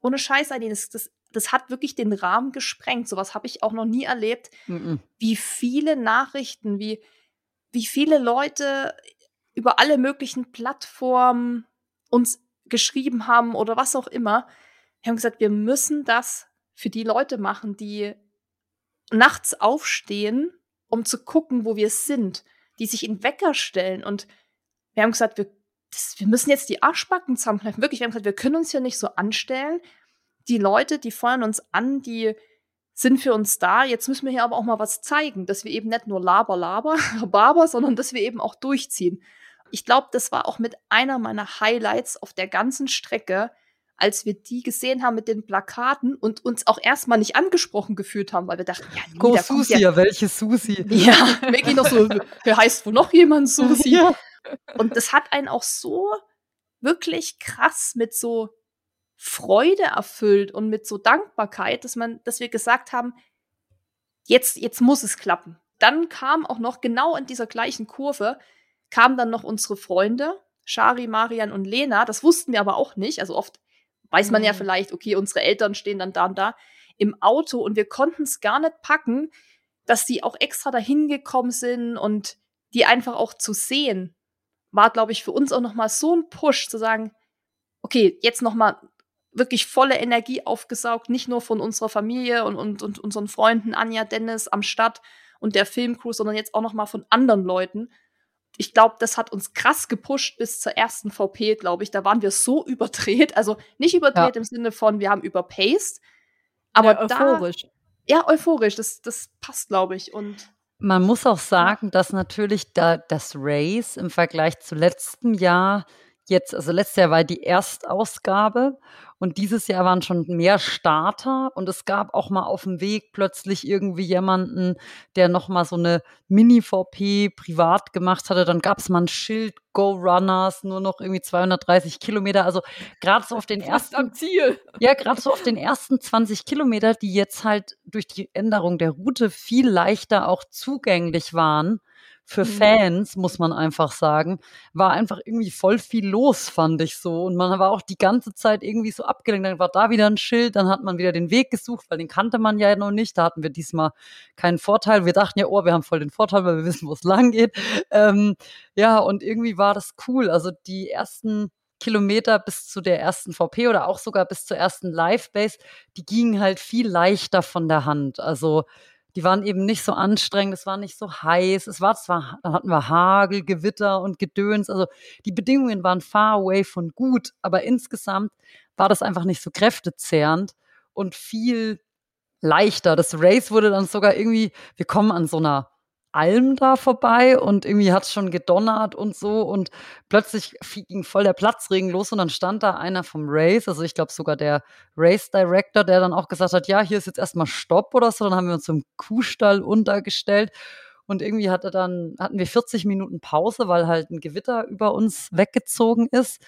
ohne Scheiß, das, das das hat wirklich den Rahmen gesprengt. Sowas habe ich auch noch nie erlebt. Mm Wie viele Nachrichten, wie, wie viele Leute über alle möglichen Plattformen uns geschrieben haben oder was auch immer. Wir haben gesagt, wir müssen das für die Leute machen, die nachts aufstehen, um zu gucken, wo wir sind, die sich in Wecker stellen. Und wir haben gesagt, wir, das, wir müssen jetzt die Arschbacken zusammenkneifen. Wirklich, wir haben gesagt, wir können uns ja nicht so anstellen die Leute, die feuern uns an, die sind für uns da. Jetzt müssen wir hier aber auch mal was zeigen, dass wir eben nicht nur laber, laber, barber, sondern dass wir eben auch durchziehen. ich glaube, das war auch mit einer meiner Highlights auf der ganzen Strecke, als wir die gesehen haben mit den Plakaten und uns auch erstmal nicht angesprochen gefühlt haben, weil wir dachten, ja, nee, Go da Susi, ja, ja, welche Susi? ja, Maggie noch so, wer heißt wohl noch jemand Susi? Ja. Und das hat einen auch so wirklich krass mit so Freude erfüllt und mit so Dankbarkeit, dass man, dass wir gesagt haben, jetzt, jetzt muss es klappen. Dann kam auch noch genau in dieser gleichen Kurve, kamen dann noch unsere Freunde, Shari, Marian und Lena. Das wussten wir aber auch nicht. Also oft weiß man ja mhm. vielleicht, okay, unsere Eltern stehen dann da und da im Auto und wir konnten es gar nicht packen, dass die auch extra dahin gekommen sind und die einfach auch zu sehen, war, glaube ich, für uns auch noch mal so ein Push zu sagen, okay, jetzt noch mal wirklich volle Energie aufgesaugt, nicht nur von unserer Familie und, und, und unseren Freunden Anja, Dennis am Start und der Filmcrew, sondern jetzt auch noch mal von anderen Leuten. Ich glaube, das hat uns krass gepusht bis zur ersten VP, glaube ich. Da waren wir so überdreht, also nicht überdreht ja. im Sinne von, wir haben überpaced, aber ja, euphorisch. Da, ja, euphorisch, das, das passt, glaube ich. Und man muss auch sagen, dass natürlich da das Race im Vergleich zu letztem Jahr jetzt, also letztes Jahr war die Erstausgabe und dieses Jahr waren schon mehr Starter und es gab auch mal auf dem Weg plötzlich irgendwie jemanden, der nochmal so eine Mini-VP privat gemacht hatte. Dann gab es mal ein Schild, Go Runners, nur noch irgendwie 230 Kilometer. Also gerade so auf den Fast ersten am Ziel. Ja, gerade so auf den ersten 20 Kilometer, die jetzt halt durch die Änderung der Route viel leichter auch zugänglich waren für mhm. Fans, muss man einfach sagen, war einfach irgendwie voll viel los, fand ich so. Und man war auch die ganze Zeit irgendwie so abgelenkt. Dann war da wieder ein Schild, dann hat man wieder den Weg gesucht, weil den kannte man ja noch nicht. Da hatten wir diesmal keinen Vorteil. Wir dachten ja, oh, wir haben voll den Vorteil, weil wir wissen, wo es lang geht. Ähm, ja, und irgendwie war das cool. Also die ersten Kilometer bis zu der ersten VP oder auch sogar bis zur ersten Live-Base, die gingen halt viel leichter von der Hand. Also die waren eben nicht so anstrengend, es war nicht so heiß, es war zwar, dann hatten wir Hagel, Gewitter und Gedöns, also die Bedingungen waren far away von gut, aber insgesamt war das einfach nicht so kräftezehrend und viel leichter. Das Race wurde dann sogar irgendwie, wir kommen an so einer Alm da vorbei und irgendwie hat es schon gedonnert und so und plötzlich ging voll der Platzregen los und dann stand da einer vom Race, also ich glaube sogar der Race Director, der dann auch gesagt hat, ja, hier ist jetzt erstmal Stopp oder so, dann haben wir uns im Kuhstall untergestellt und irgendwie hatte dann, hatten wir 40 Minuten Pause, weil halt ein Gewitter über uns weggezogen ist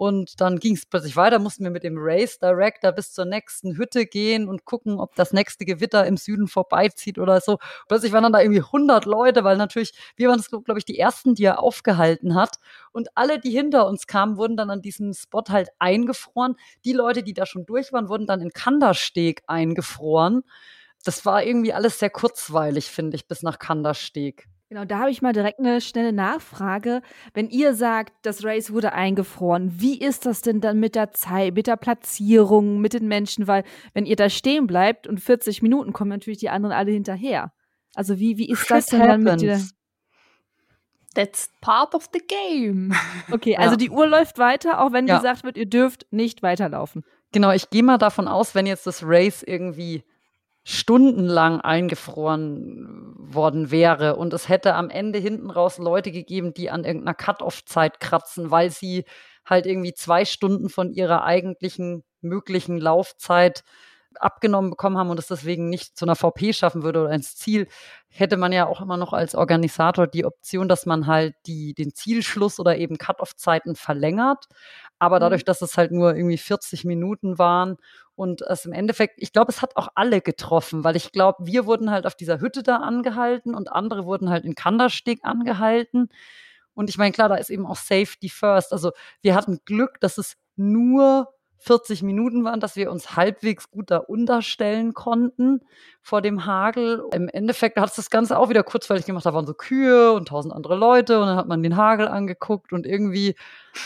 und dann ging es plötzlich weiter, mussten wir mit dem Race Director bis zur nächsten Hütte gehen und gucken, ob das nächste Gewitter im Süden vorbeizieht oder so. Plötzlich waren dann da irgendwie 100 Leute, weil natürlich, wir waren glaube ich, die ersten, die er aufgehalten hat. Und alle, die hinter uns kamen, wurden dann an diesem Spot halt eingefroren. Die Leute, die da schon durch waren, wurden dann in Kandersteg eingefroren. Das war irgendwie alles sehr kurzweilig, finde ich, bis nach Kandersteg. Genau, da habe ich mal direkt eine schnelle Nachfrage. Wenn ihr sagt, das Race wurde eingefroren, wie ist das denn dann mit der Zeit, mit der Platzierung, mit den Menschen? Weil, wenn ihr da stehen bleibt und 40 Minuten kommen natürlich die anderen alle hinterher. Also, wie, wie ist das denn dann mit dir? That's part of the game. Okay, also ja. die Uhr läuft weiter, auch wenn ja. gesagt wird, ihr dürft nicht weiterlaufen. Genau, ich gehe mal davon aus, wenn jetzt das Race irgendwie stundenlang eingefroren worden wäre und es hätte am Ende hinten raus Leute gegeben, die an irgendeiner Cut-off-Zeit kratzen, weil sie halt irgendwie zwei Stunden von ihrer eigentlichen möglichen Laufzeit abgenommen bekommen haben und es deswegen nicht zu einer VP schaffen würde oder ins Ziel, hätte man ja auch immer noch als Organisator die Option, dass man halt die, den Zielschluss oder eben Cut-off-Zeiten verlängert. Aber mhm. dadurch, dass es halt nur irgendwie 40 Minuten waren und es im Endeffekt, ich glaube, es hat auch alle getroffen, weil ich glaube, wir wurden halt auf dieser Hütte da angehalten und andere wurden halt in Kandersteg angehalten. Und ich meine, klar, da ist eben auch Safety First. Also wir hatten Glück, dass es nur 40 Minuten waren, dass wir uns halbwegs gut da unterstellen konnten vor dem Hagel. Im Endeffekt hat es das Ganze auch wieder kurzweilig gemacht. Da waren so Kühe und tausend andere Leute und dann hat man den Hagel angeguckt und irgendwie,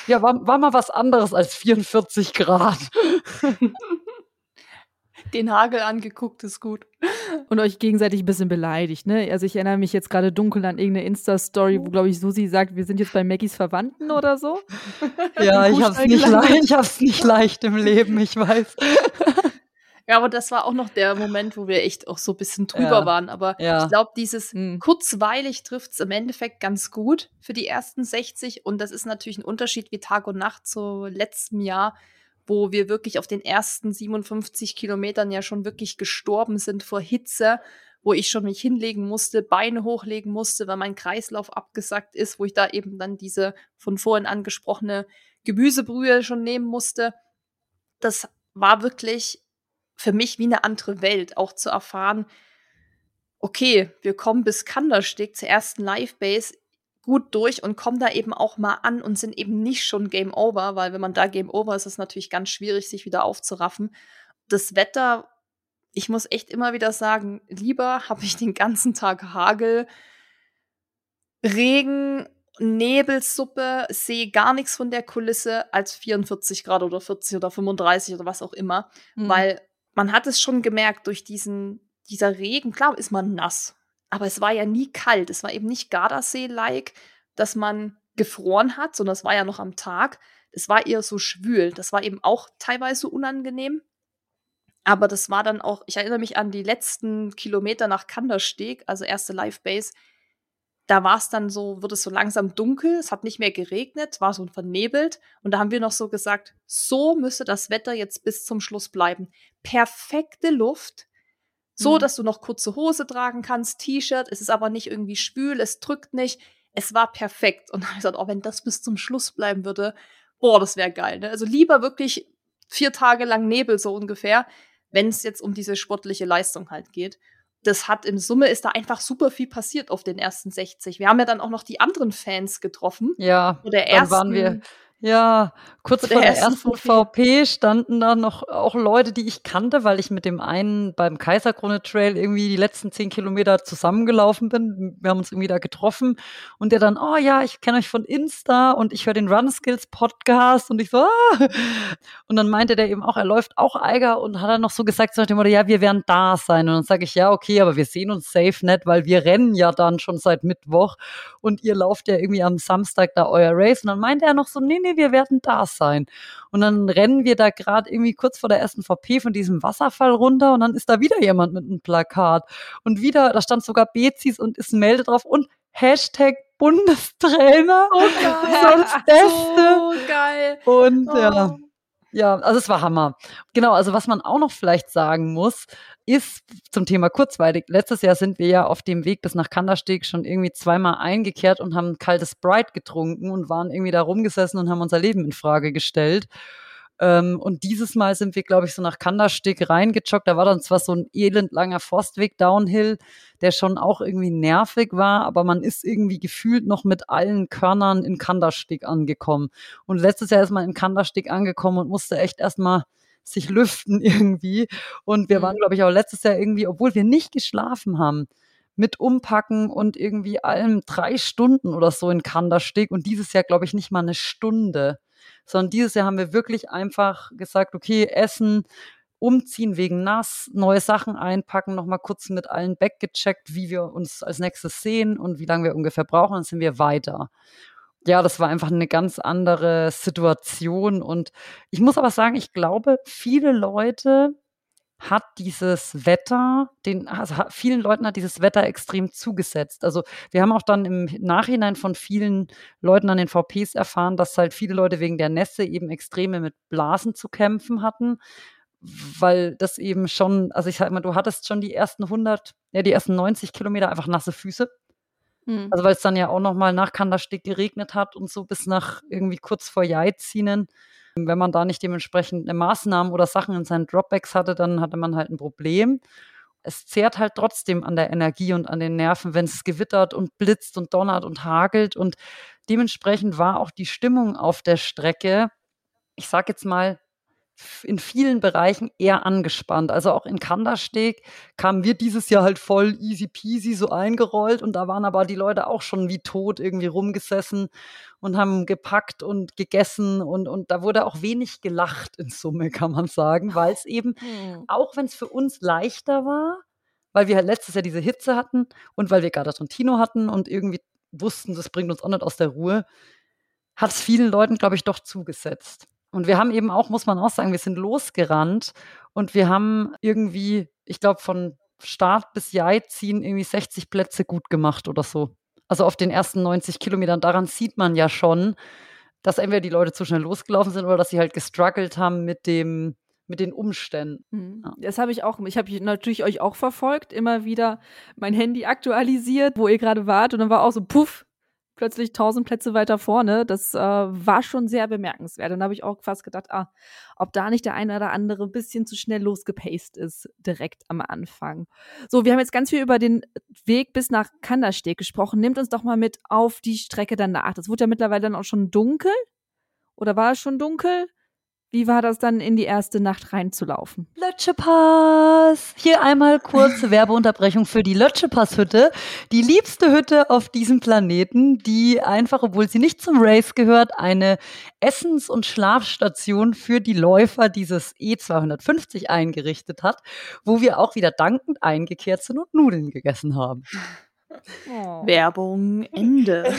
ja, war, war mal was anderes als 44 Grad. den Hagel angeguckt, ist gut. Und euch gegenseitig ein bisschen beleidigt, ne? Also ich erinnere mich jetzt gerade dunkel an irgendeine Insta-Story, wo, glaube ich, Susi sagt, wir sind jetzt bei Maggies Verwandten oder so. Ja, ich hab's nicht leicht, ich hab's nicht leicht im Leben, ich weiß. Ja, aber das war auch noch der Moment, wo wir echt auch so ein bisschen drüber Ja. waren. Aber Ja. ich glaube, dieses Mhm. kurzweilig trifft es im Endeffekt ganz gut für die ersten 60. Und das ist natürlich ein Unterschied wie Tag und Nacht zu letztem Jahr, wo wir wirklich auf den ersten 57 Kilometern ja schon wirklich gestorben sind vor Hitze, wo ich schon mich hinlegen musste, Beine hochlegen musste, weil mein Kreislauf abgesackt ist, wo ich da eben dann diese von vorhin angesprochene Gemüsebrühe schon nehmen musste. Das war wirklich für mich wie eine andere Welt, auch zu erfahren, okay, wir kommen bis Kandersteg zur ersten Live-Base gut durch und kommen da eben auch mal an und sind eben nicht schon Game Over, weil wenn man da Game Over ist, ist es natürlich ganz schwierig, sich wieder aufzuraffen. Das Wetter, ich muss echt immer wieder sagen, lieber habe ich den ganzen Tag Hagel, Regen, Nebelsuppe, sehe gar nichts von der Kulisse als 44 Grad oder 40 oder 35 oder was auch immer, Mhm. weil man hat es schon gemerkt durch diesen dieser Regen, klar ist man nass, aber es war ja nie kalt. Es war eben nicht Gardasee-like, dass man gefroren hat, sondern es war ja noch am Tag. Es war eher so schwül. Das war eben auch teilweise unangenehm. Aber das war dann auch, ich erinnere mich an die letzten Kilometer nach Kandersteg, also erste Live-Base. Da war es dann so, wurde es so langsam dunkel, es hat nicht mehr geregnet, war so vernebelt. Und da haben wir noch so gesagt, so müsse das Wetter jetzt bis zum Schluss bleiben. Perfekte Luft, so Mhm. dass du noch kurze Hose tragen kannst, T-Shirt, es ist aber nicht irgendwie schwül, es drückt nicht. Es war perfekt. Und dann habe ich gesagt, oh, wenn das bis zum Schluss bleiben würde, boah, das wäre geil. Ne? Also lieber wirklich vier Tage lang Nebel so ungefähr, wenn es jetzt um diese sportliche Leistung halt geht. Das hat im Summe ist da einfach super viel passiert auf den ersten 60. Wir haben ja dann auch noch die anderen Fans getroffen. Ja, dann waren wir ersten- ja, kurz Vor der der ersten ersten VP standen da noch auch Leute, die ich kannte, weil ich mit dem einen beim Kaiserkrone Trail irgendwie die letzten zehn Kilometer zusammengelaufen bin. Wir haben uns irgendwie da getroffen und der dann, oh ja, ich kenne euch von Insta und ich höre den Run Skills Podcast und ich so, ah. Und dann meinte der eben auch, er läuft auch Eiger und hat dann noch so gesagt, so nach dem Motto, ja, wir werden da sein. Und dann sage ich, ja, okay, aber wir sehen uns safe nicht, weil wir rennen ja dann schon seit Mittwoch und ihr lauft ja irgendwie am Samstag da euer Race. Und dann meinte er noch so, nee, nee, wir werden da sein. Und dann rennen wir da gerade irgendwie kurz vor der ersten VP von diesem Wasserfall runter und dann ist da wieder jemand mit einem Plakat. Und wieder, da stand sogar Bezis und ist ein Melde drauf und Hashtag Bundestrainer. So So das Beste. So geil. Und Oh. ja. Ja, also es war Hammer. Genau, also was man auch noch vielleicht sagen muss, ist zum Thema kurzweilig. Letztes Jahr sind wir ja auf dem Weg bis nach Kandersteg schon irgendwie zweimal eingekehrt und haben kaltes Sprite getrunken und waren irgendwie da rumgesessen und haben unser Leben in Frage gestellt. Ähm, und dieses Mal sind wir, glaube ich, so nach Kandersteg reingejoggt. Da war dann zwar so ein elendlanger Forstweg Downhill, der schon auch irgendwie nervig war, aber man ist irgendwie gefühlt noch mit allen Körnern in Kandersteg angekommen. Und letztes Jahr ist man in Kandersteg angekommen und musste echt erstmal sich lüften irgendwie. Und wir Mhm. waren, glaube ich, auch letztes Jahr irgendwie, obwohl wir nicht geschlafen haben, mit Umpacken und irgendwie allem drei Stunden oder so in Kandersteg. Und dieses Jahr, glaube ich, nicht mal eine Stunde. Sondern dieses Jahr haben wir wirklich einfach gesagt, okay, Essen, umziehen wegen nass, neue Sachen einpacken, nochmal kurz mit allen back gecheckt, wie wir uns als nächstes sehen und wie lange wir ungefähr brauchen, dann sind wir weiter. Ja, das war einfach eine ganz andere Situation und ich muss aber sagen, ich glaube, viele Leute hat dieses Wetter, den, also vielen Leuten hat dieses Wetter extrem zugesetzt. Also wir haben auch dann im Nachhinein von vielen Leuten an den VPs erfahren, dass halt viele Leute wegen der Nässe eben extreme mit Blasen zu kämpfen hatten, weil das eben schon, also ich sag mal, du hattest schon die ersten 100, ja die ersten 90 Kilometer einfach nasse Füße. Mhm. Also weil es dann ja auch noch mal nach Kandersteg geregnet hat und so bis nach irgendwie kurz vor Jaizinen. Wenn man da nicht dementsprechend eine Maßnahmen oder Sachen in seinen Dropbacks hatte, dann hatte man halt ein Problem. Es zehrt halt trotzdem an der Energie und an den Nerven, wenn es gewittert und blitzt und donnert und hagelt. Und dementsprechend war auch die Stimmung auf der Strecke, ich sag jetzt mal, in vielen Bereichen eher angespannt. Also auch in Kandersteg kamen wir dieses Jahr halt voll easy peasy so eingerollt und da waren aber die Leute auch schon wie tot irgendwie rumgesessen und haben gepackt und gegessen und, und da wurde auch wenig gelacht in Summe, kann man sagen, weil es eben, Mhm. auch wenn es für uns leichter war, weil wir halt letztes Jahr diese Hitze hatten und weil wir Garda Trentino hatten und irgendwie wussten, das bringt uns auch nicht aus der Ruhe, hat es vielen Leuten, glaube ich, doch zugesetzt. Und wir haben eben auch, muss man auch sagen, wir sind losgerannt Und wir haben irgendwie, ich glaube, von Start bis Jai ziehen irgendwie 60 Plätze gut gemacht oder so. Also auf den ersten 90 Kilometern. Daran sieht man ja schon, dass entweder die Leute zu schnell losgelaufen sind oder dass sie halt gestruggelt haben mit dem, mit den Umständen. Mhm. Ja. Das habe ich auch. Ich habe natürlich euch auch verfolgt, immer wieder mein Handy aktualisiert, wo ihr gerade wart. Und dann war auch so, puff, plötzlich tausend Plätze weiter vorne. Das äh, war schon sehr bemerkenswert. Und da habe ich auch fast gedacht, ah, ob da nicht der eine oder andere ein bisschen zu schnell losgepaced ist, direkt am Anfang. So, wir haben jetzt ganz viel über den Weg bis nach Kandersteg gesprochen. Nehmt uns doch mal mit auf die Strecke danach. Das wurde ja mittlerweile dann auch schon dunkel. Oder war es schon dunkel? Wie war das dann in die erste Nacht reinzulaufen? Lötschepass! Hier einmal kurze Werbeunterbrechung für die Lötschepass-Hütte. Die liebste Hütte auf diesem Planeten, die einfach, obwohl sie nicht zum Race gehört, eine Essens- und Schlafstation für die Läufer dieses E250 eingerichtet hat, wo wir auch wieder dankend eingekehrt sind und Nudeln gegessen haben. Oh. Werbung Ende.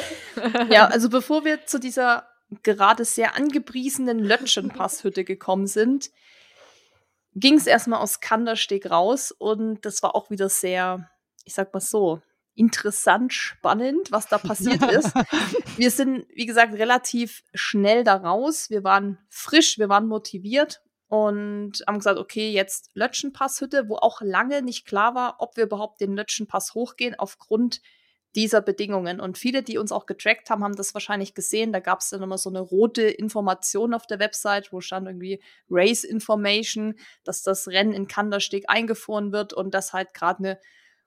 ja, also bevor wir zu dieser gerade sehr angepriesenen Lötschenpasshütte gekommen sind, ging es erstmal aus Kandersteg raus und das war auch wieder sehr, ich sag mal so, interessant, spannend, was da passiert ist. Wir sind, wie gesagt, relativ schnell da raus. Wir waren frisch, wir waren motiviert und haben gesagt, okay, jetzt Lötschenpasshütte, wo auch lange nicht klar war, ob wir überhaupt den Lötschenpass hochgehen aufgrund dieser Bedingungen. Und viele, die uns auch getrackt haben, haben das wahrscheinlich gesehen. Da gab es dann immer so eine rote Information auf der Website, wo stand irgendwie Race Information, dass das Rennen in Kandersteg eingefroren wird und dass halt gerade eine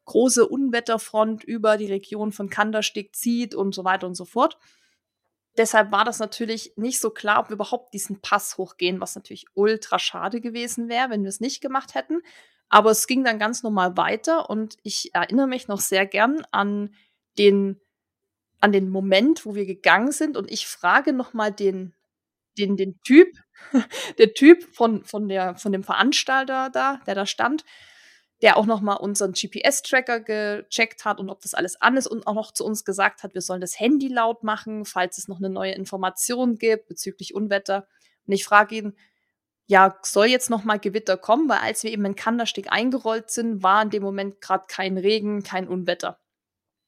große Unwetterfront über die Region von Kandersteg zieht und so weiter und so fort. Deshalb war das natürlich nicht so klar, ob wir überhaupt diesen Pass hochgehen, was natürlich ultra schade gewesen wäre, wenn wir es nicht gemacht hätten. Aber es ging dann ganz normal weiter und ich erinnere mich noch sehr gern an den, an den Moment, wo wir gegangen sind und ich frage nochmal den, den, den Typ, der Typ von, von, der, von dem Veranstalter da, der da stand, der auch nochmal unseren GPS-Tracker gecheckt hat und ob das alles an ist und auch noch zu uns gesagt hat, wir sollen das Handy laut machen, falls es noch eine neue Information gibt bezüglich Unwetter. Und ich frage ihn, ja, soll jetzt noch mal Gewitter kommen, weil als wir eben in Kandersteg eingerollt sind, war in dem Moment gerade kein Regen, kein Unwetter.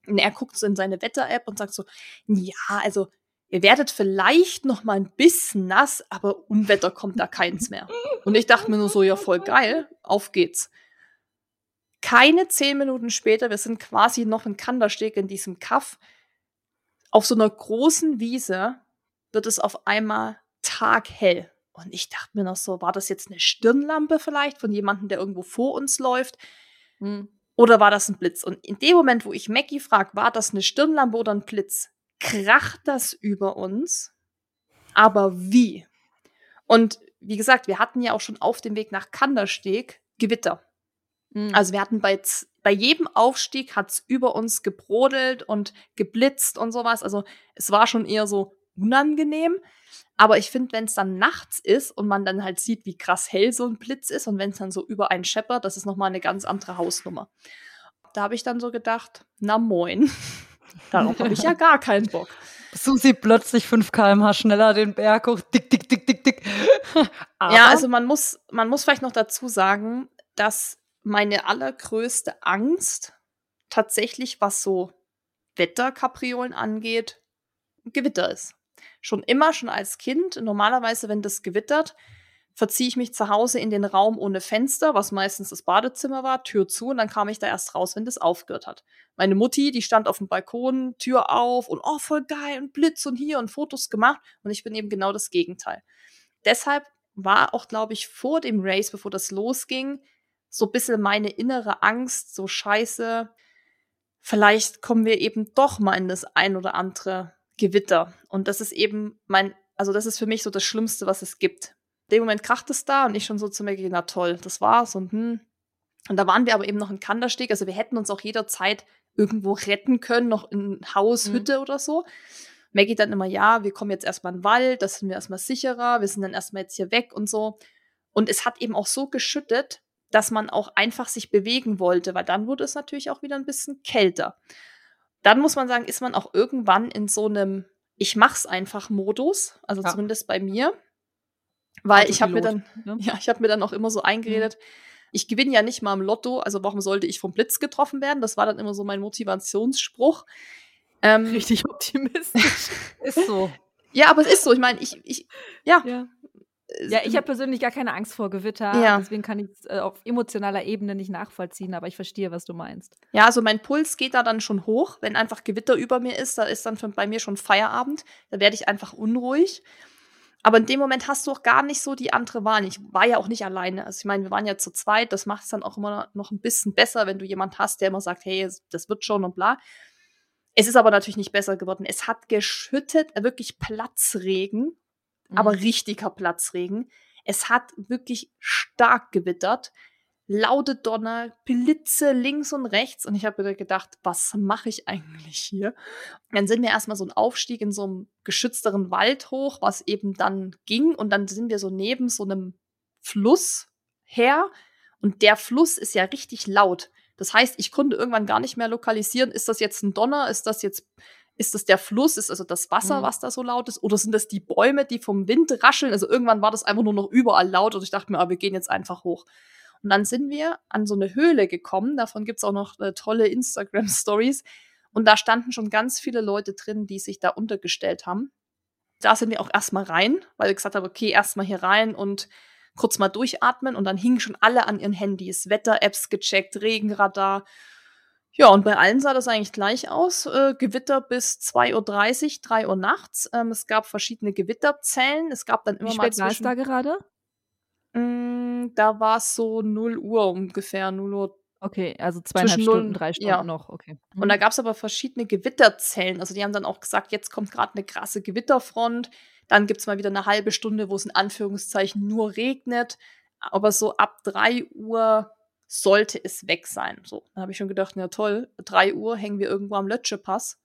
Und er guckt so in seine Wetter-App und sagt so, ja, also ihr werdet vielleicht noch mal ein bisschen nass, aber Unwetter kommt da keins mehr. Und ich dachte mir nur so, ja, voll geil, auf geht's. Keine zehn Minuten später, wir sind quasi noch in Kandersteg in diesem Kaff, auf so einer großen Wiese wird es auf einmal taghell. Und ich dachte mir noch so, war das jetzt eine Stirnlampe vielleicht von jemandem, der irgendwo vor uns läuft? Hm. Oder war das ein Blitz? Und in dem Moment, wo ich Mackie frage, war das eine Stirnlampe oder ein Blitz, kracht das über uns. Aber wie? Und wie gesagt, wir hatten ja auch schon auf dem Weg nach Kandersteg Gewitter. Mhm. Also wir hatten bei, bei jedem Aufstieg hat es über uns gebrodelt und geblitzt und sowas. Also es war schon eher so unangenehm. Aber ich finde, wenn es dann nachts ist und man dann halt sieht, wie krass hell so ein Blitz ist und wenn es dann so über einen scheppert, das ist nochmal eine ganz andere Hausnummer. Da habe ich dann so gedacht, na moin, darauf habe ich ja gar keinen Bock. Susi plötzlich 5 km/h schneller den Berg hoch, dick, dick, dick, dick, dick. ja, also man muss, man muss vielleicht noch dazu sagen, dass meine allergrößte Angst tatsächlich, was so Wetterkapriolen angeht, Gewitter ist schon immer, schon als Kind, normalerweise, wenn das gewittert, verziehe ich mich zu Hause in den Raum ohne Fenster, was meistens das Badezimmer war, Tür zu und dann kam ich da erst raus, wenn das aufgehört hat. Meine Mutti, die stand auf dem Balkon, Tür auf und oh, voll geil und Blitz und hier und Fotos gemacht und ich bin eben genau das Gegenteil. Deshalb war auch, glaube ich, vor dem Race, bevor das losging, so ein bisschen meine innere Angst, so scheiße, vielleicht kommen wir eben doch mal in das ein oder andere Gewitter. Und das ist eben mein, also das ist für mich so das Schlimmste, was es gibt. In dem Moment kracht es da und ich schon so zu mir, na toll, das war's und hm. Und da waren wir aber eben noch in Kandersteg, also wir hätten uns auch jederzeit irgendwo retten können, noch in Haus. Hütte mhm. oder so. Maggie dann immer, ja, wir kommen jetzt erstmal in den Wald, das sind wir erstmal sicherer, wir sind dann erstmal jetzt hier weg und so. Und es hat eben auch so geschüttet, dass man auch einfach sich bewegen wollte, weil dann wurde es natürlich auch wieder ein bisschen kälter dann muss man sagen, ist man auch irgendwann in so einem Ich mach's einfach Modus, also ja. zumindest bei mir. Weil ich habe mir dann, ne? ja, ich habe mir dann auch immer so eingeredet, mhm. ich gewinne ja nicht mal im Lotto, also warum sollte ich vom Blitz getroffen werden? Das war dann immer so mein Motivationsspruch. Ähm, Richtig optimistisch. ist so. Ja, aber es ist so. Ich meine, ich, ich, ja. Ja, ja ich habe persönlich gar keine Angst vor Gewitter. Ja. Deswegen kann ich es äh, auf emotionaler Ebene nicht nachvollziehen, aber ich verstehe, was du meinst. Ja, also mein Puls geht da dann schon hoch. Wenn einfach Gewitter über mir ist, da ist dann bei mir schon Feierabend. Da werde ich einfach unruhig. Aber in dem Moment hast du auch gar nicht so die andere Wahl. Ich war ja auch nicht alleine. Also ich meine, wir waren ja zu zweit. Das macht es dann auch immer noch ein bisschen besser, wenn du jemand hast, der immer sagt, hey, das wird schon und bla. Es ist aber natürlich nicht besser geworden. Es hat geschüttet, wirklich Platzregen, mhm. aber richtiger Platzregen. Es hat wirklich stark gewittert. Laute Donner, Blitze links und rechts. Und ich habe mir gedacht, was mache ich eigentlich hier? Dann sind wir erstmal so einen Aufstieg in so einem geschützteren Wald hoch, was eben dann ging. Und dann sind wir so neben so einem Fluss her. Und der Fluss ist ja richtig laut. Das heißt, ich konnte irgendwann gar nicht mehr lokalisieren, ist das jetzt ein Donner, ist das jetzt, ist das der Fluss, ist also das Wasser, mhm. was da so laut ist, oder sind das die Bäume, die vom Wind rascheln? Also irgendwann war das einfach nur noch überall laut und ich dachte mir, ah, wir gehen jetzt einfach hoch. Und dann sind wir an so eine Höhle gekommen, davon gibt's auch noch äh, tolle Instagram-Stories. Und da standen schon ganz viele Leute drin, die sich da untergestellt haben. Da sind wir auch erstmal rein, weil wir gesagt haben, okay, erstmal hier rein und kurz mal durchatmen und dann hingen schon alle an ihren Handys. Wetter-Apps gecheckt, Regenradar. Ja, und bei allen sah das eigentlich gleich aus. Äh, Gewitter bis 2.30 Uhr, 3 Uhr nachts. Ähm, es gab verschiedene Gewitterzellen. Es gab dann immer Wie mal spät zwischen... war da gerade? Mm, da war es so 0 Uhr ungefähr, 0 Uhr Okay, also zweieinhalb Stunden, drei Stunden ja. noch, okay. Mhm. Und da gab es aber verschiedene Gewitterzellen. Also die haben dann auch gesagt, jetzt kommt gerade eine krasse Gewitterfront. Dann gibt es mal wieder eine halbe Stunde, wo es in Anführungszeichen nur regnet. Aber so ab 3 Uhr sollte es weg sein. So, da habe ich schon gedacht, na toll, 3 Uhr hängen wir irgendwo am Lötschepass.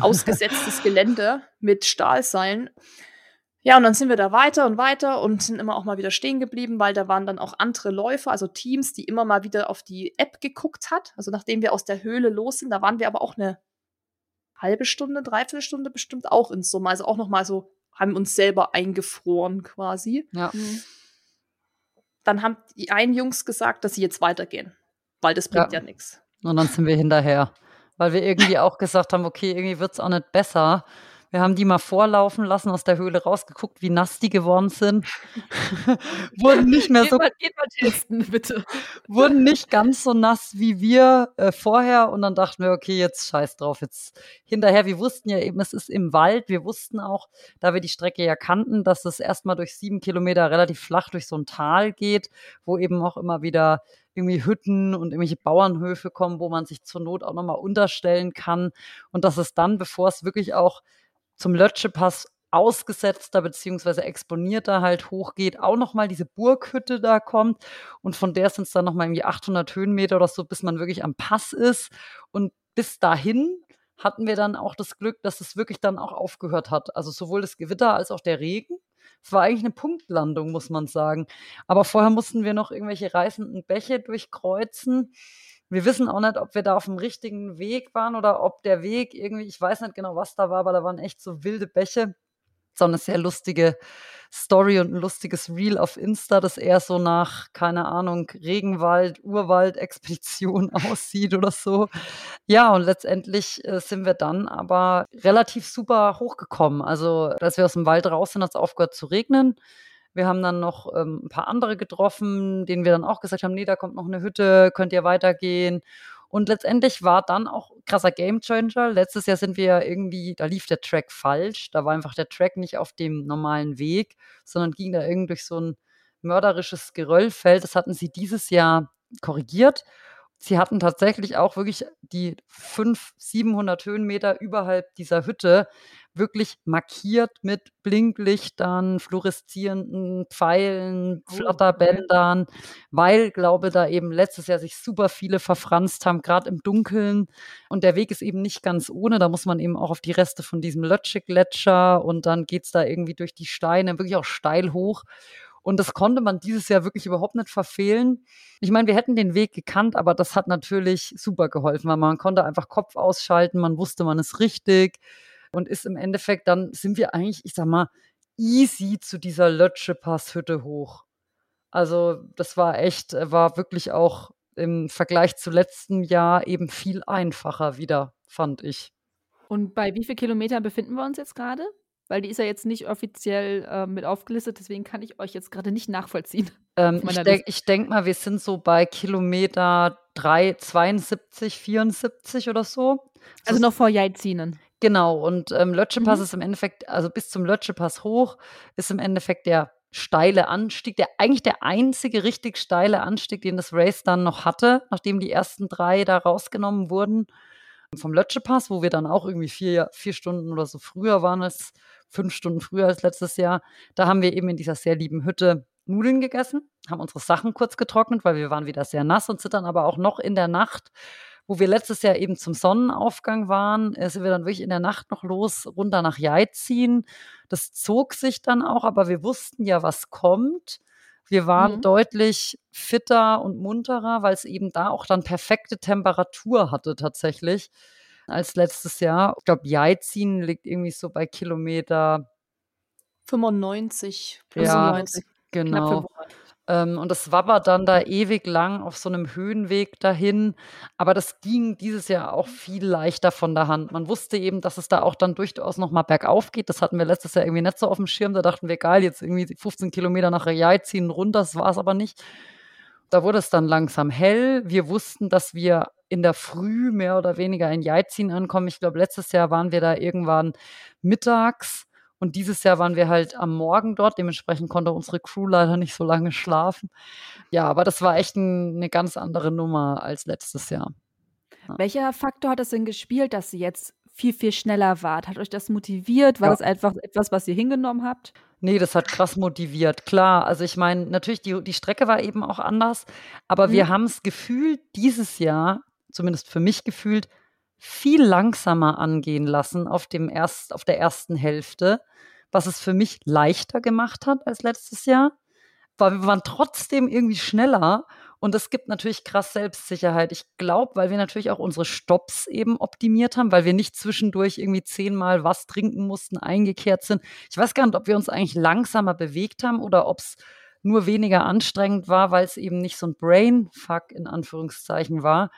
Ausgesetztes Gelände mit Stahlseilen. Ja, und dann sind wir da weiter und weiter und sind immer auch mal wieder stehen geblieben, weil da waren dann auch andere Läufer, also Teams, die immer mal wieder auf die App geguckt hat. Also nachdem wir aus der Höhle los sind, da waren wir aber auch eine halbe Stunde, dreiviertel Stunde bestimmt auch in Summe. Also auch noch mal so haben uns selber eingefroren quasi. Ja. Mhm. Dann haben die einen Jungs gesagt, dass sie jetzt weitergehen, weil das bringt ja, ja nichts. Und dann sind wir hinterher, weil wir irgendwie auch gesagt haben, okay, irgendwie wird es auch nicht besser. Wir haben die mal vorlaufen lassen, aus der Höhle rausgeguckt, wie nass die geworden sind. wurden nicht mehr so. Geht mal, geht mal testen, bitte. wurden nicht ganz so nass wie wir äh, vorher. Und dann dachten wir, okay, jetzt scheiß drauf, jetzt hinterher. Wir wussten ja eben, es ist im Wald. Wir wussten auch, da wir die Strecke ja kannten, dass es erstmal durch sieben Kilometer relativ flach durch so ein Tal geht, wo eben auch immer wieder irgendwie Hütten und irgendwelche Bauernhöfe kommen, wo man sich zur Not auch nochmal unterstellen kann. Und dass es dann, bevor es wirklich auch zum Lötschepass ausgesetzter beziehungsweise exponierter halt hochgeht, auch nochmal diese Burghütte da kommt und von der sind es dann nochmal irgendwie 800 Höhenmeter oder so, bis man wirklich am Pass ist und bis dahin hatten wir dann auch das Glück, dass es wirklich dann auch aufgehört hat. Also sowohl das Gewitter als auch der Regen. Es war eigentlich eine Punktlandung, muss man sagen. Aber vorher mussten wir noch irgendwelche reißenden Bäche durchkreuzen wir wissen auch nicht, ob wir da auf dem richtigen Weg waren oder ob der Weg irgendwie, ich weiß nicht genau, was da war, aber da waren echt so wilde Bäche. So eine sehr lustige Story und ein lustiges Reel auf Insta, das eher so nach, keine Ahnung, Regenwald, Urwald-Expedition aussieht oder so. Ja, und letztendlich äh, sind wir dann aber relativ super hochgekommen. Also, als wir aus dem Wald raus sind, hat es aufgehört zu regnen. Wir haben dann noch ähm, ein paar andere getroffen, denen wir dann auch gesagt haben, nee, da kommt noch eine Hütte, könnt ihr weitergehen. Und letztendlich war dann auch krasser Gamechanger. Letztes Jahr sind wir irgendwie, da lief der Track falsch. Da war einfach der Track nicht auf dem normalen Weg, sondern ging da irgendwie durch so ein mörderisches Geröllfeld. Das hatten sie dieses Jahr korrigiert. Sie hatten tatsächlich auch wirklich die 500, 700 Höhenmeter überhalb dieser Hütte wirklich markiert mit Blinklichtern, fluoreszierenden Pfeilen, oh, Flatterbändern, weil, glaube da eben letztes Jahr sich super viele verfranst haben, gerade im Dunkeln. Und der Weg ist eben nicht ganz ohne. Da muss man eben auch auf die Reste von diesem Lötsche-Gletscher und dann geht es da irgendwie durch die Steine, wirklich auch steil hoch. Und das konnte man dieses Jahr wirklich überhaupt nicht verfehlen. Ich meine, wir hätten den Weg gekannt, aber das hat natürlich super geholfen, weil man konnte einfach Kopf ausschalten, man wusste, man ist richtig und ist im Endeffekt, dann sind wir eigentlich, ich sag mal, easy zu dieser Lötschepass-Hütte hoch. Also das war echt, äh, war wirklich auch im Vergleich zu letztem Jahr eben viel einfacher wieder, fand ich. Und bei wie viel Kilometern befinden wir uns jetzt gerade? Weil die ist ja jetzt nicht offiziell äh, mit aufgelistet, deswegen kann ich euch jetzt gerade nicht nachvollziehen. Ähm, ich denke denk mal, wir sind so bei Kilometer 3, 72, 74 oder so. Also noch vor Jaizinen. Genau, und ähm, Lötschepass mhm. ist im Endeffekt, also bis zum Lötschepass hoch, ist im Endeffekt der steile Anstieg, der eigentlich der einzige richtig steile Anstieg, den das Race dann noch hatte, nachdem die ersten drei da rausgenommen wurden vom Lötschepass, wo wir dann auch irgendwie vier, vier Stunden oder so früher waren als fünf Stunden früher als letztes Jahr. Da haben wir eben in dieser sehr lieben Hütte Nudeln gegessen, haben unsere Sachen kurz getrocknet, weil wir waren wieder sehr nass und sind dann aber auch noch in der Nacht wo wir letztes Jahr eben zum Sonnenaufgang waren, äh, sind wir dann wirklich in der Nacht noch los, runter nach Jaizin. Das zog sich dann auch, aber wir wussten ja, was kommt. Wir waren mhm. deutlich fitter und munterer, weil es eben da auch dann perfekte Temperatur hatte tatsächlich als letztes Jahr. Ich glaube, Jaizin liegt irgendwie so bei Kilometer 95, plus ja, 90. Genau. Ähm, und das war dann da ewig lang auf so einem Höhenweg dahin. Aber das ging dieses Jahr auch viel leichter von der Hand. Man wusste eben, dass es da auch dann durchaus noch mal bergauf geht. Das hatten wir letztes Jahr irgendwie nicht so auf dem Schirm. Da dachten wir, geil, jetzt irgendwie 15 Kilometer nach Riyadh ziehen runter. Das war es aber nicht. Da wurde es dann langsam hell. Wir wussten, dass wir in der Früh mehr oder weniger in Jaizin ankommen. Ich glaube, letztes Jahr waren wir da irgendwann mittags und dieses Jahr waren wir halt am Morgen dort. Dementsprechend konnte unsere Crew leider nicht so lange schlafen. Ja, aber das war echt ein, eine ganz andere Nummer als letztes Jahr. Ja. Welcher Faktor hat es denn gespielt, dass ihr jetzt viel, viel schneller wart? Hat euch das motiviert? War ja. das einfach etwas, was ihr hingenommen habt? Nee, das hat krass motiviert, klar. Also ich meine, natürlich, die, die Strecke war eben auch anders, aber mhm. wir haben es gefühlt dieses Jahr, zumindest für mich gefühlt, viel langsamer angehen lassen auf, dem erst, auf der ersten Hälfte, was es für mich leichter gemacht hat als letztes Jahr. Weil wir waren trotzdem irgendwie schneller und es gibt natürlich krass Selbstsicherheit. Ich glaube, weil wir natürlich auch unsere Stops eben optimiert haben, weil wir nicht zwischendurch irgendwie zehnmal was trinken mussten, eingekehrt sind. Ich weiß gar nicht, ob wir uns eigentlich langsamer bewegt haben oder ob es nur weniger anstrengend war, weil es eben nicht so ein Brainfuck in Anführungszeichen war.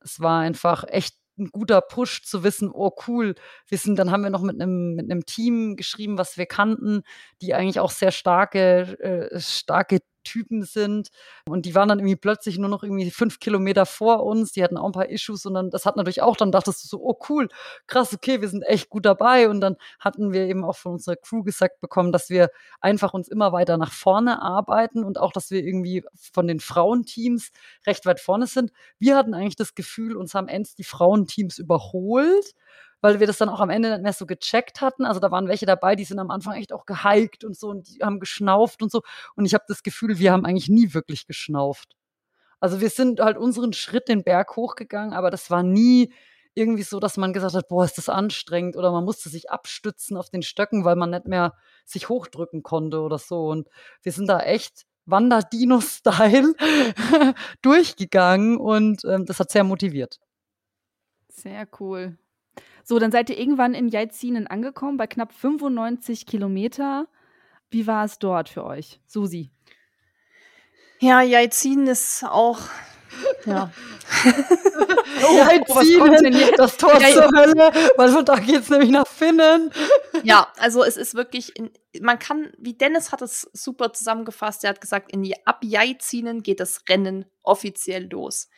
Es war einfach echt ein guter Push zu wissen, oh cool, wir sind, dann haben wir noch mit einem mit einem Team geschrieben, was wir kannten, die eigentlich auch sehr starke äh, starke Typen sind. Und die waren dann irgendwie plötzlich nur noch irgendwie fünf Kilometer vor uns. Die hatten auch ein paar Issues und dann, das hat natürlich auch, dann dachtest du so, oh cool, krass, okay, wir sind echt gut dabei. Und dann hatten wir eben auch von unserer Crew gesagt bekommen, dass wir einfach uns immer weiter nach vorne arbeiten und auch, dass wir irgendwie von den Frauenteams recht weit vorne sind. Wir hatten eigentlich das Gefühl, uns haben Ends die Frauenteams überholt weil wir das dann auch am Ende nicht mehr so gecheckt hatten. Also da waren welche dabei, die sind am Anfang echt auch gehiked und so und die haben geschnauft und so. Und ich habe das Gefühl, wir haben eigentlich nie wirklich geschnauft. Also wir sind halt unseren Schritt den Berg hochgegangen, aber das war nie irgendwie so, dass man gesagt hat, boah, ist das anstrengend oder man musste sich abstützen auf den Stöcken, weil man nicht mehr sich hochdrücken konnte oder so. Und wir sind da echt Wander-Dino-Style durchgegangen und ähm, das hat sehr motiviert. Sehr cool. So, dann seid ihr irgendwann in Jaizinen angekommen, bei knapp 95 Kilometer. Wie war es dort für euch, Susi? Ja, Jaizinen ist auch ja. oh, Jaizinen, das Tor ja, zur Hölle, weil von da geht es nämlich nach Finnen. Ja, also es ist wirklich, in, man kann, wie Dennis hat es super zusammengefasst, er hat gesagt, in die, ab Jaizinen geht das Rennen offiziell los.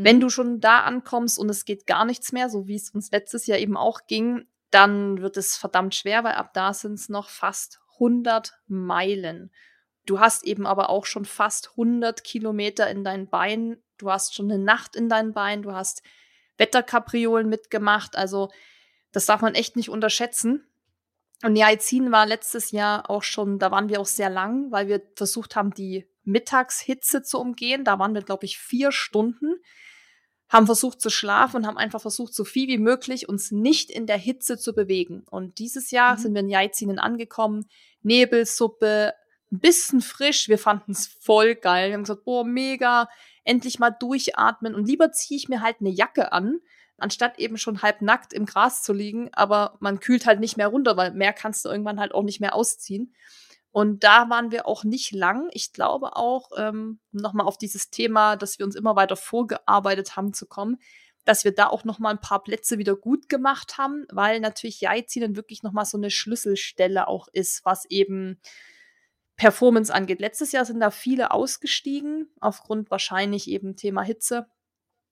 Wenn mhm. du schon da ankommst und es geht gar nichts mehr, so wie es uns letztes Jahr eben auch ging, dann wird es verdammt schwer, weil ab da sind es noch fast 100 Meilen. Du hast eben aber auch schon fast 100 Kilometer in deinen Beinen. Du hast schon eine Nacht in deinen Beinen. Du hast Wetterkapriolen mitgemacht. Also, das darf man echt nicht unterschätzen. Und Jaizin war letztes Jahr auch schon, da waren wir auch sehr lang, weil wir versucht haben, die Mittagshitze zu umgehen. Da waren wir, glaube ich, vier Stunden haben versucht zu schlafen und haben einfach versucht, so viel wie möglich uns nicht in der Hitze zu bewegen. Und dieses Jahr mhm. sind wir in Jaizinen angekommen, Nebelsuppe, ein bisschen frisch, wir fanden es voll geil. Wir haben gesagt, boah, mega, endlich mal durchatmen und lieber ziehe ich mir halt eine Jacke an, anstatt eben schon halb nackt im Gras zu liegen, aber man kühlt halt nicht mehr runter, weil mehr kannst du irgendwann halt auch nicht mehr ausziehen. Und da waren wir auch nicht lang. Ich glaube auch, ähm, nochmal auf dieses Thema, dass wir uns immer weiter vorgearbeitet haben zu kommen, dass wir da auch noch mal ein paar Plätze wieder gut gemacht haben, weil natürlich Jaizielen wirklich noch mal so eine Schlüsselstelle auch ist, was eben Performance angeht. Letztes Jahr sind da viele ausgestiegen, aufgrund wahrscheinlich eben Thema Hitze.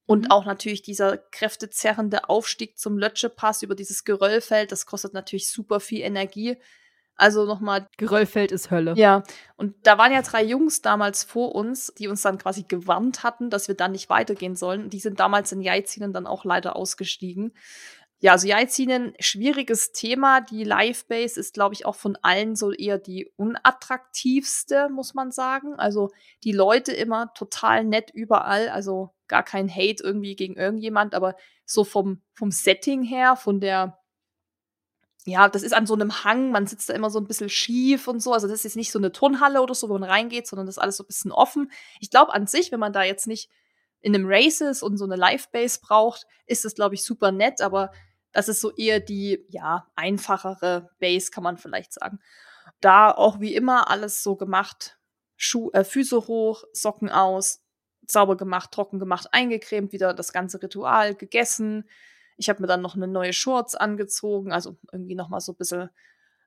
Und mhm. auch natürlich dieser kräftezerrende Aufstieg zum Lötschepass über dieses Geröllfeld, das kostet natürlich super viel Energie. Also nochmal. Geröllfeld ist Hölle. Ja. Und da waren ja drei Jungs damals vor uns, die uns dann quasi gewarnt hatten, dass wir dann nicht weitergehen sollen. Die sind damals in Jaizinen dann auch leider ausgestiegen. Ja, also Jaizinen, schwieriges Thema. Die Live-Base ist, glaube ich, auch von allen so eher die unattraktivste, muss man sagen. Also die Leute immer total nett überall. Also gar kein Hate irgendwie gegen irgendjemand, aber so vom, vom Setting her, von der ja, das ist an so einem Hang, man sitzt da immer so ein bisschen schief und so. Also das ist jetzt nicht so eine Turnhalle oder so, wo man reingeht, sondern das ist alles so ein bisschen offen. Ich glaube an sich, wenn man da jetzt nicht in einem Race ist und so eine Live-Base braucht, ist das, glaube ich, super nett, aber das ist so eher die, ja, einfachere Base, kann man vielleicht sagen. Da auch wie immer alles so gemacht, Schuh, äh, Füße hoch, Socken aus, sauber gemacht, trocken gemacht, eingecremt, wieder das ganze Ritual gegessen, ich habe mir dann noch eine neue Shorts angezogen, also irgendwie noch mal so ein bisschen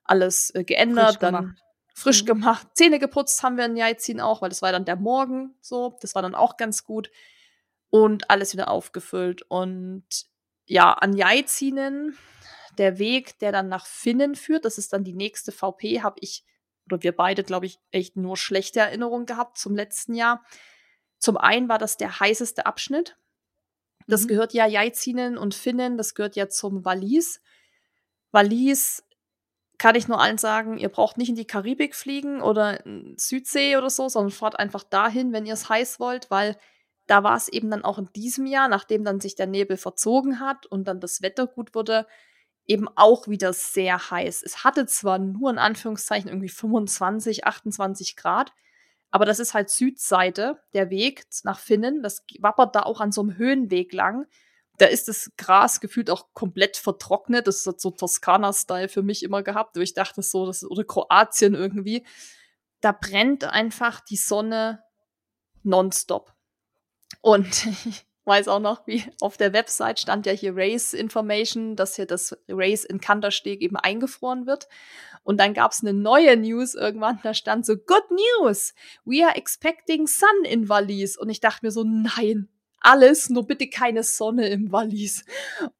alles äh, geändert, frisch dann gemacht. frisch mhm. gemacht. Zähne geputzt haben wir in Jaizin auch, weil das war dann der Morgen so. Das war dann auch ganz gut. Und alles wieder aufgefüllt. Und ja, an Jaizinen, der Weg, der dann nach Finnen führt, das ist dann die nächste VP, habe ich, oder wir beide, glaube ich, echt nur schlechte Erinnerungen gehabt zum letzten Jahr. Zum einen war das der heißeste Abschnitt. Das mhm. gehört ja Jaizinen und Finnen, das gehört ja zum Wallis. Wallis kann ich nur allen sagen, ihr braucht nicht in die Karibik fliegen oder Südsee oder so, sondern fahrt einfach dahin, wenn ihr es heiß wollt, weil da war es eben dann auch in diesem Jahr, nachdem dann sich der Nebel verzogen hat und dann das Wetter gut wurde, eben auch wieder sehr heiß. Es hatte zwar nur in Anführungszeichen irgendwie 25, 28 Grad, aber das ist halt Südseite, der Weg nach Finnen. Das wappert da auch an so einem Höhenweg lang. Da ist das Gras gefühlt auch komplett vertrocknet. Das ist so Toskana-Style für mich immer gehabt. Ich dachte so, das ist, oder Kroatien irgendwie. Da brennt einfach die Sonne nonstop. Und weiß auch noch, wie auf der Website stand ja hier Race Information, dass hier das Race in Kantersteg eben eingefroren wird. Und dann gab es eine neue News irgendwann, da stand so, Good News, we are expecting sun in Wallis. Und ich dachte mir so, nein, alles, nur bitte keine Sonne im Wallis.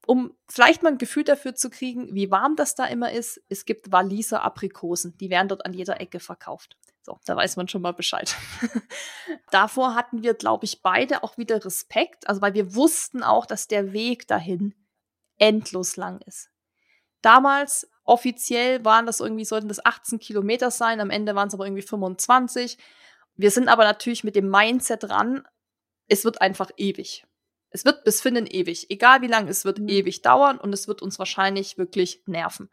Um vielleicht mal ein Gefühl dafür zu kriegen, wie warm das da immer ist, es gibt Walliser Aprikosen, die werden dort an jeder Ecke verkauft. So, da weiß man schon mal Bescheid. Davor hatten wir, glaube ich, beide auch wieder Respekt, also weil wir wussten auch, dass der Weg dahin endlos lang ist. Damals offiziell waren das irgendwie, sollten das 18 Kilometer sein, am Ende waren es aber irgendwie 25. Wir sind aber natürlich mit dem Mindset dran, es wird einfach ewig. Es wird bis Finden ewig. Egal wie lang, es wird mhm. ewig dauern und es wird uns wahrscheinlich wirklich nerven.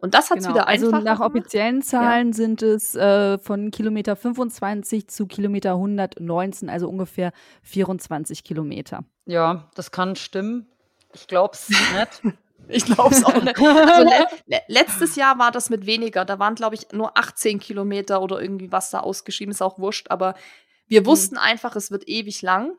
Und das hat es genau. wieder einfacher Also nach offiziellen Zahlen ja. sind es äh, von Kilometer 25 zu Kilometer 119, also ungefähr 24 Kilometer. Ja, das kann stimmen. Ich glaube es nicht. Ich glaube es auch nicht. Also le le letztes Jahr war das mit weniger. Da waren, glaube ich, nur 18 Kilometer oder irgendwie was da ausgeschrieben. Ist auch wurscht. Aber wir mhm. wussten mhm. einfach, es wird ewig lang.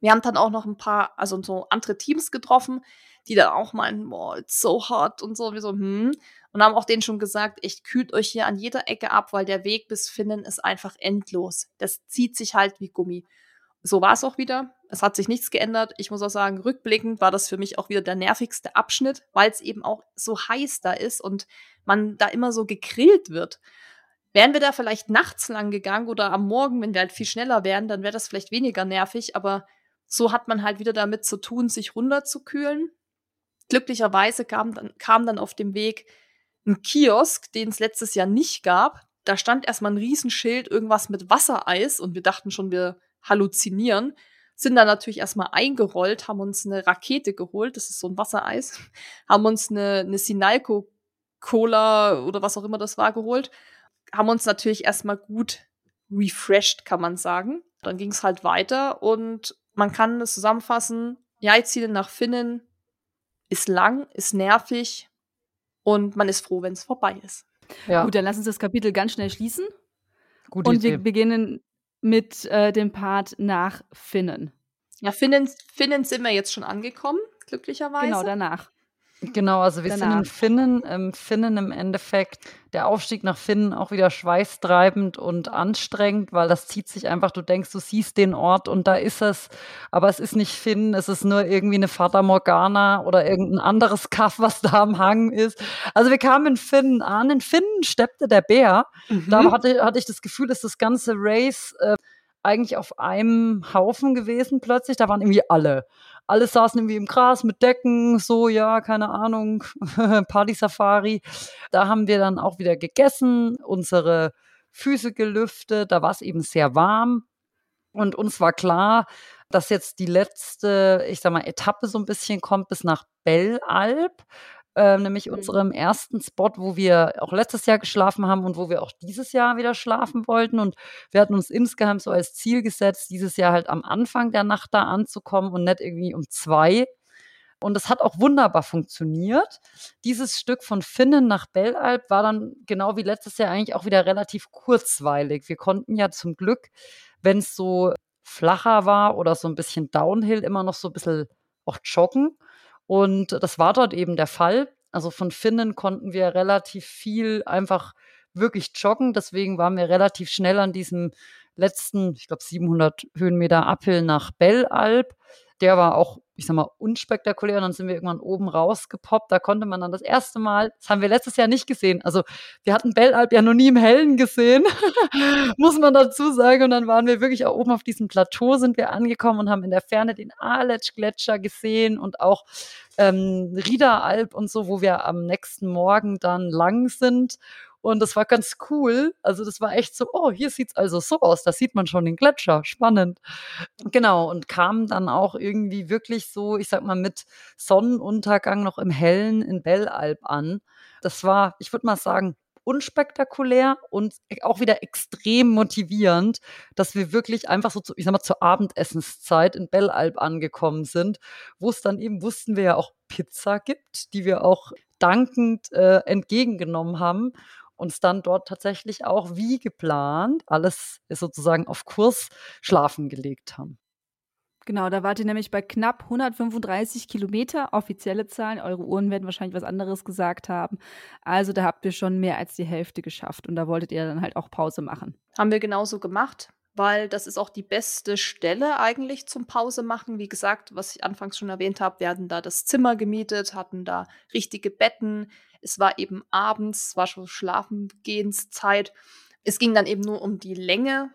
Wir haben dann auch noch ein paar, also so andere Teams getroffen, die dann auch meinen, boah, it's so hot und so. Wir so, hm. Und haben auch denen schon gesagt, echt kühlt euch hier an jeder Ecke ab, weil der Weg bis Finnen ist einfach endlos. Das zieht sich halt wie Gummi. So war es auch wieder. Es hat sich nichts geändert. Ich muss auch sagen, rückblickend war das für mich auch wieder der nervigste Abschnitt, weil es eben auch so heiß da ist und man da immer so gegrillt wird. Wären wir da vielleicht nachts lang gegangen oder am Morgen, wenn wir halt viel schneller wären, dann wäre das vielleicht weniger nervig, aber so hat man halt wieder damit zu tun, sich runterzukühlen. Glücklicherweise kam dann, kam dann auf dem Weg ein Kiosk, den es letztes Jahr nicht gab. Da stand erstmal ein Riesenschild, irgendwas mit Wassereis und wir dachten schon, wir halluzinieren. Sind dann natürlich erstmal eingerollt, haben uns eine Rakete geholt, das ist so ein Wassereis, haben uns eine, eine Sinalco Cola oder was auch immer das war geholt, haben uns natürlich erstmal gut refreshed, kann man sagen. Dann ging es halt weiter und man kann es zusammenfassen, Jaiziele nach Finnen ist lang, ist nervig und man ist froh, wenn es vorbei ist. Ja. Gut, dann lass uns das Kapitel ganz schnell schließen. Gute und Idee. wir beginnen mit äh, dem Part nach Finnen. Ja, Finnen, Finnen sind wir jetzt schon angekommen, glücklicherweise. Genau, danach. Genau, also wir Danach. sind in Finnen. Ähm, Finnen im Endeffekt, der Aufstieg nach Finnen auch wieder schweißtreibend und anstrengend, weil das zieht sich einfach, du denkst, du siehst den Ort und da ist es, aber es ist nicht Finnen, es ist nur irgendwie eine Fata Morgana oder irgendein anderes Kaff, was da am Hang ist. Also wir kamen in Finnen an, in Finnen steppte der Bär. Mhm. Da hatte, hatte ich das Gefühl, dass das ganze Race äh, eigentlich auf einem Haufen gewesen plötzlich. Da waren irgendwie alle. Alle saßen irgendwie im Gras mit Decken, so, ja, keine Ahnung, Party-Safari. Da haben wir dann auch wieder gegessen, unsere Füße gelüftet. Da war es eben sehr warm. Und uns war klar, dass jetzt die letzte, ich sag mal, Etappe so ein bisschen kommt bis nach Bellalb äh, nämlich Mhm. unserem ersten Spot, wo wir auch letztes Jahr geschlafen haben und wo wir auch dieses Jahr wieder schlafen wollten. Und wir hatten uns insgeheim so als Ziel gesetzt, dieses Jahr halt am Anfang der Nacht da anzukommen und nicht irgendwie um zwei. Und es hat auch wunderbar funktioniert. Dieses Stück von Finnen nach Bellalb war dann genau wie letztes Jahr eigentlich auch wieder relativ kurzweilig. Wir konnten ja zum Glück, wenn es so flacher war oder so ein bisschen Downhill, immer noch so ein bisschen auch joggen. Und das war dort eben der Fall. Also von Finnen konnten wir relativ viel einfach wirklich joggen. Deswegen waren wir relativ schnell an diesem letzten, ich glaube, 700 Höhenmeter Uphill nach Bellalb. Der war auch, ich sag mal, unspektakulär. Und dann sind wir irgendwann oben rausgepoppt. Da konnte man dann das erste Mal, das haben wir letztes Jahr nicht gesehen. Also wir hatten Bellalb ja noch nie im Hellen gesehen, muss man dazu sagen. Und dann waren wir wirklich auch oben auf diesem Plateau sind wir angekommen und haben in der Ferne den Aletsch-Gletscher gesehen und auch ähm, Riederalb und so, wo wir am nächsten Morgen dann lang sind. Und das war ganz cool. Also das war echt so, oh, hier sieht's also so aus. Da sieht man schon den Gletscher. Spannend. Genau. Und kam dann auch irgendwie wirklich so, ich sag mal, mit Sonnenuntergang noch im Hellen in Bellalb an. Das war, ich würde mal sagen, unspektakulär und auch wieder extrem motivierend, dass wir wirklich einfach so, zu, ich sag mal, zur Abendessenszeit in Bellalb angekommen sind, wo es dann eben, wussten wir ja auch Pizza gibt, die wir auch dankend äh, entgegengenommen haben uns dann dort tatsächlich auch wie geplant alles sozusagen auf Kurs schlafen gelegt haben. Genau, da wart ihr nämlich bei knapp 135 Kilometer, offizielle Zahlen. Eure Uhren werden wahrscheinlich was anderes gesagt haben. Also da habt ihr schon mehr als die Hälfte geschafft und da wolltet ihr dann halt auch Pause machen. Haben wir genauso gemacht, weil das ist auch die beste Stelle eigentlich zum Pause machen. Wie gesagt, was ich anfangs schon erwähnt habe, wir hatten da das Zimmer gemietet, hatten da richtige Betten. Es war eben abends, es war schon Schlafengehenszeit. Es ging dann eben nur um die Länge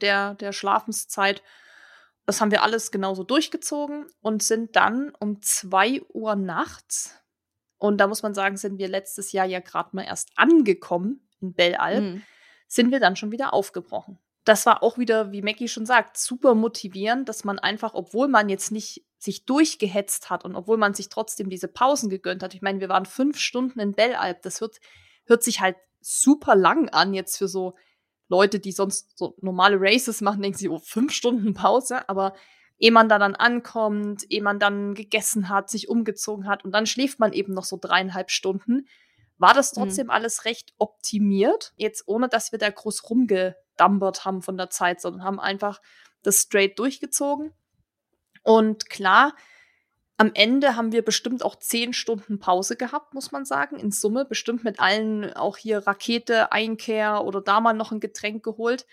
der, der Schlafenszeit. Das haben wir alles genauso durchgezogen und sind dann um 2 Uhr nachts, und da muss man sagen, sind wir letztes Jahr ja gerade mal erst angekommen in Bellalb, Mhm. sind wir dann schon wieder aufgebrochen. Das war auch wieder, wie Mackie schon sagt, super motivierend, dass man einfach, obwohl man jetzt nicht sich durchgehetzt hat und obwohl man sich trotzdem diese Pausen gegönnt hat. Ich meine, wir waren fünf Stunden in Bellalb. Das hört, hört sich halt super lang an jetzt für so Leute, die sonst so normale Races machen, denken sie, oh, fünf Stunden Pause. Aber ehe man da dann ankommt, ehe man dann gegessen hat, sich umgezogen hat und dann schläft man eben noch so dreieinhalb Stunden, war das trotzdem alles recht optimiert. Jetzt ohne, dass wir da groß rumgedampert haben von der Zeit, sondern haben einfach das straight durchgezogen. Und klar, am Ende haben wir bestimmt auch zehn Stunden Pause gehabt, muss man sagen. In Summe bestimmt mit allen auch hier Rakete, Einkehr oder da mal noch ein Getränk geholt.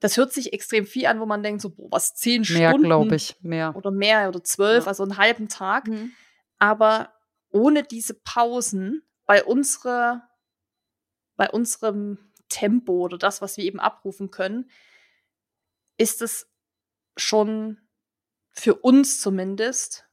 Das hört sich extrem viel an, wo man denkt, so, boah, was, zehn Mehr, Stunden? glaube ich, mehr. Oder mehr oder zwölf, Ja. also einen halben Tag. Mhm. Aber ohne diese Pausen bei unsere, bei unserem Tempo oder das, was wir eben abrufen können, ist es schon für uns zumindest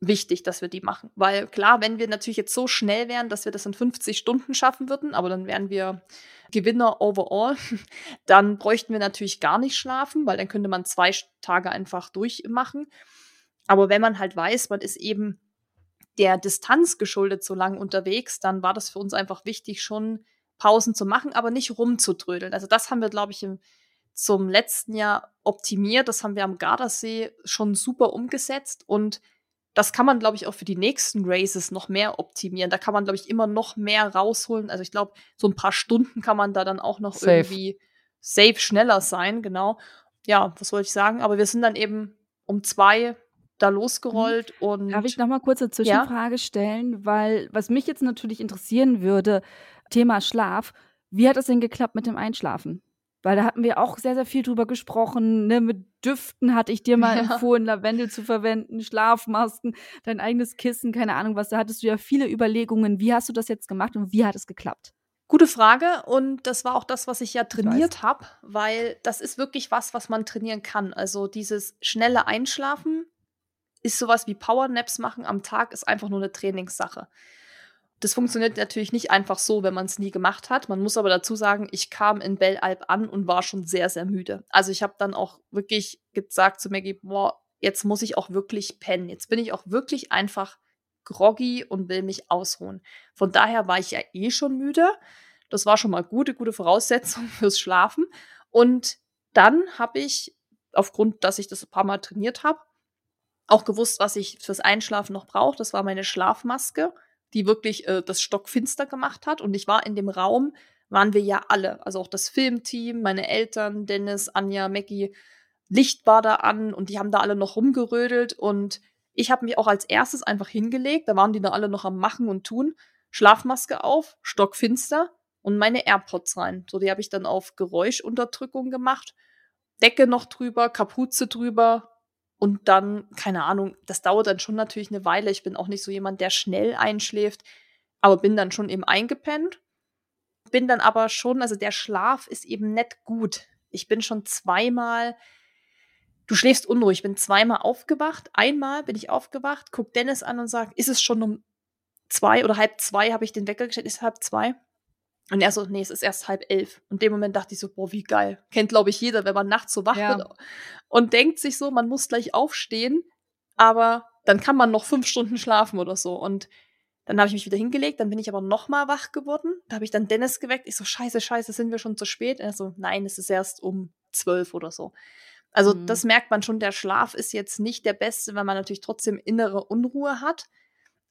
wichtig, dass wir die machen. Weil klar, wenn wir natürlich jetzt so schnell wären, dass wir das in 50 Stunden schaffen würden, aber dann wären wir Gewinner overall, dann bräuchten wir natürlich gar nicht schlafen, weil dann könnte man zwei Tage einfach durchmachen. Aber wenn man halt weiß, man ist eben der Distanz geschuldet so lang unterwegs, dann war das für uns einfach wichtig, schon Pausen zu machen, aber nicht rumzudrödeln. Also das haben wir, glaube ich, im, zum letzten Jahr optimiert. Das haben wir am Gardasee schon super umgesetzt und das kann man, glaube ich, auch für die nächsten Races noch mehr optimieren. Da kann man, glaube ich, immer noch mehr rausholen. Also ich glaube, so ein paar Stunden kann man da dann auch noch safe. irgendwie safe schneller sein, genau. Ja, was wollte ich sagen? Aber wir sind dann eben um zwei da losgerollt mhm. und. Darf ich noch mal kurz eine Zwischenfrage ja? stellen? Weil, was mich jetzt natürlich interessieren würde, Thema Schlaf. Wie hat es denn geklappt mit dem Einschlafen? Weil da hatten wir auch sehr, sehr viel drüber gesprochen. Ne? Mit Düften hatte ich dir mal ja. empfohlen, Lavendel zu verwenden, Schlafmasken, dein eigenes Kissen, keine Ahnung was. Da hattest du ja viele Überlegungen. Wie hast du das jetzt gemacht und wie hat es geklappt? Gute Frage und das war auch das, was ich ja trainiert habe, weil das ist wirklich was, was man trainieren kann. Also dieses schnelle Einschlafen ist sowas wie Powernaps machen am Tag, ist einfach nur eine Trainingssache. Das funktioniert natürlich nicht einfach so, wenn man es nie gemacht hat. Man muss aber dazu sagen, ich kam in Bellalp an und war schon sehr, sehr müde. Also ich habe dann auch wirklich gesagt zu Maggie, boah, jetzt muss ich auch wirklich pennen. Jetzt bin ich auch wirklich einfach groggy und will mich ausruhen. Von daher war ich ja eh schon müde. Das war schon mal gute, gute Voraussetzung fürs Schlafen. Und dann habe ich, aufgrund, dass ich das ein paar Mal trainiert habe, auch gewusst, was ich fürs Einschlafen noch brauche. Das war meine Schlafmaske die wirklich äh, das stockfinster gemacht hat. Und ich war in dem Raum, waren wir ja alle, also auch das Filmteam, meine Eltern, Dennis, Anja, Mackie. Licht war da an und die haben da alle noch rumgerödelt und ich habe mich auch als erstes einfach hingelegt. Da waren die da alle noch am Machen und Tun. Schlafmaske auf, stockfinster und meine AirPods rein. So, die habe ich dann auf Geräuschunterdrückung gemacht. Decke noch drüber, Kapuze drüber, und dann, keine Ahnung, das dauert dann schon natürlich eine Weile. Ich bin auch nicht so jemand, der schnell einschläft, aber bin dann schon eben eingepennt. Bin dann aber schon, also der Schlaf ist eben nicht gut. Ich bin schon zweimal, du schläfst unruhig, bin zweimal aufgewacht. Einmal bin ich aufgewacht, guck Dennis an und sag, ist es schon um zwei oder halb zwei, habe ich den Wecker gestellt, ist halb zwei? Und er so, nee, es ist erst halb elf. Und in dem Moment dachte ich so, boah, wie geil. Kennt, glaube ich, jeder, wenn man nachts so wach ja. wird und denkt sich so, man muss gleich aufstehen, aber dann kann man noch fünf Stunden schlafen oder so. Und dann habe ich mich wieder hingelegt, dann bin ich aber noch mal wach geworden. Da habe ich dann Dennis geweckt. Ich so, scheiße, scheiße, sind wir schon zu spät? er so, nein, es ist erst um zwölf oder so. Also mhm. das merkt man schon, der Schlaf ist jetzt nicht der beste, weil man natürlich trotzdem innere Unruhe hat.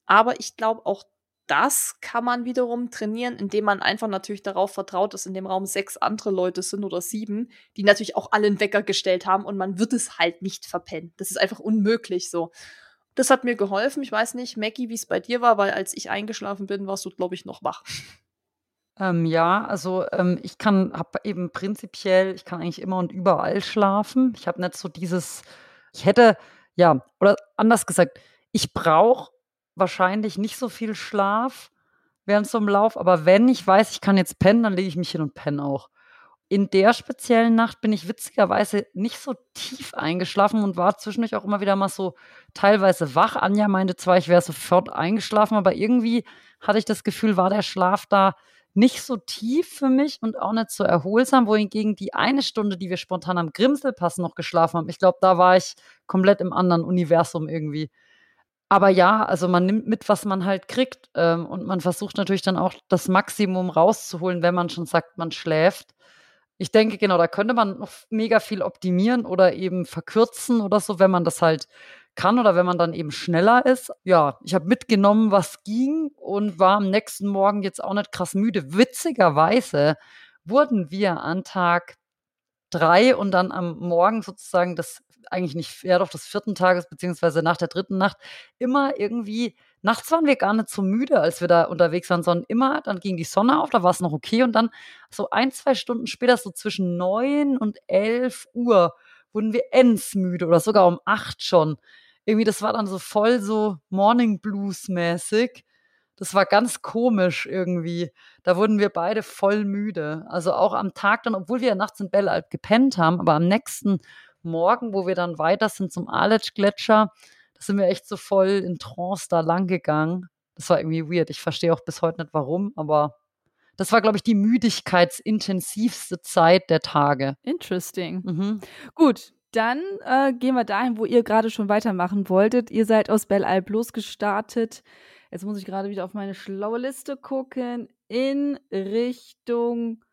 Aber ich glaube, auch das kann man wiederum trainieren, indem man einfach natürlich darauf vertraut, dass in dem Raum sechs andere Leute sind oder sieben, die natürlich auch alle einen Wecker gestellt haben und man wird es halt nicht verpennen. Das ist einfach unmöglich so. Das hat mir geholfen. Ich weiß nicht, Maggie, wie es bei dir war, weil als ich eingeschlafen bin, warst du, glaube ich, noch wach. Ähm, ja, also ähm, ich kann, habe eben prinzipiell, ich kann eigentlich immer und überall schlafen. Ich habe nicht so dieses, ich hätte, ja, oder anders gesagt, ich brauche wahrscheinlich nicht so viel Schlaf während so einem Lauf, aber wenn ich weiß, ich kann jetzt pennen, dann lege ich mich hin und penne auch. In der speziellen Nacht bin ich witzigerweise nicht so tief eingeschlafen und war zwischendurch auch immer wieder mal so teilweise wach. Anja meinte zwar, ich wäre sofort eingeschlafen, aber irgendwie hatte ich das Gefühl, war der Schlaf da nicht so tief für mich und auch nicht so erholsam, wohingegen die eine Stunde, die wir spontan am Grimselpass noch geschlafen haben, ich glaube, da war ich komplett im anderen Universum irgendwie. Aber ja, also man nimmt mit, was man halt kriegt. Ähm, und man versucht natürlich dann auch das Maximum rauszuholen, wenn man schon sagt, man schläft. Ich denke, genau, da könnte man noch mega viel optimieren oder eben verkürzen oder so, wenn man das halt kann oder wenn man dann eben schneller ist. Ja, ich habe mitgenommen, was ging und war am nächsten Morgen jetzt auch nicht krass müde. Witzigerweise wurden wir an Tag drei und dann am Morgen sozusagen das eigentlich nicht, ja doch des vierten Tages, beziehungsweise nach der dritten Nacht, immer irgendwie, nachts waren wir gar nicht so müde, als wir da unterwegs waren, sondern immer, dann ging die Sonne auf, da war es noch okay und dann so ein, zwei Stunden später, so zwischen neun und elf Uhr, wurden wir endsmüde oder sogar um acht schon. Irgendwie, das war dann so voll so Morning Blues mäßig. Das war ganz komisch irgendwie. Da wurden wir beide voll müde. Also auch am Tag dann, obwohl wir ja nachts in Bellalp gepennt haben, aber am nächsten Morgen, wo wir dann weiter sind zum Aletsch-Gletscher, da sind wir echt so voll in Trance da lang gegangen. Das war irgendwie weird. Ich verstehe auch bis heute nicht warum, aber das war, glaube ich, die müdigkeitsintensivste Zeit der Tage. Interesting. Mhm. Gut, dann äh, gehen wir dahin, wo ihr gerade schon weitermachen wolltet. Ihr seid aus Belle Alp losgestartet. Jetzt muss ich gerade wieder auf meine schlaue Liste gucken. In Richtung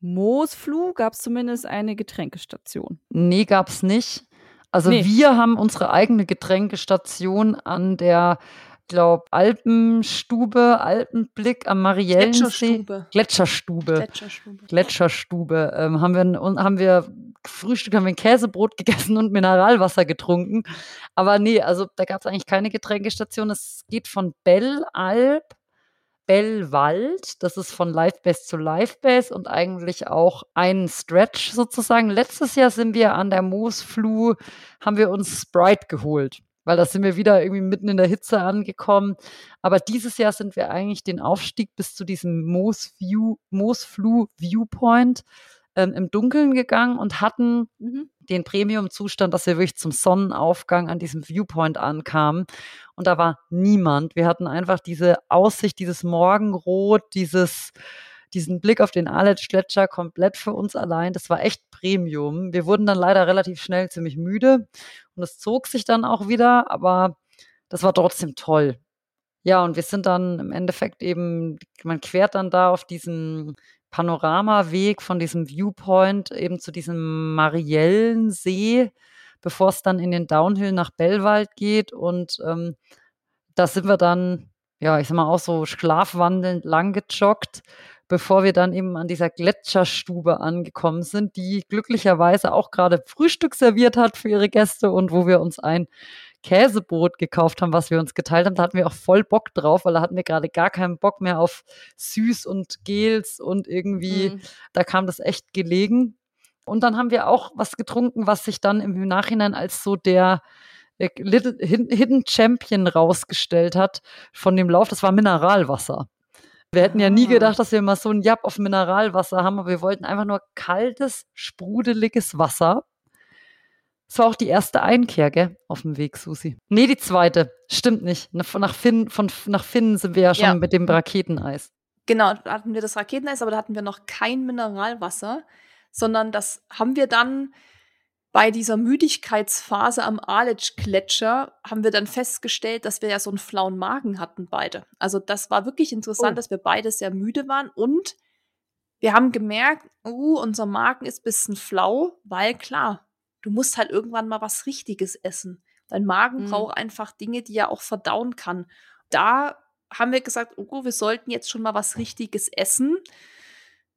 Moosflug gab es zumindest eine Getränkestation. Nee, gab es nicht. Also Nee. wir haben unsere eigene Getränkestation an der, glaube Alpenstube, Alpenblick am Mariellensee. Gletscherstube. Gletscherstube. Gletscherstube. Gletscherstube. Ähm, haben, wir, haben wir Frühstück, haben wir ein Käsebrot gegessen und Mineralwasser getrunken. Aber nee, also da gab es eigentlich keine Getränkestation. Es geht von Bellalp, Bellwald, das ist von Livebase zu Livebase und eigentlich auch ein Stretch sozusagen. Letztes Jahr sind wir an der Moosfluh, haben wir uns Sprite geholt, weil da sind wir wieder irgendwie mitten in der Hitze angekommen. Aber dieses Jahr sind wir eigentlich den Aufstieg bis zu diesem Moosfluh Viewpoint ähm, im Dunkeln gegangen und hatten Mhm. Den Premium-Zustand, dass wir wirklich zum Sonnenaufgang an diesem Viewpoint ankamen. Und da war niemand. Wir hatten einfach diese Aussicht, dieses Morgenrot, dieses, diesen Blick auf den Aletsch-Gletscher komplett für uns allein. Das war echt Premium. Wir wurden dann leider relativ schnell ziemlich müde und es zog sich dann auch wieder, aber das war trotzdem toll. Ja, und wir sind dann im Endeffekt eben, man quert dann da auf diesem Panoramaweg von diesem Viewpoint eben zu diesem Mariellensee, bevor es dann in den Downhill nach Bellwald geht. Und ähm, da sind wir dann, ja, ich sag mal, auch so schlafwandelnd lang gejoggt, bevor wir dann eben an dieser Gletscherstube angekommen sind, die glücklicherweise auch gerade Frühstück serviert hat für ihre Gäste und wo wir uns ein Käsebrot gekauft haben, was wir uns geteilt haben. Da hatten wir auch voll Bock drauf, weil da hatten wir gerade gar keinen Bock mehr auf Süß und Gels und irgendwie, Mhm. da kam das echt gelegen. Und dann haben wir auch was getrunken, was sich dann im Nachhinein als so der äh, Little, Hidden Champion rausgestellt hat von dem Lauf. Das war Mineralwasser. Wir hätten ja nie Ah. gedacht, dass wir mal so ein Jab auf Mineralwasser haben, aber wir wollten einfach nur kaltes, sprudeliges Wasser. Das war auch die erste Einkehr, gell, auf dem Weg, Susi. Nee, die zweite. Stimmt nicht. Nach Finn, von, nach Finnen sind wir ja schon Ja. mit dem Raketeneis. Genau, da hatten wir das Raketeneis, aber da hatten wir noch kein Mineralwasser, sondern das haben wir dann bei dieser Müdigkeitsphase am Aletsch-Gletscher haben wir dann festgestellt, dass wir ja so einen flauen Magen hatten beide. Also das war wirklich interessant, Oh. dass wir beide sehr müde waren und wir haben gemerkt, uh, unser Magen ist ein bisschen flau, weil klar, du musst halt irgendwann mal was Richtiges essen. Dein Magen Mhm. braucht einfach Dinge, die er auch verdauen kann. Da haben wir gesagt, oh, wir sollten jetzt schon mal was Richtiges essen.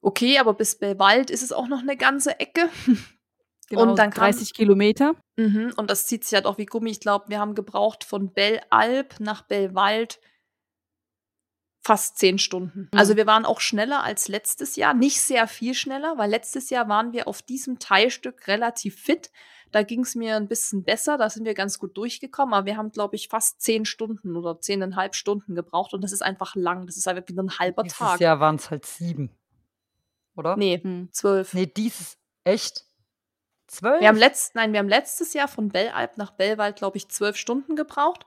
Okay, aber bis Bellwald ist es auch noch eine ganze Ecke. Genau, Und dann kam- 30 Kilometer. Mhm, und das zieht sich halt auch wie Gummi. Ich glaube, wir haben gebraucht von Bellalp nach Bellwald fast zehn Stunden. Mhm. Also wir waren auch schneller als letztes Jahr. Nicht sehr viel schneller, weil letztes Jahr waren wir auf diesem Teilstück relativ fit. Da ging es mir ein bisschen besser, da sind wir ganz gut durchgekommen, aber wir haben, glaube ich, fast zehn Stunden oder zehneinhalb Stunden gebraucht und das ist einfach lang. Das ist halt wieder ein halber Dieses Tag. Jahr waren es halt sieben. Oder? Nee, Hm. zwölf. Nee, dieses, echt? Zwölf? Wir haben letzt, nein, wir haben letztes Jahr von Bellalp nach Bellwald, glaube ich, zwölf Stunden gebraucht.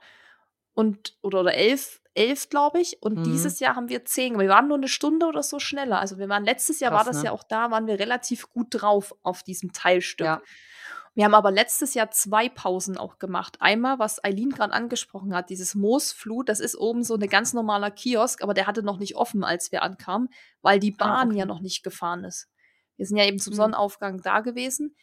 Und, oder, oder elf, elf, glaube ich. Und Mhm. dieses Jahr haben wir zehn. Aber Wir waren nur eine Stunde oder so schneller. Also wir waren letztes Jahr Krass, war das ne? ja auch da, waren wir relativ gut drauf auf diesem Teilstück. Ja. Wir haben aber letztes Jahr zwei Pausen auch gemacht. Einmal, was Eileen gerade angesprochen hat, dieses Moosflut, das ist oben so ein ganz normaler Kiosk, aber der hatte noch nicht offen, als wir ankamen, weil die Ah, Bahn okay. ja noch nicht gefahren ist. Wir sind ja eben zum Mhm. Sonnenaufgang da gewesen.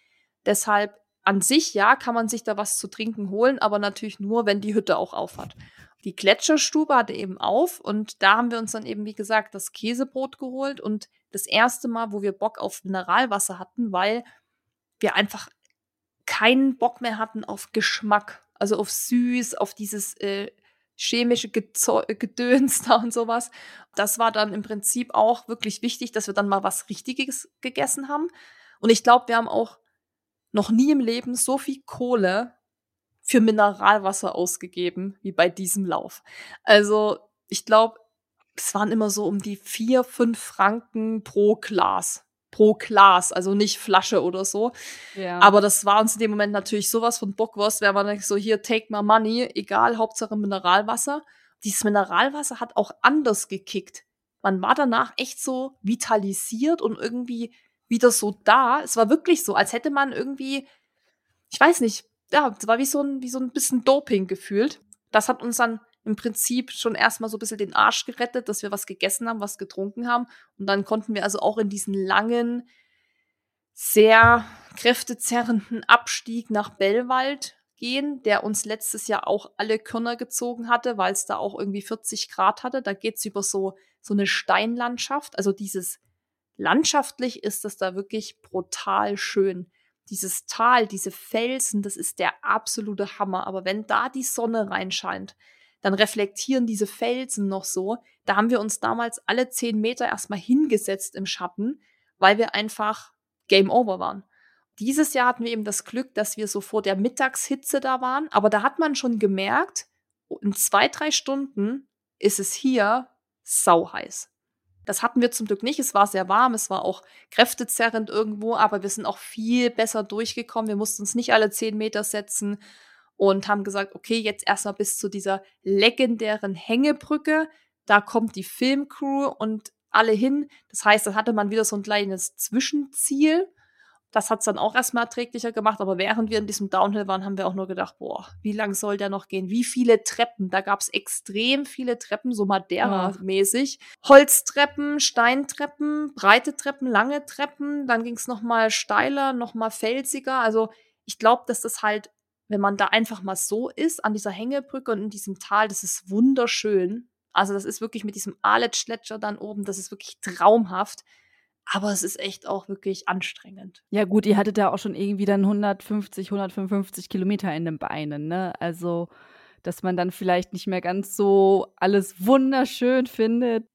Deshalb an sich, ja, kann man sich da was zu trinken holen, aber natürlich nur, wenn die Hütte auch auf hat. Die Gletscherstube hatte eben auf und da haben wir uns dann eben, wie gesagt, das Käsebrot geholt und das erste Mal, wo wir Bock auf Mineralwasser hatten, weil wir einfach keinen Bock mehr hatten auf Geschmack, also auf süß, auf dieses äh, chemische Gezeu Gedöns da und sowas. Das war dann im Prinzip auch wirklich wichtig, dass wir dann mal was Richtiges gegessen haben. Und ich glaube, wir haben auch noch nie im Leben so viel Kohle für Mineralwasser ausgegeben wie bei diesem Lauf. Also ich glaube, es waren immer so um die vier, fünf Franken pro Glas. Pro Glas, also nicht Flasche oder so. Ja. Aber das war uns in dem Moment natürlich sowas von Bockwurst, wäre man so, hier, take my money, egal, Hauptsache Mineralwasser. Dieses Mineralwasser hat auch anders gekickt. Man war danach echt so vitalisiert und irgendwie wieder so da. Es war wirklich so, als hätte man irgendwie, ich weiß nicht, ja, es war wie so ein, wie so ein bisschen Doping gefühlt. Das hat uns dann im Prinzip schon erstmal so ein bisschen den Arsch gerettet, dass wir was gegessen haben, was getrunken haben. Und dann konnten wir also auch in diesen langen, sehr kräftezerrenden Abstieg nach Bellwald gehen, der uns letztes Jahr auch alle Körner gezogen hatte, weil es da auch irgendwie 40 Grad hatte. Da geht es über so, so eine Steinlandschaft. Also dieses landschaftlich ist das da wirklich brutal schön. Dieses Tal, diese Felsen, das ist der absolute Hammer. Aber wenn da die Sonne reinscheint, dann reflektieren diese Felsen noch so. Da haben wir uns damals alle zehn Meter erstmal hingesetzt im Schatten, weil wir einfach Game Over waren. Dieses Jahr hatten wir eben das Glück, dass wir so vor der Mittagshitze da waren, aber da hat man schon gemerkt, in zwei, drei Stunden ist es hier sauheiß. Das hatten wir zum Glück nicht. Es war sehr warm, es war auch kräftezerrend irgendwo, aber wir sind auch viel besser durchgekommen. Wir mussten uns nicht alle zehn Meter setzen und haben gesagt, okay, jetzt erstmal bis zu dieser legendären Hängebrücke. Da kommt die Filmcrew und alle hin. Das heißt, da hatte man wieder so ein kleines Zwischenziel. Das hat es dann auch erstmal erträglicher gemacht, aber während wir in diesem Downhill waren, haben wir auch nur gedacht, boah, wie lang soll der noch gehen? Wie viele Treppen? Da gab es extrem viele Treppen, so Madeira-mäßig. Holztreppen, Steintreppen, breite Treppen, lange Treppen. Dann ging es nochmal steiler, nochmal felsiger. Also ich glaube, dass das halt, wenn man da einfach mal so ist, an dieser Hängebrücke und in diesem Tal, das ist wunderschön. Also das ist wirklich mit diesem Alet-Schletcher dann oben, das ist wirklich traumhaft. Aber es ist echt auch wirklich anstrengend. Ja, gut, ihr hattet ja auch schon irgendwie dann 150, 155 Kilometer in den Beinen, ne? Also, dass man dann vielleicht nicht mehr ganz so alles wunderschön findet,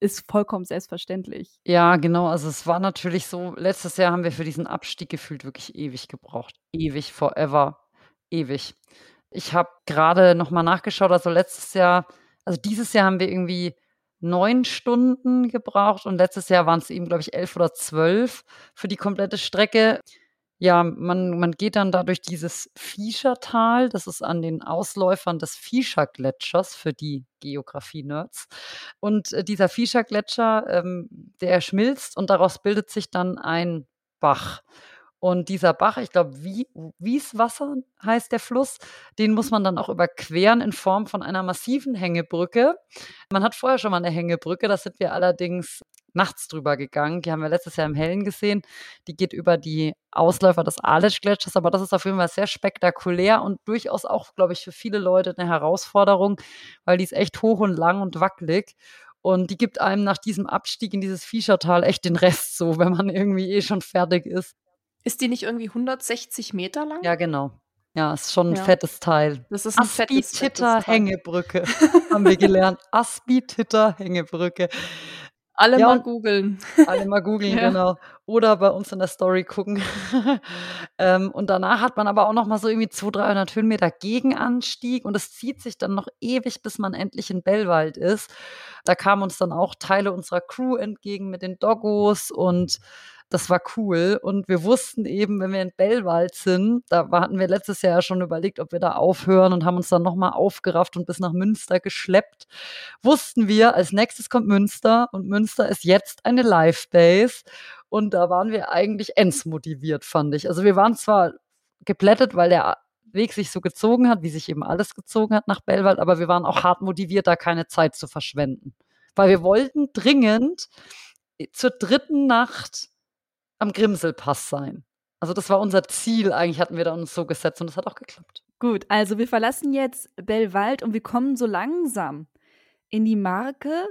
ist vollkommen selbstverständlich. Ja, genau. Also, es war natürlich so, letztes Jahr haben wir für diesen Abstieg gefühlt wirklich ewig gebraucht. Ewig, forever, ewig. Ich habe gerade nochmal nachgeschaut, also letztes Jahr, also dieses Jahr haben wir irgendwie neun Stunden gebraucht und letztes Jahr waren es eben, glaube ich, elf oder zwölf für die komplette Strecke. Ja, man, man geht dann da durch dieses Fieschertal. Das ist an den Ausläufern des Fieschergletschers für die Geografie-Nerds. Und äh, dieser Fieschergletscher, ähm, der schmilzt und daraus bildet sich dann ein Bach. Und dieser Bach, ich glaube, Wie Wieswasser heißt der Fluss, den muss man dann auch überqueren in Form von einer massiven Hängebrücke. Man hat vorher schon mal eine Hängebrücke, da sind wir allerdings nachts drüber gegangen. Die haben wir letztes Jahr im Hellen gesehen. Die geht über die Ausläufer des Aletsch-Gletschers, aber das ist auf jeden Fall sehr spektakulär und durchaus auch, glaube ich, für viele Leute eine Herausforderung, weil die ist echt hoch und lang und wackelig. Und die gibt einem nach diesem Abstieg in dieses Fischertal echt den Rest so, wenn man irgendwie eh schon fertig ist. Ist die nicht irgendwie 160 Meter lang? Ja, genau. Ja, ist schon ein ja. fettes Teil. Das ist ein fettes, fettes Hängebrücke, haben wir gelernt. Aspi-Titter Hängebrücke. Alle ja, mal googeln. Alle mal googeln, ja. genau. Oder bei uns in der Story gucken. ähm, und danach hat man aber auch noch mal so irgendwie 200, 300 Höhenmeter Gegenanstieg und es zieht sich dann noch ewig, bis man endlich in Bellwald ist. Da kamen uns dann auch Teile unserer Crew entgegen mit den Doggos und das war cool. Und wir wussten eben, wenn wir in Bellwald sind, da hatten wir letztes Jahr ja schon überlegt, ob wir da aufhören und haben uns dann nochmal aufgerafft und bis nach Münster geschleppt. Wussten wir, als nächstes kommt Münster und Münster ist jetzt eine Live-Base. Und da waren wir eigentlich motiviert, fand ich. Also wir waren zwar geplättet, weil der Weg sich so gezogen hat, wie sich eben alles gezogen hat nach Bellwald, aber wir waren auch hart motiviert, da keine Zeit zu verschwenden. Weil wir wollten dringend zur dritten Nacht am Grimselpass sein. Also das war unser Ziel, eigentlich hatten wir da uns so gesetzt und das hat auch geklappt. Gut, also wir verlassen jetzt Bellwald und wir kommen so langsam in die Marke,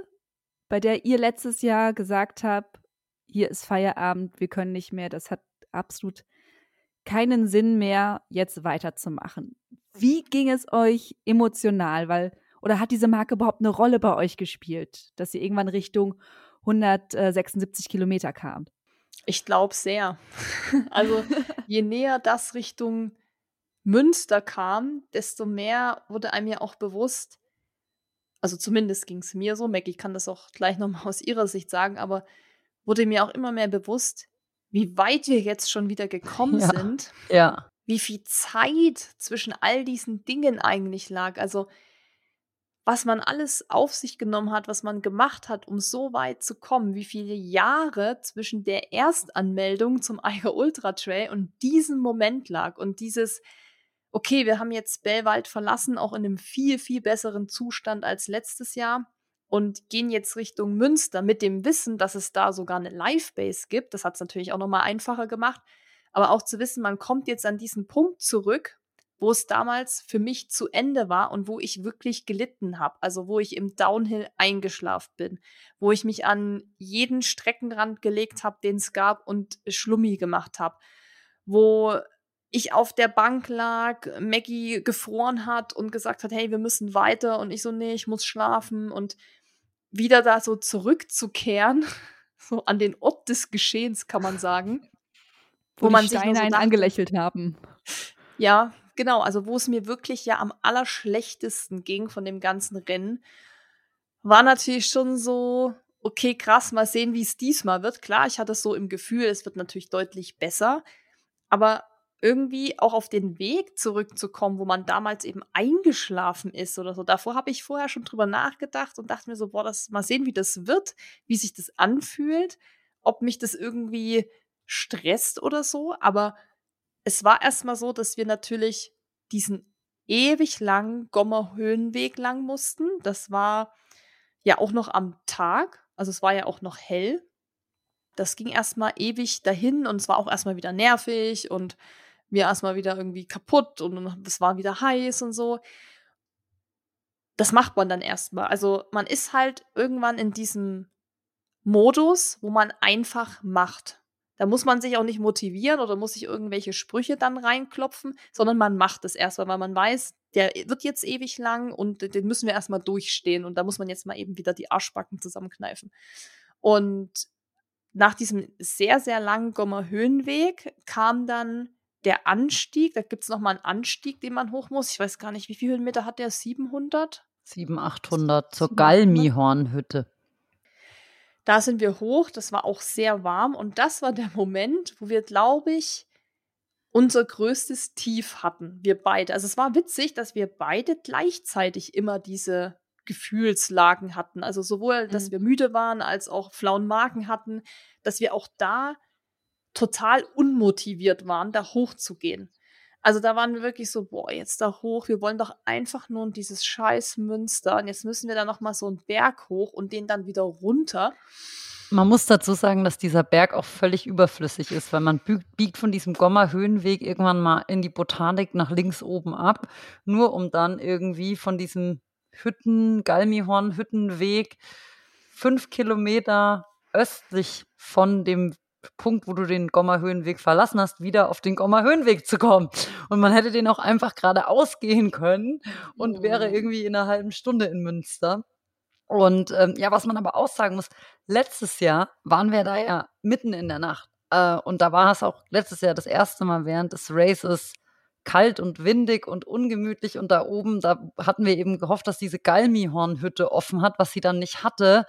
bei der ihr letztes Jahr gesagt habt, hier ist Feierabend, wir können nicht mehr, das hat absolut keinen Sinn mehr, jetzt weiterzumachen. Wie ging es euch emotional? Weil, oder hat diese Marke überhaupt eine Rolle bei euch gespielt, dass ihr irgendwann Richtung 176 Kilometer kamt? Ich glaube sehr. also je näher das Richtung Münster kam, desto mehr wurde einem ja auch bewusst, also zumindest ging es mir so, Maggie kann das auch gleich nochmal aus ihrer Sicht sagen, aber wurde mir auch immer mehr bewusst, wie weit wir jetzt schon wieder gekommen ja. sind. Ja. Wie viel Zeit zwischen all diesen Dingen eigentlich lag. Also was man alles auf sich genommen hat, was man gemacht hat, um so weit zu kommen, wie viele Jahre zwischen der Erstanmeldung zum Eiger Ultra Trail und diesem Moment lag und dieses, okay, wir haben jetzt Bellwald verlassen, auch in einem viel, viel besseren Zustand als letztes Jahr. und gehen jetzt Richtung Münster mit dem Wissen, dass es da sogar eine Live-Base gibt. Das hat es natürlich auch nochmal einfacher gemacht. Aber auch zu wissen, man kommt jetzt an diesen Punkt zurück, wo es damals für mich zu Ende war und wo ich wirklich gelitten habe. Also wo ich im Downhill eingeschlafen bin, wo ich mich an jeden Streckenrand gelegt habe, den es gab und Schlummi gemacht habe, wo ich auf der Bank lag, Maggie gefroren hat und gesagt hat, hey, wir müssen weiter und ich so, nee, ich muss schlafen und wieder da so zurückzukehren, so an den Ort des Geschehens, kann man sagen. Wo, wo man sich Steine so dachte, angelächelt haben. Ja, genau, also wo es mir wirklich ja am allerschlechtesten ging von dem ganzen Rennen, war natürlich schon so, okay, krass, mal sehen, wie es diesmal wird. Klar, ich hatte so im Gefühl, es wird natürlich deutlich besser, aber irgendwie auch auf den Weg zurückzukommen, wo man damals eben eingeschlafen ist oder so. Davor habe ich vorher schon drüber nachgedacht und dachte mir so, boah, das mal sehen, wie das wird, wie sich das anfühlt, ob mich das irgendwie stresst oder so, aber es war erstmal so, dass wir natürlich diesen ewig langen Gommer Höhenweg lang mussten. Das war ja auch noch am Tag, also es war ja auch noch hell. Das ging erstmal ewig dahin und es war auch erstmal wieder nervig und mir erstmal wieder irgendwie kaputt und es war wieder heiß und so. Das macht man dann erstmal. Also man ist halt irgendwann in diesem Modus, wo man einfach macht. Da muss man sich auch nicht motivieren oder muss sich irgendwelche Sprüche dann reinklopfen, sondern man macht es erstmal, weil man weiß, der wird jetzt ewig lang und den müssen wir erstmal durchstehen und da muss man jetzt mal eben wieder die Arschbacken zusammenkneifen. Und nach diesem sehr, sehr langen Gommer Höhenweg kam dann der Anstieg. Da gibt es nochmal einen Anstieg, den man hoch muss. Ich weiß gar nicht, wie viele Höhenmeter hat der? 700? 700, 800 zur Galmihornhütte. Da sind wir hoch, das war auch sehr warm und das war der Moment, wo wir, glaube ich, unser größtes Tief hatten, wir beide. Also es war witzig, dass wir beide gleichzeitig immer diese Gefühlslagen hatten. Also sowohl, dass mhm. wir müde waren, als auch flauen Magen hatten, dass wir auch da total unmotiviert waren, da hochzugehen. Also da waren wir wirklich so, boah, jetzt da hoch, wir wollen doch einfach nur dieses scheiß Münster und jetzt müssen wir da nochmal so einen Berg hoch und den dann wieder runter. Man muss dazu sagen, dass dieser Berg auch völlig überflüssig ist, weil man biegt von diesem Gommer Höhenweg irgendwann mal in die Botanik nach links oben ab, nur um dann irgendwie von diesem Hütten, Galmihorn Hüttenweg fünf Kilometer östlich von dem Punkt, wo du den Gommer Höhenweg verlassen hast, wieder auf den Gommer Höhenweg zu kommen. Und man hätte den auch einfach geradeaus gehen können und mhm. wäre irgendwie in einer halben Stunde in Münster. Und ähm, ja, was man aber auch sagen muss, letztes Jahr waren wir da ja mitten in der Nacht. Äh, und da war es auch letztes Jahr das erste Mal während des Races kalt und windig und ungemütlich. Und da oben, da hatten wir eben gehofft, dass diese Galmihornhütte offen hat, was sie dann nicht hatte.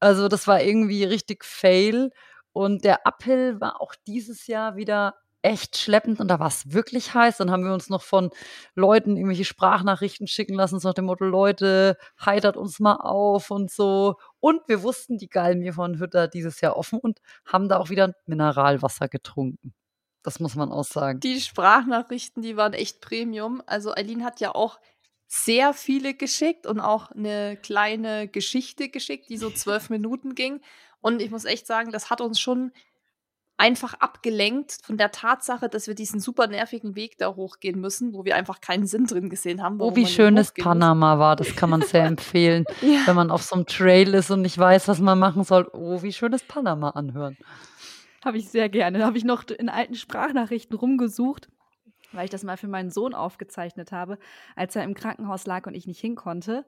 Also das war irgendwie richtig fail. Und der Uphill war auch dieses Jahr wieder echt schleppend und da war es wirklich heiß. Dann haben wir uns noch von Leuten irgendwelche Sprachnachrichten schicken lassen, so nach dem Motto, Leute, heitert uns mal auf und so. Und wir wussten, die Galmir von Hütter dieses Jahr offen und haben da auch wieder Mineralwasser getrunken. Das muss man auch sagen. Die Sprachnachrichten, die waren echt Premium. Also Eileen hat ja auch sehr viele geschickt und auch eine kleine Geschichte geschickt, die so zwölf Minuten ging. Und ich muss echt sagen, das hat uns schon einfach abgelenkt von der Tatsache, dass wir diesen super nervigen Weg da hochgehen müssen, wo wir einfach keinen Sinn drin gesehen haben. Oh, wie schön es Panama war, das kann man sehr empfehlen, ja. wenn man auf so einem Trail ist und nicht weiß, was man machen soll. Oh, wie schön es Panama anhören. Habe ich sehr gerne. Da habe ich noch in alten Sprachnachrichten rumgesucht, weil ich das mal für meinen Sohn aufgezeichnet habe, als er im Krankenhaus lag und ich nicht hin konnte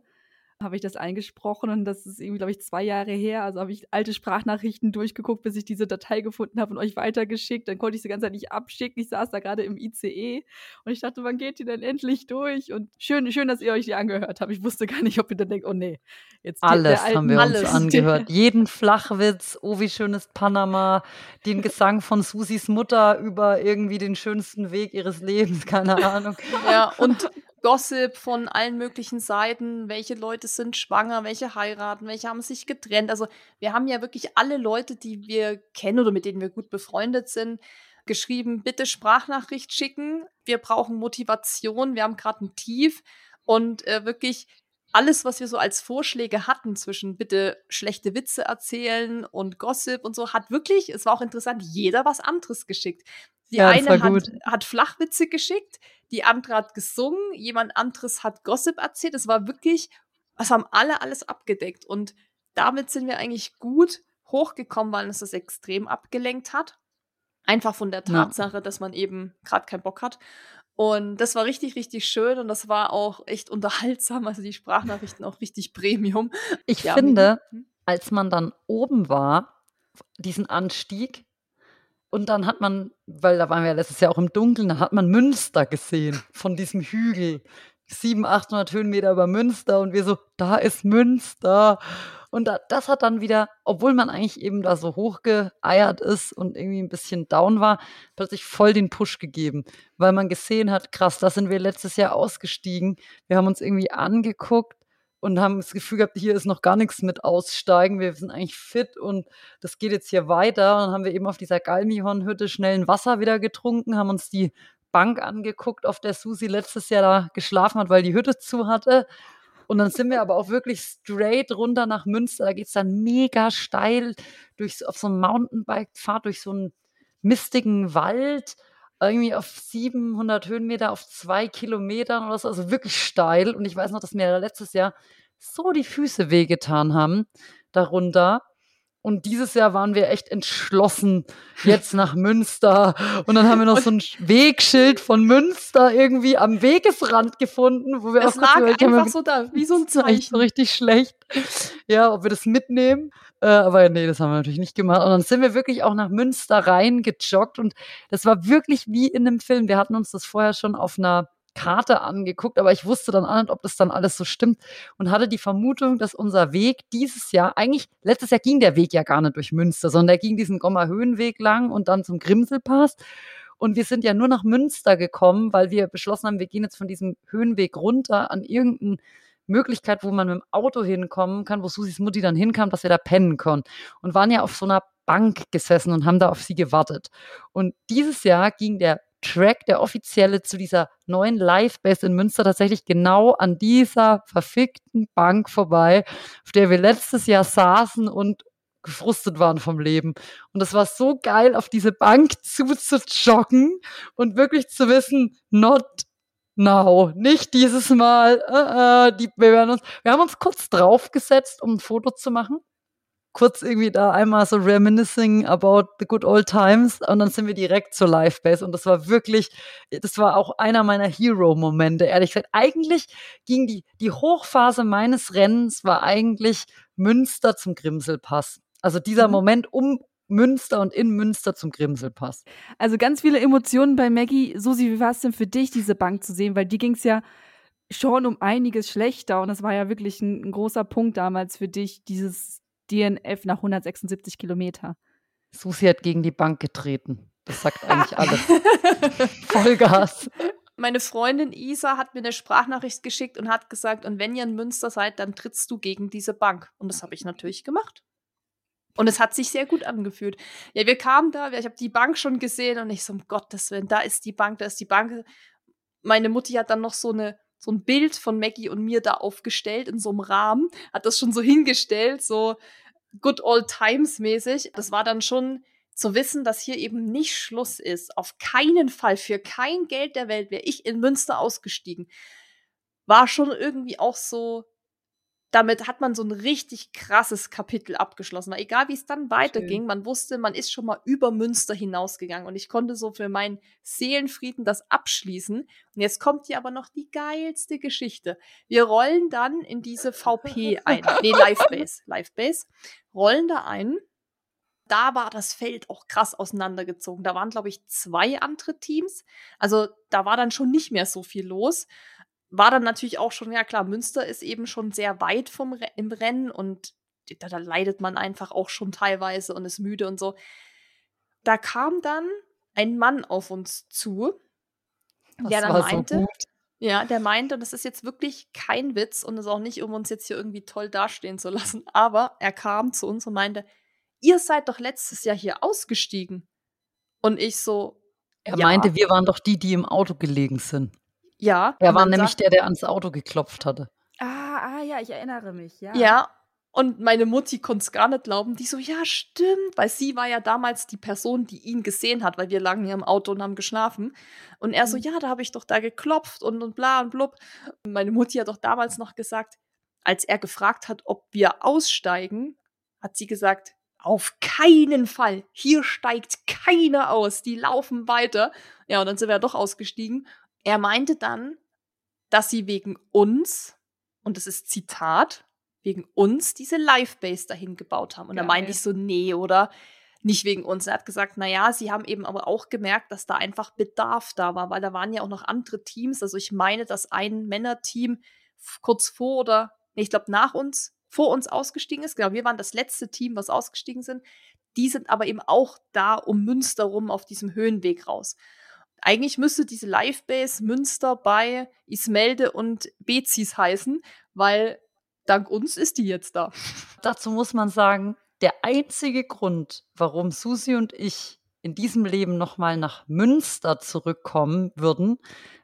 habe ich das eingesprochen und das ist irgendwie, glaube ich, zwei Jahre her. Also habe ich alte Sprachnachrichten durchgeguckt, bis ich diese Datei gefunden habe und euch weitergeschickt. Dann konnte ich sie ganze Zeit nicht abschicken. Ich saß da gerade im ICE und ich dachte, wann geht die denn endlich durch? Und schön, schön, dass ihr euch die angehört habt. Ich wusste gar nicht, ob ihr dann denkt, oh nee, jetzt alles haben wir alles. uns angehört. Jeden Flachwitz, oh wie schön ist Panama, den Gesang von Susis Mutter über irgendwie den schönsten Weg ihres Lebens, keine Ahnung. Ja, und Gossip von allen möglichen Seiten, welche Leute sind schwanger, welche heiraten, welche haben sich getrennt. Also wir haben ja wirklich alle Leute, die wir kennen oder mit denen wir gut befreundet sind, geschrieben, bitte Sprachnachricht schicken. Wir brauchen Motivation, wir haben gerade ein Tief und äh, wirklich alles, was wir so als Vorschläge hatten zwischen bitte schlechte Witze erzählen und Gossip und so, hat wirklich, es war auch interessant, jeder was anderes geschickt. Die Ja, eine hat, gut. hat Flachwitze geschickt, die andere hat gesungen, jemand anderes hat Gossip erzählt. Es war wirklich, es haben alle alles abgedeckt. Und damit sind wir eigentlich gut hochgekommen, weil uns das extrem abgelenkt hat. Einfach von der Ja. Tatsache, dass man eben gerade keinen Bock hat. Und das war richtig, richtig schön und das war auch echt unterhaltsam. Also die Sprachnachrichten auch richtig Premium. Ich Ja, finde, mhm. als man dann oben war, diesen Anstieg, und dann hat man, weil da waren wir letztes Jahr auch im Dunkeln, da hat man Münster gesehen von diesem Hügel. 700, 800 Höhenmeter über Münster und wir so, da ist Münster. Und da, das hat dann wieder, obwohl man eigentlich eben da so hochgeeiert ist und irgendwie ein bisschen down war, plötzlich voll den Push gegeben, weil man gesehen hat, krass, da sind wir letztes Jahr ausgestiegen. Wir haben uns irgendwie angeguckt und haben das Gefühl gehabt, hier ist noch gar nichts mit aussteigen. Wir sind eigentlich fit und das geht jetzt hier weiter. Und dann haben wir eben auf dieser Galmihornhütte schnell ein Wasser wieder getrunken, haben uns die Bank angeguckt, auf der Susi letztes Jahr da geschlafen hat, weil die Hütte zu hatte. Und dann sind wir aber auch wirklich straight runter nach Münster. Da geht es dann mega steil durch, auf so einem Mountainbike-Pfad durch so einen mistigen Wald irgendwie auf 700 Höhenmeter auf zwei Kilometern oder so, also wirklich steil. Und ich weiß noch, dass mir letztes Jahr so die Füße wehgetan haben darunter. Und dieses Jahr waren wir echt entschlossen, jetzt nach Münster. Und dann haben wir noch so ein Wegschild von Münster irgendwie am Wegesrand gefunden, wo wir Es auch lag einfach so da, wie so ein so Zeichen. richtig schlecht. Ja, ob wir das mitnehmen. Äh, aber nee, das haben wir natürlich nicht gemacht. Und dann sind wir wirklich auch nach Münster rein gejoggt. Und das war wirklich wie in einem Film. Wir hatten uns das vorher schon auf einer Karte angeguckt, aber ich wusste dann auch nicht, ob das dann alles so stimmt und hatte die Vermutung, dass unser Weg dieses Jahr, eigentlich, letztes Jahr ging der Weg ja gar nicht durch Münster, sondern der ging diesen Gommer Höhenweg lang und dann zum Grimselpass. Und wir sind ja nur nach Münster gekommen, weil wir beschlossen haben, wir gehen jetzt von diesem Höhenweg runter an irgendeine Möglichkeit, wo man mit dem Auto hinkommen kann, wo Susis Mutti dann hinkam, dass wir da pennen können. Und waren ja auf so einer Bank gesessen und haben da auf sie gewartet. Und dieses Jahr ging der Track, der offizielle zu dieser neuen Live-Base in Münster tatsächlich genau an dieser verfickten Bank vorbei, auf der wir letztes Jahr saßen und gefrustet waren vom Leben. Und das war so geil, auf diese Bank zuzujoggen und wirklich zu wissen, not now, nicht dieses Mal. Äh, äh, die, wir, werden uns, wir haben uns kurz draufgesetzt, um ein Foto zu machen. Kurz irgendwie da einmal so reminiscing about the good old times und dann sind wir direkt zur Live-Base und das war wirklich, das war auch einer meiner Hero-Momente, ehrlich gesagt. Eigentlich ging die, die Hochphase meines Rennens war eigentlich Münster zum Grimselpass. Also dieser Mhm. Moment um Münster und in Münster zum Grimselpass. Also ganz viele Emotionen bei Maggie. Susi, wie war es denn für dich, diese Bank zu sehen? Weil die ging es ja schon um einiges schlechter und das war ja wirklich ein, ein großer Punkt damals für dich, dieses DNF nach 176 Kilometer. Susi hat gegen die Bank getreten. Das sagt eigentlich alles. Vollgas. Meine Freundin Isa hat mir eine Sprachnachricht geschickt und hat gesagt, und wenn ihr in Münster seid, dann trittst du gegen diese Bank. Und das habe ich natürlich gemacht. Und es hat sich sehr gut angefühlt. Ja, wir kamen da, ich habe die Bank schon gesehen und ich so, um Gottes Willen, da ist die Bank, da ist die Bank. Meine Mutti hat dann noch so eine so ein Bild von Maggie und mir da aufgestellt in so einem Rahmen, hat das schon so hingestellt, so good old times mäßig. Das war dann schon zu wissen, dass hier eben nicht Schluss ist. Auf keinen Fall, für kein Geld der Welt wäre ich in Münster ausgestiegen. War schon irgendwie auch so, damit hat man so ein richtig krasses Kapitel abgeschlossen. Weil egal wie es dann weiterging, man wusste, man ist schon mal über Münster hinausgegangen. Und ich konnte so für meinen Seelenfrieden das abschließen. Und jetzt kommt hier aber noch die geilste Geschichte. Wir rollen dann in diese VP ein. Nee, Livebase. Livebase. Rollen da ein da war das Feld auch krass auseinandergezogen. Da waren, glaube ich, zwei andere Teams. Also da war dann schon nicht mehr so viel los. War dann natürlich auch schon, ja klar, Münster ist eben schon sehr weit vom Re im Rennen und da, da leidet man einfach auch schon teilweise und ist müde und so. Da kam dann ein Mann auf uns zu, Das der dann so meinte, gut. ja, der meinte, und das ist jetzt wirklich kein Witz und ist auch nicht, um uns jetzt hier irgendwie toll dastehen zu lassen, aber er kam zu uns und meinte, ihr seid doch letztes Jahr hier ausgestiegen. Und ich so, Er ja, meinte, wir waren doch die, die im Auto gelegen sind. Ja. Er war nämlich sagt- der, der ans Auto geklopft hatte. Ah, ah ja, ich erinnere mich, ja. Ja, und meine Mutti konnte es gar nicht glauben. Die so, ja, stimmt. Weil sie war ja damals die Person, die ihn gesehen hat, weil wir lagen ja im Auto und haben geschlafen. Und er so, Mhm. ja, da habe ich doch da geklopft und, und bla und blub. Und meine Mutti hat doch damals noch gesagt, als er gefragt hat, ob wir aussteigen, hat sie gesagt, auf keinen Fall. Hier steigt keiner aus. Die laufen weiter. Ja, und dann sind wir ja doch ausgestiegen. Er meinte dann, dass sie wegen uns, und das ist Zitat, wegen uns diese Live-Base dahin gebaut haben. Und da Geil. meinte ich so, nee, oder? Nicht wegen uns. Er hat gesagt, naja, sie haben eben aber auch gemerkt, dass da einfach Bedarf da war, weil da waren ja auch noch andere Teams. Also ich meine, dass ein Männerteam kurz vor oder, nee, ich glaube, nach uns, vor uns ausgestiegen ist. Genau, wir waren das letzte Team, was ausgestiegen sind. Die sind aber eben auch da um Münster rum auf diesem Höhenweg raus. Eigentlich müsste diese Live-Base Münster bei Ismelde und Bezis heißen, weil dank uns ist die jetzt da. Dazu muss man sagen, der einzige Grund, warum Susi und ich in diesem Leben nochmal nach Münster zurückkommen würden,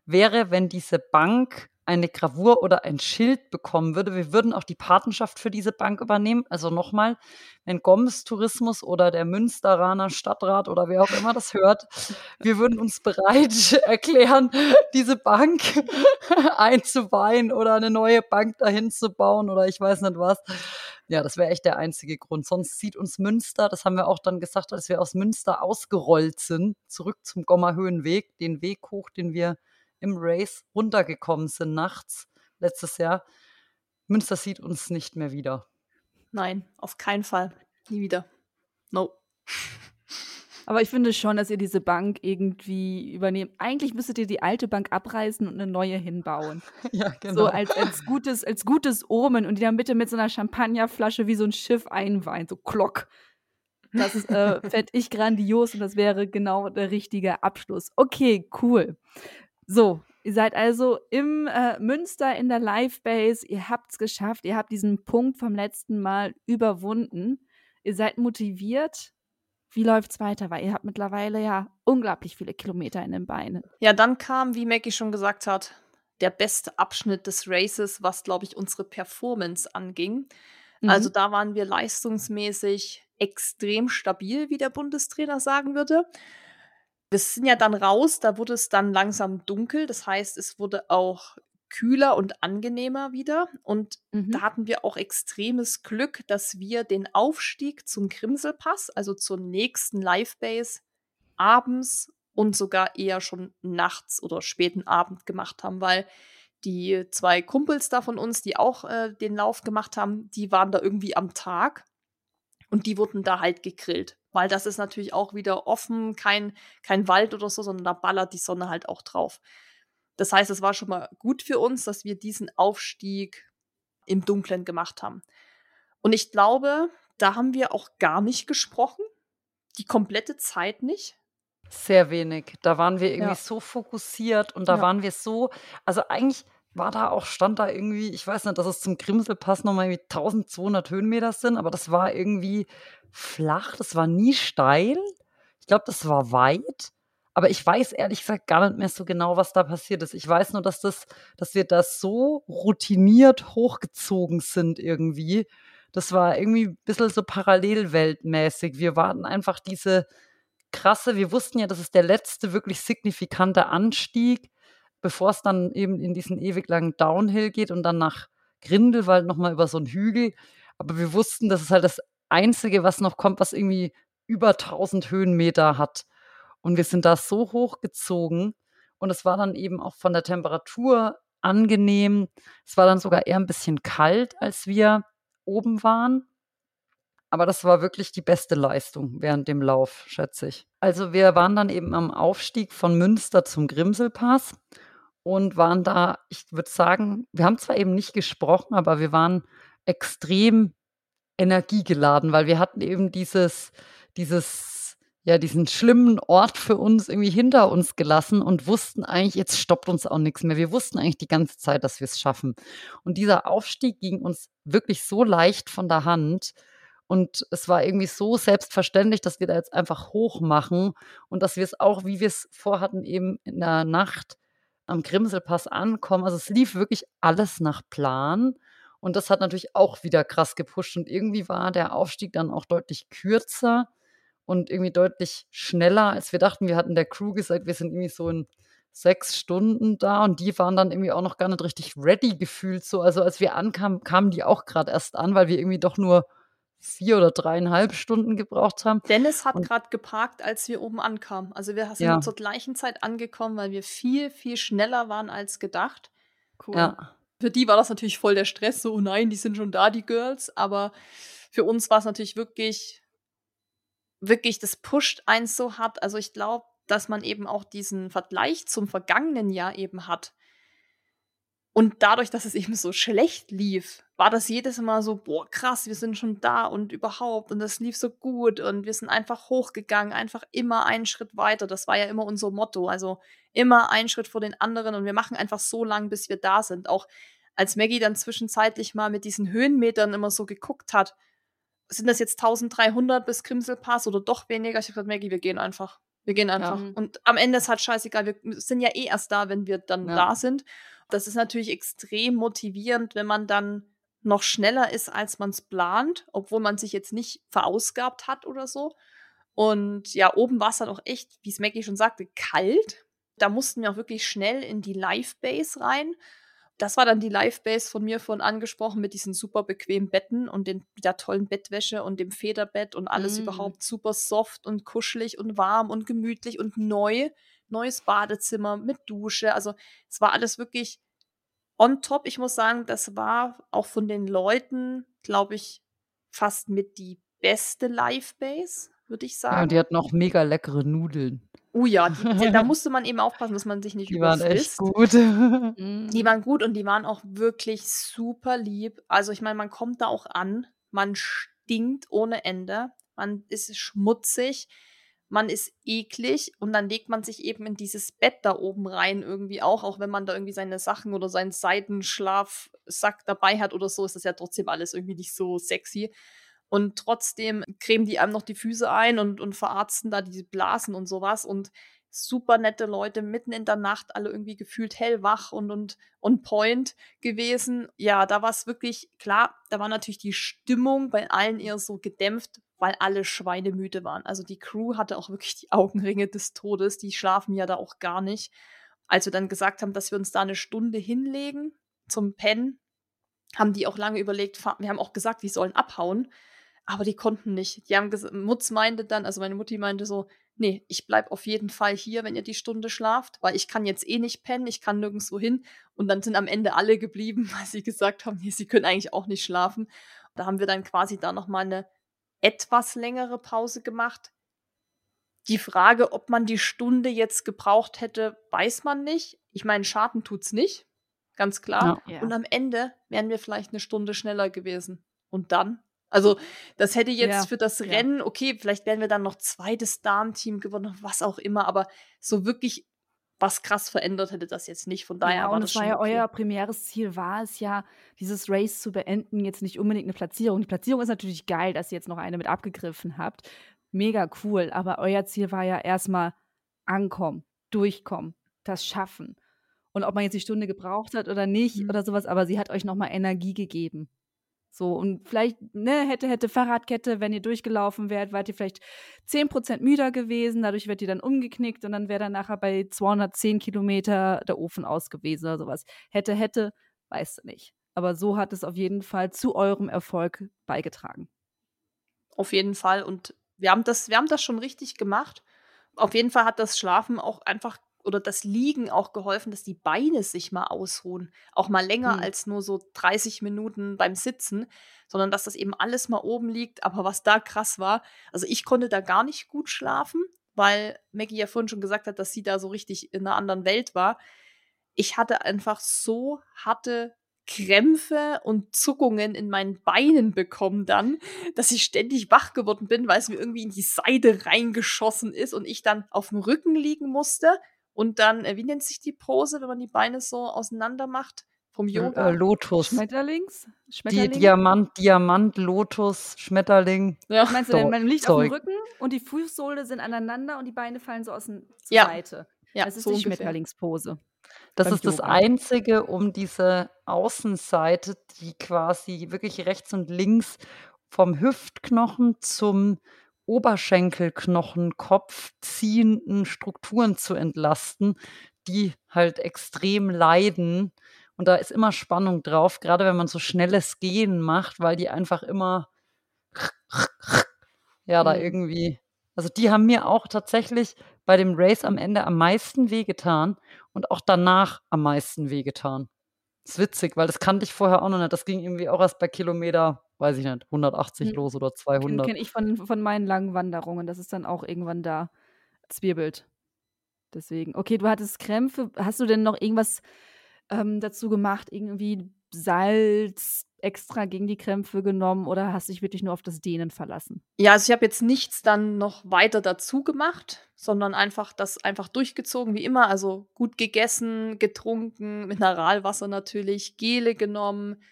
wäre, wenn diese Bank eine Gravur oder ein Schild bekommen würde. Wir würden auch die Patenschaft für diese Bank übernehmen. Also nochmal, wenn Goms Tourismus oder der Münsteraner Stadtrat oder wer auch immer das hört, wir würden uns bereit erklären, diese Bank einzuweihen oder eine neue Bank dahin zu bauen oder ich weiß nicht was. Ja, das wäre echt der einzige Grund. Sonst zieht uns Münster, das haben wir auch dann gesagt, als wir aus Münster ausgerollt sind, zurück zum Gommer Höhenweg, den Weg hoch, den wir im Race runtergekommen sind nachts letztes Jahr. Münster sieht uns nicht mehr wieder. Nein, auf keinen Fall. Nie wieder. No. Aber ich finde schon, dass ihr diese Bank irgendwie übernehmt. Eigentlich müsstet ihr die alte Bank abreißen und eine neue hinbauen. Ja, So als, als, gutes, als gutes Omen und die dann bitte mit so einer Champagnerflasche wie so ein Schiff einweihen, so klock. Das ist, äh, fände ich grandios und das wäre genau der richtige Abschluss. Okay, cool. So, ihr seid also im äh, Münster in der Live-Base, ihr habt es geschafft, ihr habt diesen Punkt vom letzten Mal überwunden, ihr seid motiviert. Wie läuft's weiter? Weil ihr habt mittlerweile ja unglaublich viele Kilometer in den Beinen. Ja, dann kam, wie Maggie schon gesagt hat, der beste Abschnitt des Races, was, glaube ich, unsere Performance anging. Mhm. Also da waren wir leistungsmäßig extrem stabil, wie der Bundestrainer sagen würde. Wir sind ja dann raus, da wurde es dann langsam dunkel. Das heißt, es wurde auch kühler und angenehmer wieder. Und Mhm. da hatten wir auch extremes Glück, dass wir den Aufstieg zum Grimselpass, also zur nächsten Live-Base, abends und sogar eher schon nachts oder späten Abend gemacht haben, weil die zwei Kumpels da von uns, die auch äh, den Lauf gemacht haben, die waren da irgendwie am Tag und die wurden da halt gegrillt. Weil das ist natürlich auch wieder offen, kein, kein Wald oder so, sondern da ballert die Sonne halt auch drauf. Das heißt, es war schon mal gut für uns, dass wir diesen Aufstieg im Dunklen gemacht haben. Und ich glaube, da haben wir auch gar nicht gesprochen. Die komplette Zeit nicht. Sehr wenig. Da waren wir irgendwie Ja. so fokussiert und da Ja. waren wir so, also eigentlich war da auch, stand da irgendwie, ich weiß nicht, dass es zum Grimselpass nochmal irgendwie 1200 Höhenmeter sind, aber das war irgendwie flach, das war nie steil. Ich glaube, das war weit. Aber ich weiß ehrlich gesagt gar nicht mehr so genau, was da passiert ist. Ich weiß nur, dass das, dass wir da so routiniert hochgezogen sind irgendwie. Das war irgendwie ein bisschen so parallelweltmäßig. Wir waren einfach diese krasse, wir wussten ja, das ist der letzte wirklich signifikante Anstieg, bevor es dann eben in diesen ewig langen Downhill geht und dann nach Grindelwald nochmal über so einen Hügel. Aber wir wussten, das ist halt das Einzige, was noch kommt, was irgendwie über 1000 Höhenmeter hat. Und wir sind da so hochgezogen und es war dann eben auch von der Temperatur angenehm. Es war dann sogar eher ein bisschen kalt, als wir oben waren. Aber das war wirklich die beste Leistung während dem Lauf, schätze ich. Also wir waren dann eben am Aufstieg von Münster zum Grimselpass und waren da, ich würde sagen, wir haben zwar eben nicht gesprochen, aber wir waren extrem energiegeladen, weil wir hatten eben dieses, dieses, ja, diesen schlimmen Ort für uns irgendwie hinter uns gelassen und wussten eigentlich, jetzt stoppt uns auch nichts mehr. Wir wussten eigentlich die ganze Zeit, dass wir es schaffen. Und dieser Aufstieg ging uns wirklich so leicht von der Hand. Und es war irgendwie so selbstverständlich, dass wir da jetzt einfach hoch machen und dass wir es auch, wie wir es vorhatten, eben in der Nacht am Grimselpass ankommen. Also es lief wirklich alles nach Plan. Und das hat natürlich auch wieder krass gepusht. Und irgendwie war der Aufstieg dann auch deutlich kürzer und irgendwie deutlich schneller, als wir dachten. Wir hatten der Crew gesagt, wir sind irgendwie so in sechs Stunden da und die waren dann irgendwie auch noch gar nicht richtig ready gefühlt. So, also als wir ankamen, kamen die auch gerade erst an, weil wir irgendwie doch nur vier oder dreieinhalb Stunden gebraucht haben. Dennis hat gerade geparkt, als wir oben ankamen. Also wir sind ja. zur gleichen Zeit angekommen, weil wir viel, viel schneller waren als gedacht. Cool. Ja. Für die war das natürlich voll der Stress, so, oh nein, die sind schon da, die Girls. Aber für uns war es natürlich wirklich, wirklich, das pusht eins so hart. Also ich glaube, dass man eben auch diesen Vergleich zum vergangenen Jahr eben hat. Und dadurch, dass es eben so schlecht lief, war das jedes Mal so, boah, krass, wir sind schon da und überhaupt und das lief so gut und wir sind einfach hochgegangen, einfach immer einen Schritt weiter. Das war ja immer unser Motto. Also immer einen Schritt vor den anderen und wir machen einfach so lang, bis wir da sind. Auch als Maggie dann zwischenzeitlich mal mit diesen Höhenmetern immer so geguckt hat, sind das jetzt 1300 bis Krimselpass oder doch weniger? Ich habe gesagt, Maggie, wir gehen einfach. Wir gehen einfach. Ja. Und am Ende ist halt scheißegal, wir sind ja eh erst da, wenn wir dann ja. da sind. Das ist natürlich extrem motivierend, wenn man dann noch schneller ist, als man es plant, obwohl man sich jetzt nicht verausgabt hat oder so. Und ja, oben war es dann auch echt, wie es Maggie schon sagte, kalt. Da mussten wir auch wirklich schnell in die Live-Base rein. Das war dann die Live-Base von mir von angesprochen mit diesen super bequemen Betten und den, der tollen Bettwäsche und dem Federbett und alles mm. überhaupt super soft und kuschelig und warm und gemütlich und neu neues Badezimmer mit Dusche. Also es war alles wirklich on top. Ich muss sagen, das war auch von den Leuten, glaube ich, fast mit die beste Live-Base, würde ich sagen. Ja, und die hat noch mega leckere Nudeln. Oh ja, die, die, da musste man eben aufpassen, dass man sich nicht die überfrisst. Die waren echt gut. Mhm. die waren gut und die waren auch wirklich super lieb. Also ich meine, man kommt da auch an, man stinkt ohne Ende, man ist schmutzig man ist eklig und dann legt man sich eben in dieses Bett da oben rein irgendwie auch, auch wenn man da irgendwie seine Sachen oder seinen Seitenschlafsack dabei hat oder so, ist das ja trotzdem alles irgendwie nicht so sexy. Und trotzdem cremen die einem noch die Füße ein und, und verarzten da diese Blasen und sowas und super nette Leute mitten in der Nacht, alle irgendwie gefühlt hellwach und, und on point gewesen. Ja, da war es wirklich klar, da war natürlich die Stimmung bei allen eher so gedämpft, weil alle schweinemüde waren. Also die Crew hatte auch wirklich die Augenringe des Todes, die schlafen ja da auch gar nicht. Als wir dann gesagt haben, dass wir uns da eine Stunde hinlegen zum Pennen, haben die auch lange überlegt, wir haben auch gesagt, wir sollen abhauen, aber die konnten nicht. Die haben gesagt, Mutz meinte dann, also meine Mutti meinte so, nee, ich bleib auf jeden Fall hier, wenn ihr die Stunde schlaft, weil ich kann jetzt eh nicht pennen, ich kann nirgendwo hin. Und dann sind am Ende alle geblieben, weil sie gesagt haben, nee, sie können eigentlich auch nicht schlafen. Da haben wir dann quasi da nochmal eine etwas längere Pause gemacht. Die Frage, ob man die Stunde jetzt gebraucht hätte, weiß man nicht. Ich meine, Schaden tut's nicht, ganz klar. Ja. Und am Ende wären wir vielleicht eine Stunde schneller gewesen. Und dann? Also, das hätte jetzt ja. für das Rennen, okay, vielleicht wären wir dann noch zweites Darmteam gewonnen, was auch immer, aber so wirklich was krass verändert hätte das jetzt nicht. Von daher ja, war und das war ja okay. euer primäres Ziel, war es ja, dieses Race zu beenden, jetzt nicht unbedingt eine Platzierung. Die Platzierung ist natürlich geil, dass ihr jetzt noch eine mit abgegriffen habt. Mega cool, aber euer Ziel war ja erstmal ankommen, durchkommen, das schaffen. Und ob man jetzt die Stunde gebraucht hat oder nicht mhm. oder sowas, aber sie hat euch nochmal Energie gegeben. So, und vielleicht, ne, hätte, hätte Fahrradkette, wenn ihr durchgelaufen wärt, wart ihr vielleicht 10% müder gewesen, dadurch wird ihr dann umgeknickt und dann wäre dann nachher bei 210 Kilometer der Ofen aus gewesen oder sowas. Hätte, hätte, weißt du nicht. Aber so hat es auf jeden Fall zu eurem Erfolg beigetragen. Auf jeden Fall. Und wir haben das, wir haben das schon richtig gemacht. Auf jeden Fall hat das Schlafen auch einfach oder das Liegen auch geholfen, dass die Beine sich mal ausruhen. Auch mal länger mhm. als nur so 30 Minuten beim Sitzen, sondern dass das eben alles mal oben liegt. Aber was da krass war, also ich konnte da gar nicht gut schlafen, weil Maggie ja vorhin schon gesagt hat, dass sie da so richtig in einer anderen Welt war. Ich hatte einfach so harte Krämpfe und Zuckungen in meinen Beinen bekommen dann, dass ich ständig wach geworden bin, weil es mir irgendwie in die Seite reingeschossen ist und ich dann auf dem Rücken liegen musste und dann, äh, wie nennt sich die Pose, wenn man die Beine so auseinander macht? Vom Yoga? Äh, Lotus. Schmetterlings? Schmetterling? Die Diamant, Diamant, Lotus, Schmetterling. Ja. Was meinst du denn? Man liegt Zeug. auf dem Rücken und die Fußsohle sind aneinander und die Beine fallen so aus der ja. Seite. Ja, das ist so die ungefähr. Schmetterlingspose. Das ist das Einzige um diese Außenseite, die quasi wirklich rechts und links vom Hüftknochen zum Oberschenkelknochenkopf ziehenden Strukturen zu entlasten, die halt extrem leiden. Und da ist immer Spannung drauf, gerade wenn man so schnelles Gehen macht, weil die einfach immer ja, da mhm. irgendwie also die haben mir auch tatsächlich bei dem Race am Ende am meisten wehgetan und auch danach am meisten wehgetan. Das ist witzig, weil das kannte ich vorher auch noch nicht. Das ging irgendwie auch erst bei Kilometer, weiß ich nicht, 180 hm. los oder 200. Kenne ich von, von meinen langen Wanderungen. Das ist dann auch irgendwann da zwirbelt. Deswegen. Okay, du hattest Krämpfe. Hast du denn noch irgendwas ähm, dazu gemacht? Irgendwie Salz extra gegen die Krämpfe genommen oder hast du dich wirklich nur auf das Dehnen verlassen? Ja, also ich habe jetzt nichts dann noch weiter dazu gemacht, sondern einfach das einfach durchgezogen wie immer. Also gut gegessen, getrunken, Mineralwasser natürlich, Gele genommen,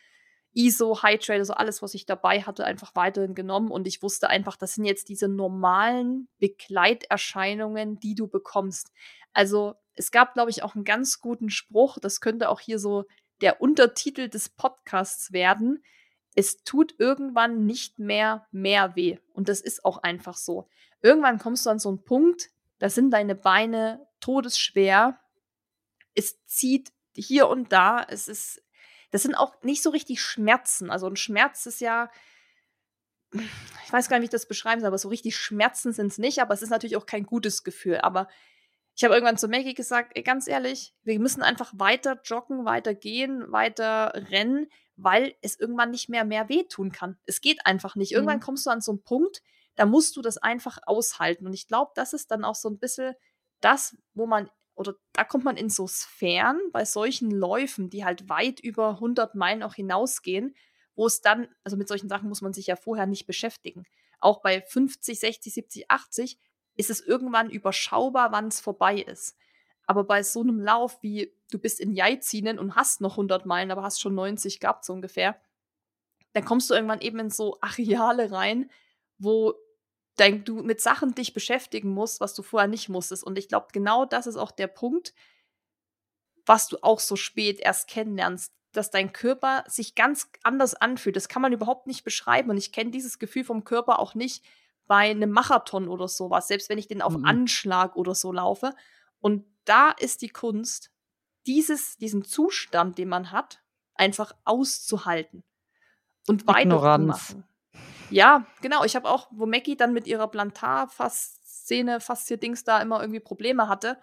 ISO, Hydrate, also alles, was ich dabei hatte, einfach weiterhin genommen. Und ich wusste einfach, das sind jetzt diese normalen Begleiterscheinungen, die du bekommst. Also es gab, glaube ich, auch einen ganz guten Spruch, das könnte auch hier so der Untertitel des Podcasts werden. Es tut irgendwann nicht mehr mehr weh. Und das ist auch einfach so. Irgendwann kommst du an so einen Punkt, da sind deine Beine todesschwer. Es zieht hier und da. Es ist, das sind auch nicht so richtig Schmerzen. Also ein Schmerz ist ja, ich weiß gar nicht, wie ich das beschreiben soll, aber so richtig Schmerzen sind es nicht. Aber es ist natürlich auch kein gutes Gefühl. Aber ich habe irgendwann zu Maggie gesagt, ey, ganz ehrlich, wir müssen einfach weiter joggen, weiter gehen, weiter rennen, weil es irgendwann nicht mehr mehr wehtun kann. Es geht einfach nicht. Irgendwann mhm. kommst du an so einen Punkt, da musst du das einfach aushalten. Und ich glaube, das ist dann auch so ein bisschen das, wo man, oder da kommt man in so Sphären bei solchen Läufen, die halt weit über 100 Meilen auch hinausgehen, wo es dann, also mit solchen Sachen muss man sich ja vorher nicht beschäftigen. Auch bei 50, 60, 70, 80 ist es irgendwann überschaubar, wann es vorbei ist. Aber bei so einem Lauf wie du bist in Jaizinen und hast noch 100 Meilen, aber hast schon 90 gehabt, so ungefähr, dann kommst du irgendwann eben in so Areale rein, wo dein, du mit Sachen dich beschäftigen musst, was du vorher nicht musstest. Und ich glaube, genau das ist auch der Punkt, was du auch so spät erst kennenlernst, dass dein Körper sich ganz anders anfühlt. Das kann man überhaupt nicht beschreiben. Und ich kenne dieses Gefühl vom Körper auch nicht, bei einem Marathon oder sowas, selbst wenn ich den auf mhm. Anschlag oder so laufe. Und da ist die Kunst, dieses, diesen Zustand, den man hat, einfach auszuhalten und weiterzumachen. Ja, genau. Ich habe auch, wo Mackie dann mit ihrer Plantarfaszene, Faszie-Dings da immer irgendwie Probleme hatte,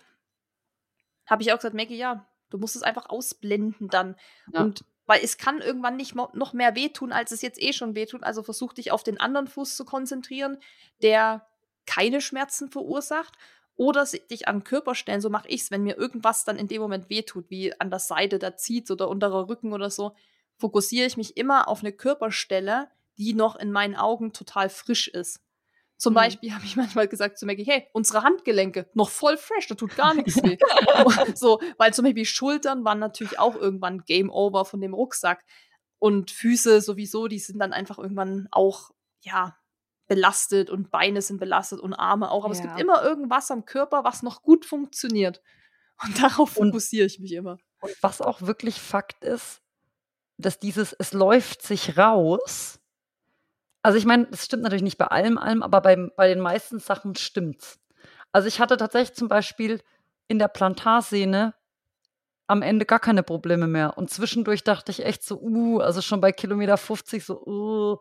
habe ich auch gesagt, Mackie, ja, du musst es einfach ausblenden dann. Ja. Und weil es kann irgendwann nicht noch mehr wehtun, als es jetzt eh schon wehtut. Also versuch dich auf den anderen Fuß zu konzentrieren, der keine Schmerzen verursacht. Oder dich an den Körper stellen, so mache ich es, wenn mir irgendwas dann in dem Moment wehtut, wie an der Seite da zieht oder unterer Rücken oder so, fokussiere ich mich immer auf eine Körperstelle, die noch in meinen Augen total frisch ist. Zum mhm. Beispiel habe ich manchmal gesagt zu Maggie, hey, unsere Handgelenke noch voll fresh, da tut gar nichts weh. so, weil zum Beispiel Schultern waren natürlich auch irgendwann Game Over von dem Rucksack. Und Füße sowieso, die sind dann einfach irgendwann auch, ja, belastet und Beine sind belastet und Arme auch. Aber ja. es gibt immer irgendwas am Körper, was noch gut funktioniert. Und darauf fokussiere ich mich immer. Und was auch wirklich Fakt ist, dass dieses, es läuft sich raus, also ich meine, das stimmt natürlich nicht bei allem, allem, aber bei, bei den meisten Sachen stimmt's. Also ich hatte tatsächlich zum Beispiel in der Plantarsehne am Ende gar keine Probleme mehr. Und zwischendurch dachte ich echt so, uh, also schon bei Kilometer 50 so, uh,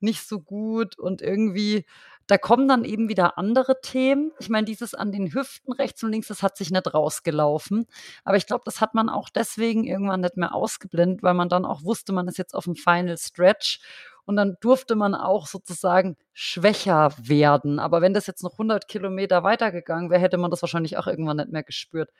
nicht so gut. Und irgendwie, da kommen dann eben wieder andere Themen. Ich meine, dieses an den Hüften rechts und links, das hat sich nicht rausgelaufen. Aber ich glaube, das hat man auch deswegen irgendwann nicht mehr ausgeblendet, weil man dann auch wusste, man ist jetzt auf dem Final Stretch und dann durfte man auch sozusagen schwächer werden. Aber wenn das jetzt noch 100 Kilometer weitergegangen wäre, hätte man das wahrscheinlich auch irgendwann nicht mehr gespürt.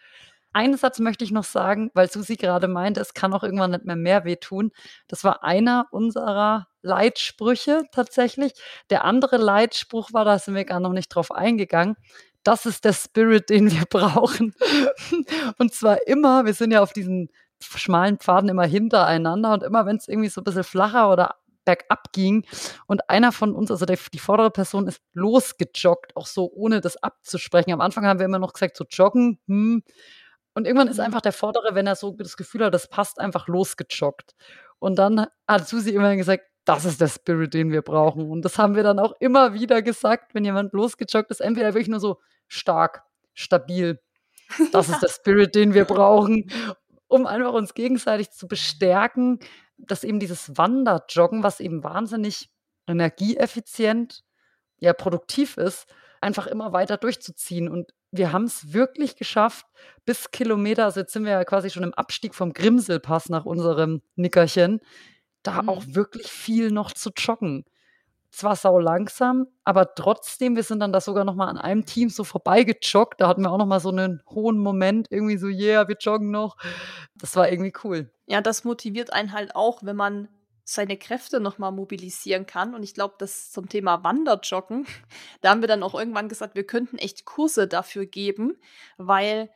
Einen Satz möchte ich noch sagen, weil Susi gerade meinte, es kann auch irgendwann nicht mehr mehr wehtun. Das war einer unserer Leitsprüche tatsächlich. Der andere Leitspruch war, da sind wir gar noch nicht drauf eingegangen. Das ist der Spirit, den wir brauchen. Und zwar immer, wir sind ja auf diesen schmalen Pfaden immer hintereinander und immer wenn es irgendwie so ein bisschen flacher oder bergab ging. Und einer von uns, also der, die vordere Person, ist losgejoggt, auch so ohne das abzusprechen. Am Anfang haben wir immer noch gesagt, so joggen, hm. Und irgendwann ist Mhm. einfach der Vordere, wenn er so das Gefühl hat, das passt, einfach losgejoggt. Und dann hat Susi immer gesagt: „Das ist der Spirit, den wir brauchen.“ Und das haben wir dann auch immer wieder gesagt, wenn jemand losgejoggt ist, entweder wirklich nur so stark, stabil. Das ist der Spirit, den wir brauchen, um einfach uns gegenseitig zu bestärken, dass eben dieses Wanderjoggen, was eben wahnsinnig energieeffizient, ja, produktiv ist, einfach immer weiter durchzuziehen. Und wir haben's wirklich geschafft, bis Kilometer also, jetzt sind wir ja quasi schon im Abstieg vom Grimselpass nach unserem Nickerchen, da auch Mhm. wirklich viel noch zu joggen. Zwar saulangsam, aber trotzdem, wir sind dann da sogar noch mal an einem Team so vorbeigejoggt. Da hatten wir auch noch mal so 'nen hohen Moment, irgendwie so: „Yeah, wir joggen noch.“ Das war irgendwie cool. Ja, das motiviert einen halt auch, wenn man seine Kräfte noch mal mobilisieren kann. Und ich glaube, das zum Thema Wanderjoggen, da haben wir dann auch irgendwann gesagt, wir könnten echt Kurse dafür geben, weil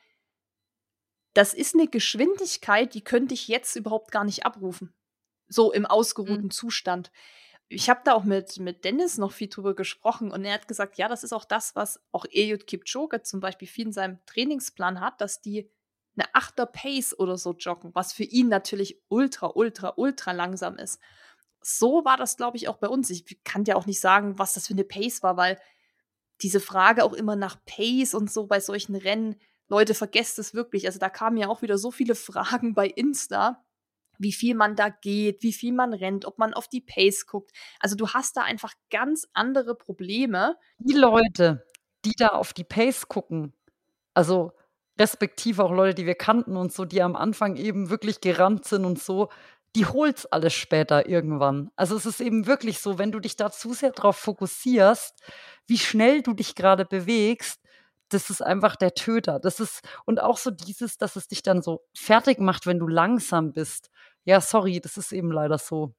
das ist 'ne Geschwindigkeit, die könnte ich jetzt überhaupt gar nicht abrufen, so im Mhm. ausgeruhten Zustand. Ich habe da auch mit mit Dennis noch viel drüber gesprochen und er hat gesagt, ja, das ist auch das, was auch Eliud Kipchoge zum Beispiel viel in seinem Trainingsplan hat, dass die 'ne 8er Pace oder so joggen, was für ihn natürlich ultra, ultra, ultra langsam ist. So war das, glaube ich, auch bei uns. Ich kann dir auch nicht sagen, was das für 'ne Pace war, weil diese Frage auch immer nach Pace und so bei solchen Rennen Leute, vergesst es wirklich. Also, da kamen ja auch wieder so viele Fragen bei Insta, wie viel man da geht, wie viel man rennt, ob man auf die Pace guckt. Also, du hast da einfach ganz andere Probleme. Die Leute, die da auf die Pace gucken, also, respektive auch Leute, die wir kannten und so, die am Anfang eben wirklich gerannt sind und so, die holt's alles später irgendwann. Also, es ist eben wirklich so, wenn du dich da zu sehr drauf fokussierst, wie schnell du dich grade bewegst, das ist einfach der Töter. Das ist und auch so dieses, dass es dich dann so fertig macht, wenn du langsam bist. Ja, sorry, das ist eben leider so.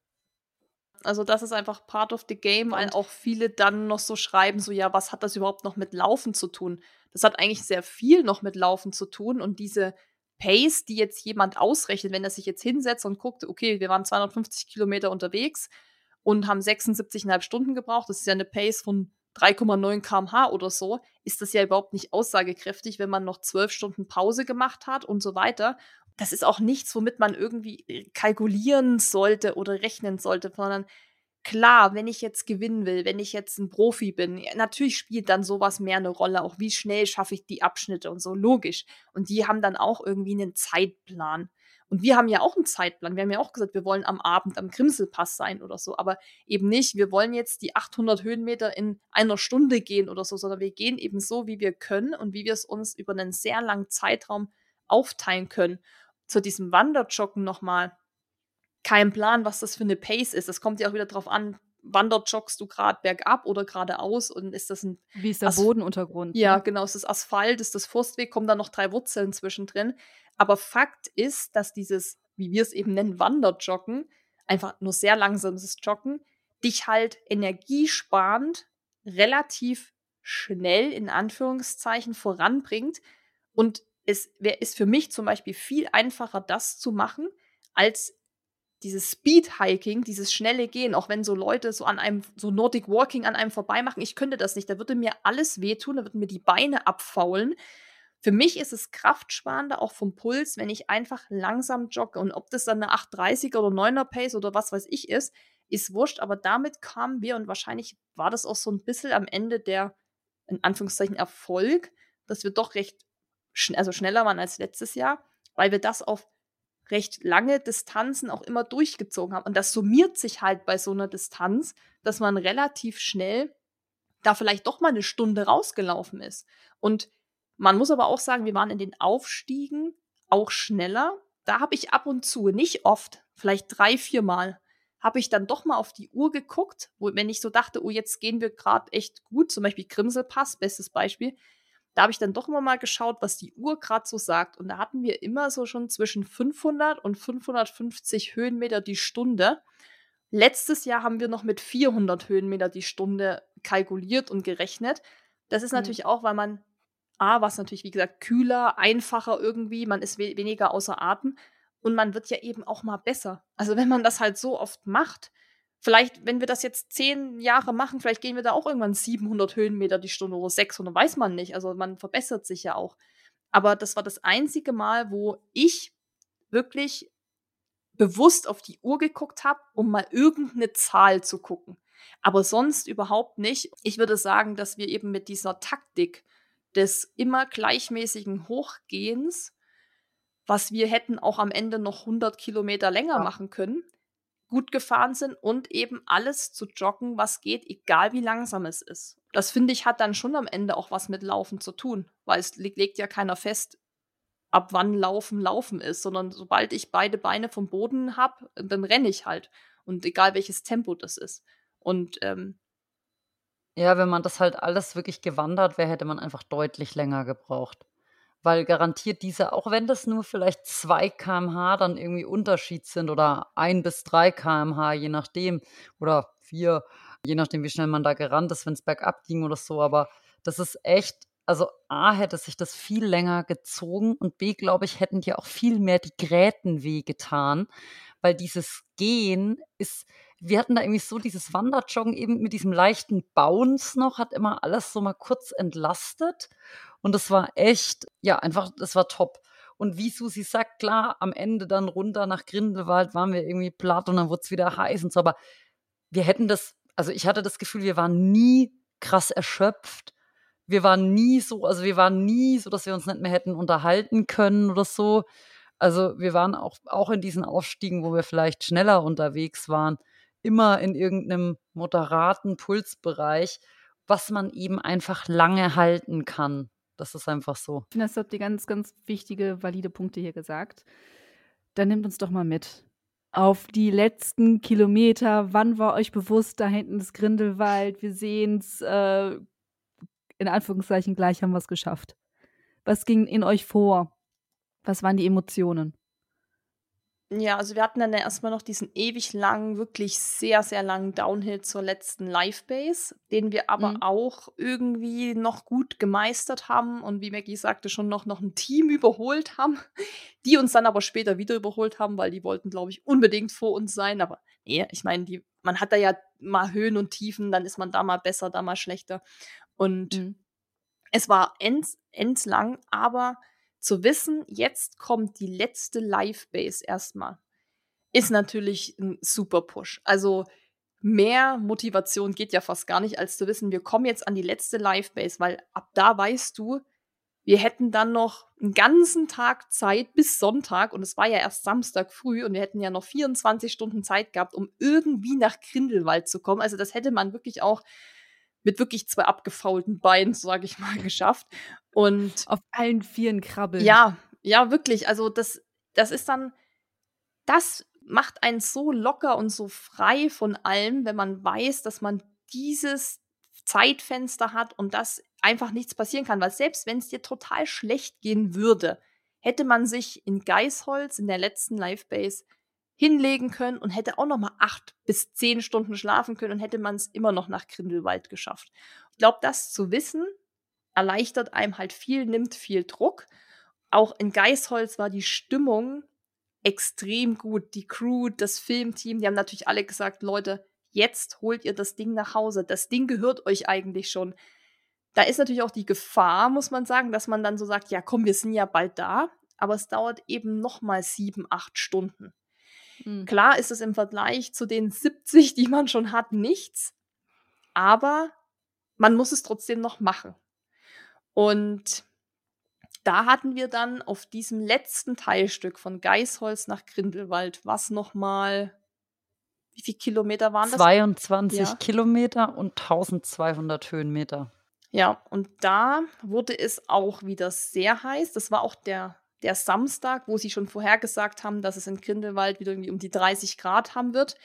Also, das ist einfach part of the game, weil auch viele dann noch so schreiben, so: „Ja, was hat das überhaupt noch mit Laufen zu tun?“ Das hat eigentlich sehr viel noch mit Laufen zu tun und diese Pace, die jetzt jemand ausrechnet, wenn er sich jetzt hinsetzt und guckt: „Okay, wir waren 250 Kilometer unterwegs und haben 76,5 Stunden gebraucht.“ Das ist ja 'ne Pace von 3,9 km/h oder so. Ist das ja überhaupt nicht aussagekräftig, wenn man noch 12 Stunden Pause gemacht hat und so weiter. Das ist auch nichts, womit man irgendwie, äh, kalkulieren sollte oder rechnen sollte, sondern klar, wenn ich jetzt gewinnen will, wenn ich jetzt 'n Profi bin, natürlich spielt dann so was mehr 'ne Rolle, auch wie schnell schaffe ich die Abschnitte und so, logisch. Und die haben dann auch irgendwie 'nen Zeitplan. Und wir haben ja auch 'n Zeitplan. Wir haben ja auch gesagt, wir wollen am Abend am Grimselpass sein oder so, aber eben nicht, wir wollen jetzt die 800 Höhenmeter in einer Stunde gehen oder so, sondern wir gehen eben so, wie wir können und wie wir's uns über 'nen sehr langen Zeitraum aufteilen können. Zu diesem Wanderjoggen noch mal. Kein Plan, was das für 'ne Pace ist. Es kommt ja auch wieder drauf an, wanderjoggst du grad bergab oder geradeaus und ist das 'n Wie ist der As Bodenuntergrund, ja, ne? genau, ist das Asphalt, ist das Forstweg, kommen da noch 3 Wurzeln zwischendrin. Aber Fakt ist, dass dieses, wie wir's eben nennen, Wanderjoggen, einfach nur sehr langsames Joggen, dich halt energiesparend relativ schnell in Anführungszeichen voranbringt. Und es wär ist für mich zum Beispiel viel einfacher, das zu machen, als dieses Speedhiking, dieses schnelle Gehen, auch wenn so Leute so an einem so Nordic Walking an einem vorbeimachen. Ich könnte das nicht. Da würde mir alles wehtun, da würden mir die Beine abfaulen. Für mich ist es kraftsparender, auch vom Puls, wenn ich einfach langsam jogge. Und ob das dann 'ne 8:30er oder 9er Pace oder was weiß ich ist, ist wurscht. Aber damit kamen wir und wahrscheinlich war das auch so 'n bisschen am Ende der, in Anführungszeichen, Erfolg, dass wir doch recht schn also, schneller waren als letztes Jahr, weil wir das auf recht lange Distanzen auch immer durchgezogen haben. Und das summiert sich halt bei so 'ner Distanz, dass man relativ schnell da vielleicht doch mal 'ne Stunde rausgelaufen ist. Und man muss aber auch sagen, wir waren in den Aufstiegen auch schneller. Da habe ich ab und zu, nicht oft, vielleicht 3, viermal, habe ich dann doch mal auf die Uhr geguckt, wo wenn ich so dachte: „Oh, jetzt gehen wir grad echt gut“, zum Beispiel Grimselpass, bestes Beispiel. Da habe ich dann doch immer mal geschaut, was die Uhr grad so sagt. Und da hatten wir immer so schon zwischen 500 und 550 Höhenmeter die Stunde. Letztes Jahr haben wir noch mit 400 Höhenmeter die Stunde kalkuliert und gerechnet. Das ist Mhm. natürlich auch, weil man A, war's natürlich, wie gesagt, kühler, einfacher irgendwie, man ist we weniger außer Atem und man wird ja eben auch mal besser. Also, wenn man das halt so oft macht vielleicht, wenn wir das jetzt 10 Jahre machen, vielleicht gehen wir da auch irgendwann 700 Höhenmeter die Stunde oder 600, weiß man nicht. Also, man verbessert sich ja auch. Aber das war das einzige Mal, wo ich wirklich bewusst auf die Uhr geguckt habe, um mal irgendeine Zahl zu gucken. Aber sonst überhaupt nicht. Ich würde sagen, dass wir eben mit dieser Taktik des immer gleichmäßigen Hochgehens, was wir hätten auch am Ende noch 100 Kilometer länger ja. machen können, gut gefahren sind und eben alles zu joggen, was geht, egal wie langsam es ist. Das finde ich hat dann schon am Ende auch was mit Laufen zu tun, weil es legt ja keiner fest, ab wann Laufen Laufen ist, sondern sobald ich beide Beine vom Boden habe, dann renne ich halt. Und egal welches Tempo das ist. Und ähm, ja, wenn man das halt alles wirklich gewandert wäre, hätte man einfach deutlich länger gebraucht. Weil garantiert diese, auch wenn das nur vielleicht 2 km/h dann irgendwie Unterschied sind oder 1 bis 3 km/h, je nachdem, oder 4, je nachdem, wie schnell man da gerannt ist, wenn es bergab ging oder so. Aber das ist echt also A, hätte sich das viel länger gezogen und B, glaube ich, hätten dir auch viel mehr die Gräten wehgetan, weil dieses Gehen ist, wir hatten da irgendwie so dieses Wanderjoggen eben mit diesem leichten Bounce noch, hat immer alles so mal kurz entlastet und das war echt, ja, einfach, das war top. Und wie Susi sagt, klar, am Ende dann runter nach Grindelwald waren wir irgendwie platt und dann wurde es wieder heiß und so, aber wir hätten das, also ich hatte das Gefühl, wir waren nie krass erschöpft wir waren nie so, also wir waren nie so, dass wir uns nicht mehr hätten unterhalten können oder so. Also wir waren auch, auch in diesen Aufstiegen, wo wir vielleicht schneller unterwegs waren, immer in irgendeinem moderaten Pulsbereich, was man eben einfach lange halten kann. Das ist einfach so. Ich finde, das habt ihr ganz, ganz wichtige, valide Punkte hier gesagt. Dann nehmt uns doch mal mit auf die letzten Kilometer. Wann war euch bewusst, da hinten ist Grindelwald, wir sehen es, äh, in Anführungszeichen gleich haben wir es geschafft. Was ging in euch vor? Was waren die Emotionen? Ja, also wir hatten dann erstmal noch diesen ewig langen, wirklich sehr, sehr langen Downhill zur letzten Live-Base, den wir aber mhm. auch irgendwie noch gut gemeistert haben und wie Maggie sagte, schon noch, noch ein Team überholt haben, die uns dann aber später wieder überholt haben, weil die wollten, glaube ich, unbedingt vor uns sein. Aber nee, ich meine, man hat da ja mal Höhen und Tiefen, dann ist man da mal besser, da mal schlechter. Und mhm. es war ends, lang, aber zu wissen, jetzt kommt die letzte Live-Base erstmal, ist natürlich ein super Push. Also mehr Motivation geht ja fast gar nicht, als zu wissen, wir kommen jetzt an die letzte Live-Base, weil ab da weißt du, wir hätten dann noch einen ganzen Tag Zeit bis Sonntag und es war ja erst Samstag früh und wir hätten ja noch 24 Stunden Zeit gehabt, um irgendwie nach Grindelwald zu kommen. Also das hätte man wirklich auch mit wirklich zwei abgefaulten Beinen, sage ich mal, geschafft. Und auf allen Vieren krabbeln. Ja, ja, wirklich. Also das, das ist dann, das macht einen so locker und so frei von allem, wenn man weiß, dass man dieses Zeitfenster hat und dass einfach nichts passieren kann. Weil selbst wenn es dir total schlecht gehen würde, hätte man sich in Geisholz in der letzten Live-Base hinlegen können und hätte auch noch mal acht bis zehn Stunden schlafen können und hätte man es immer noch nach Grindelwald geschafft. Ich glaube, das zu wissen erleichtert einem halt viel, nimmt viel Druck. Auch in Geisholz war die Stimmung extrem gut. Die Crew, das Filmteam, die haben natürlich alle gesagt, Leute, jetzt holt ihr das Ding nach Hause. Das Ding gehört euch eigentlich schon. Da ist natürlich auch die Gefahr, muss man sagen, dass man dann so sagt, ja komm, wir sind ja bald da, aber es dauert eben noch mal sieben, acht Stunden. Mhm. Klar ist es im Vergleich zu den 70, die man schon hat, nichts, aber man muss es trotzdem noch machen. Und da hatten wir dann auf diesem letzten Teilstück von Geisholz nach Grindelwald, was nochmal, wie viele Kilometer waren das? 22 ja. Kilometer und 1200 Höhenmeter. Ja, und da wurde es auch wieder sehr heiß. Das war auch der der Samstag, wo sie schon vorhergesagt haben, dass es in Grindelwald wieder irgendwie um die 30 Grad haben wird.